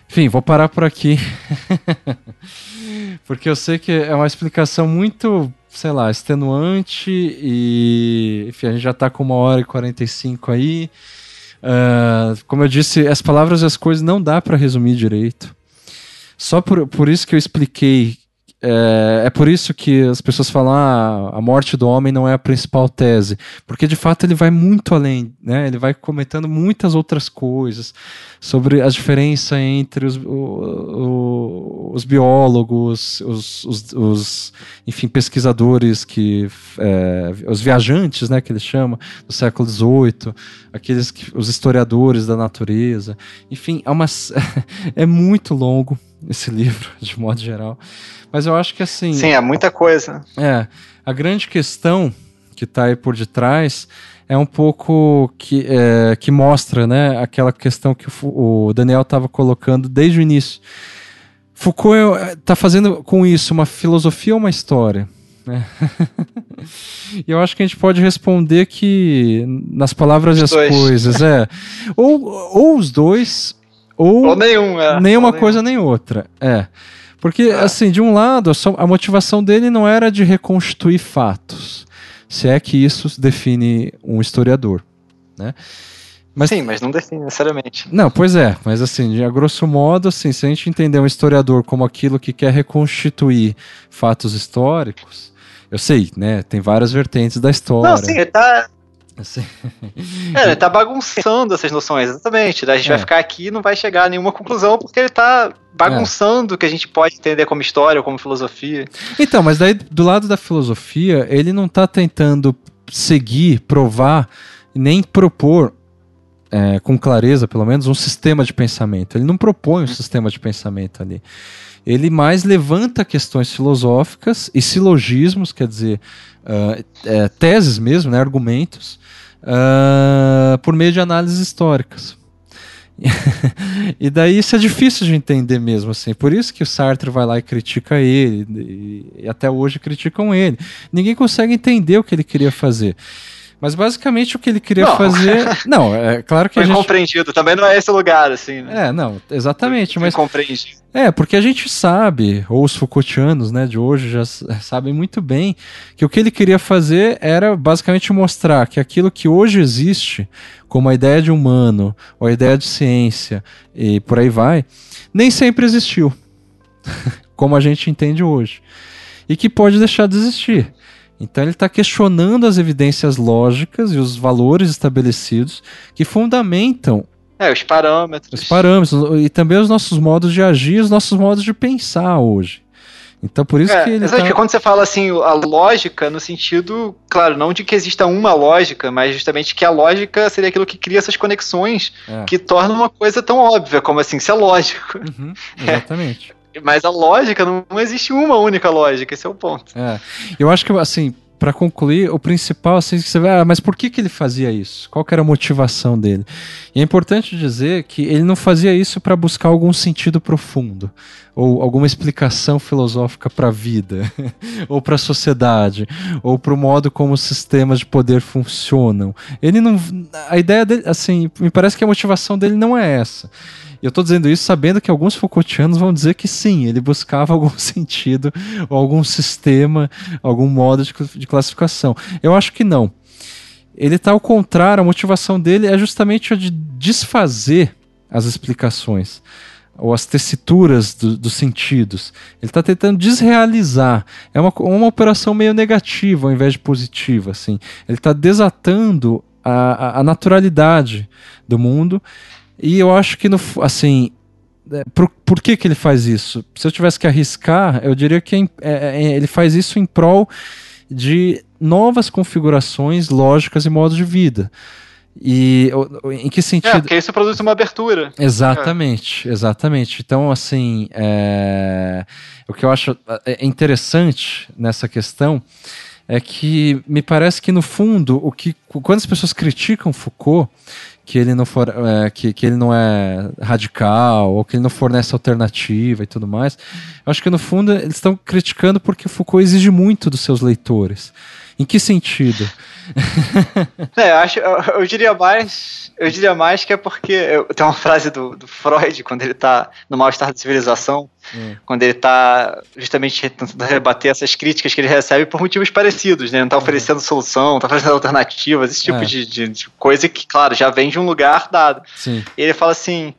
Enfim, vou parar por aqui, <laughs> porque eu sei que é uma explicação muito, sei lá, extenuante e, enfim, a gente já está com uma hora e 45 aí. Uh, como eu disse, as palavras e as coisas não dá para resumir direito. Só por, por isso que eu expliquei é, é, por isso que as pessoas falam ah, a morte do homem não é a principal tese, porque de fato ele vai muito além, né? Ele vai comentando muitas outras coisas sobre a diferença entre os, o, o, os biólogos, os, os, os, enfim pesquisadores que é, os viajantes, né, que eles chamam do século XVIII, aqueles que, os historiadores da natureza, enfim, é, uma, <laughs> é muito longo esse livro <laughs> de modo geral. Mas eu acho que assim. Sim, é muita coisa. É. A grande questão que está aí por detrás é um pouco que, é, que mostra né, aquela questão que o, Daniel estava colocando desde o início. Foucault está fazendo com isso uma filosofia ou uma história? Né? <laughs> e eu acho que a gente pode responder que nas palavras os e as dois. coisas, é. ou, ou os dois, ou, ou nenhum, é. nenhuma ou coisa nenhum. nem outra. É. Porque, é. assim, de um lado, a motivação dele não era de reconstituir fatos, se é que isso define um historiador, né? Mas, Sim, mas não define necessariamente. Não, pois é, mas assim, a grosso modo, assim, se a gente entender um historiador como aquilo que quer reconstituir fatos históricos, eu sei, né, tem várias vertentes da história. Não, sim, ele tá, Assim. É, ele tá bagunçando essas noções, exatamente. A gente é. vai ficar aqui e não vai chegar a nenhuma conclusão, porque ele tá bagunçando o que a gente pode entender como história ou como filosofia. Então, mas daí do lado da filosofia, ele não tá tentando seguir, provar, nem propor é, com clareza, pelo menos, um sistema de pensamento. Ele não propõe um sistema de pensamento ali. Ele mais levanta questões filosóficas e silogismos, quer dizer, uh, é, teses mesmo, né, argumentos, uh, por meio de análises históricas. <laughs> e daí isso é difícil de entender mesmo, assim. Por isso que o Sartre vai lá e critica ele, e, até hoje criticam ele. Ninguém consegue entender o que ele queria fazer. Mas basicamente o que ele queria não. fazer. <laughs> Não, é claro que Foi a gente. compreendido, também não é esse lugar, assim, né? É, não, exatamente. Foi, mas compreendido. É, porque a gente sabe, ou os Foucaultianos né, de hoje já sabem muito bem, que o que ele queria fazer era basicamente mostrar que aquilo que hoje existe, como a ideia de humano, ou a ideia de ciência, e por aí vai, nem sempre existiu. <laughs> como a gente entende hoje. E que pode deixar de existir. Então ele está questionando as evidências lógicas e os valores estabelecidos que fundamentam é, os parâmetros. Os parâmetros e também os nossos modos de agir, os nossos modos de pensar hoje. Então por isso é, que ele. Tá... que quando você fala assim, a lógica, no sentido, claro, não de que exista uma lógica, mas justamente que a lógica seria aquilo que cria essas conexões é. que torna uma coisa tão óbvia como assim, isso é lógico. Uhum, exatamente. <laughs> Mas a lógica, não, não, existe uma única lógica, esse é o ponto. É. Eu acho que, assim, para concluir, o principal, assim, que você vai, ah, mas por que, que ele fazia isso? Qual era a motivação dele? E é importante dizer que ele não fazia isso para buscar algum sentido profundo, ou alguma explicação filosófica para a vida, <laughs> ou para a sociedade, ou para o modo como os sistemas de poder funcionam. Ele não. A ideia dele, assim, me parece que a motivação dele não é essa. E eu estou dizendo isso sabendo que alguns Foucaultianos vão dizer que sim, ele buscava <laughs> algum sentido, ou algum sistema, algum modo de, de classificação. Eu acho que não. Ele está ao contrário, a motivação dele é justamente a de desfazer as explicações ou as tessituras do, dos sentidos. Ele está tentando desrealizar. É uma, uma operação meio negativa ao invés de positiva. Assim. Ele está desatando a, a, naturalidade do mundo e eu acho que, no, assim, é, por, por que, que ele faz isso? Se eu tivesse que arriscar, eu diria que é, é, é, ele faz isso em prol de novas configurações lógicas e modos de vida. E em que sentido? É, porque isso produz uma abertura. Exatamente, é. exatamente. Então, assim, é... o que eu acho é, interessante nessa questão é que me parece que, no fundo, o que quando as pessoas criticam Foucault, que ele não for é, que, que ele não é radical ou que ele não fornece alternativa e tudo mais. Eu acho que no fundo eles estão criticando porque Foucault exige muito dos seus leitores. Em que sentido? <laughs> é, eu, acho, eu, eu, diria mais, eu diria mais que é porque eu, tem uma frase do, do Freud quando ele está no mal-estar da civilização, hum. quando ele está justamente tentando rebater essas críticas que ele recebe por motivos parecidos, né? Não está uhum. oferecendo solução, não está oferecendo alternativas, esse tipo é. de, de, de, coisa que, claro, já vem de um lugar dado. Sim. E ele fala assim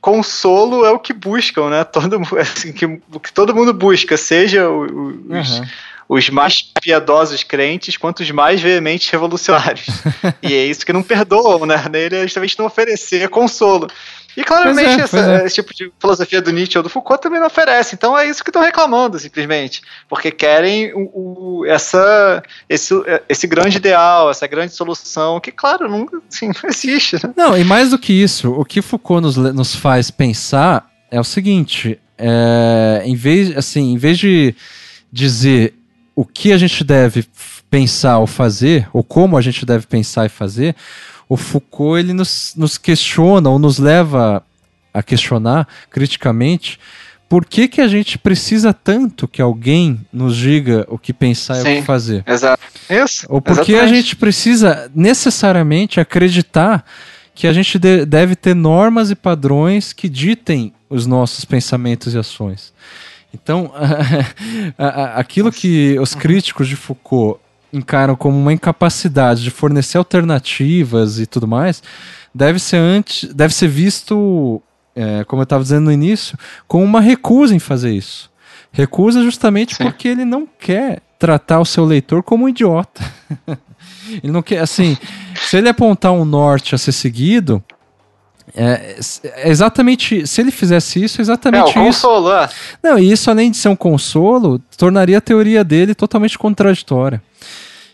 consolo é o que buscam, né? Todo, <laughs> assim, que, o que todo mundo busca, seja os, uhum os mais <laughs> piedosos crentes quanto os mais veementes revolucionários. <laughs> e é isso que não perdoam, né? Nele é justamente não oferecer consolo. E claramente é, essa, é. esse tipo de filosofia do Nietzsche ou do Foucault também não oferece. Então é isso que estão reclamando, simplesmente. Porque querem o, o, essa, esse, esse grande ideal, essa grande solução, que, claro, não, assim, não existe. Né? Não, e mais do que isso, o que Foucault nos, nos faz pensar é o seguinte: é, em, vez, assim, em vez de dizer o que a gente deve pensar ou fazer, ou como a gente deve pensar e fazer, o Foucault ele nos, nos questiona ou nos leva a questionar criticamente por que, que a gente precisa tanto que alguém nos diga o que pensar Sim, e o que fazer. Exato. Isso, ou por que a gente precisa necessariamente acreditar que a gente de, deve ter normas e padrões que ditem os nossos pensamentos e ações. Então, <laughs> aquilo que os críticos de Foucault encaram como uma incapacidade de fornecer alternativas e tudo mais, deve ser antes, deve ser visto, é, como eu estava dizendo no início, como uma recusa em fazer isso. Recusa justamente Sim. porque ele não quer tratar o seu leitor como um idiota. <laughs> ele não quer, assim, se ele apontar um norte a ser seguido, é, é, exatamente. Se ele fizesse isso, é exatamente é, o isso. Consolo, é. Não, e isso, além de ser um consolo, tornaria a teoria dele totalmente contraditória.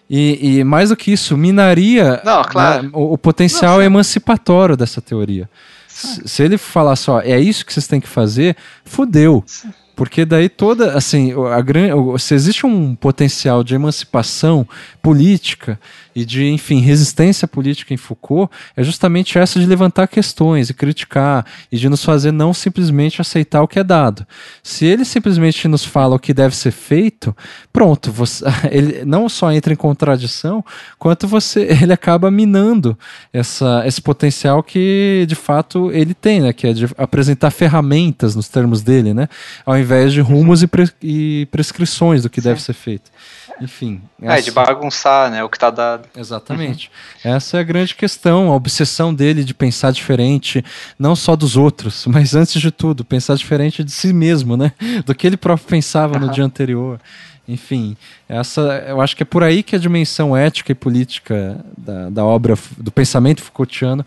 E, e mais do que isso, minaria Não, claro. né, o, o, potencial Não, emancipatório dessa teoria. Se, se ele falar só, é isso que vocês têm que fazer, fudeu. Sim. Porque daí toda, assim, a, a, se existe um potencial de emancipação política e de, enfim, resistência política em Foucault é justamente essa de levantar questões e criticar e de nos fazer não simplesmente aceitar o que é dado. Se ele simplesmente nos fala o que deve ser feito, pronto, você, <laughs> ele não só entra em contradição, quanto você <laughs> ele acaba minando essa, esse potencial que de fato ele tem, né, que é de apresentar ferramentas nos termos dele, né, ao invés de rumos e, pre, e prescrições do que deve ser feito. Enfim. Essa... É, de bagunçar, né? O que tá dado. Exatamente. Essa é a grande questão, a obsessão dele de pensar diferente, não só dos outros, <laughs> mas antes de tudo, pensar diferente de si mesmo, né? Do que ele próprio pensava uhum. no <laughs> dia anterior. Enfim, essa, eu acho que é por aí que a dimensão ética e política da, da obra, do pensamento Foucaultiano,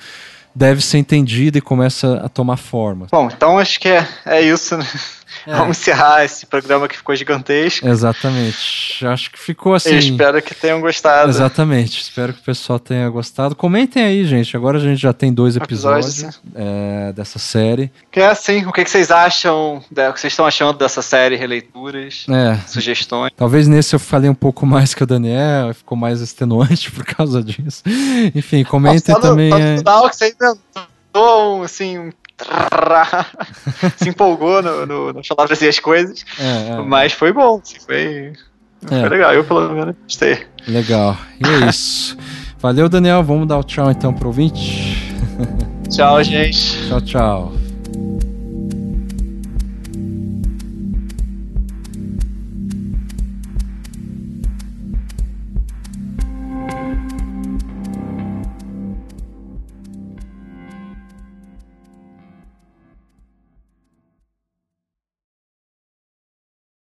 deve ser entendida e começa a tomar forma. Bom, então acho que é, é isso, né? É. Vamos encerrar esse programa que ficou gigantesco. Exatamente. Acho que ficou assim. Eu espero que tenham gostado. Exatamente. Espero que o pessoal tenha gostado. Comentem aí, gente. Agora a gente já tem dois episódios Episódio, é, dessa série. Que é assim, o que, vocês acham, o que vocês estão achando dessa série, releituras, é. sugestões. Talvez nesse eu falei um pouco mais que o Daniel, ficou mais extenuante <laughs> por causa disso. Enfim, comentem Nossa, também. No, é... no que você inventou, assim, se empolgou no, no, nas palavras as coisas. É, é, mas foi bom, assim, foi, foi legal. Eu, pelo menos, gostei. Legal. E é isso. Valeu, Daniel. Vamos dar o tchau então pro ouvinte. Tchau, gente. Tchau, tchau.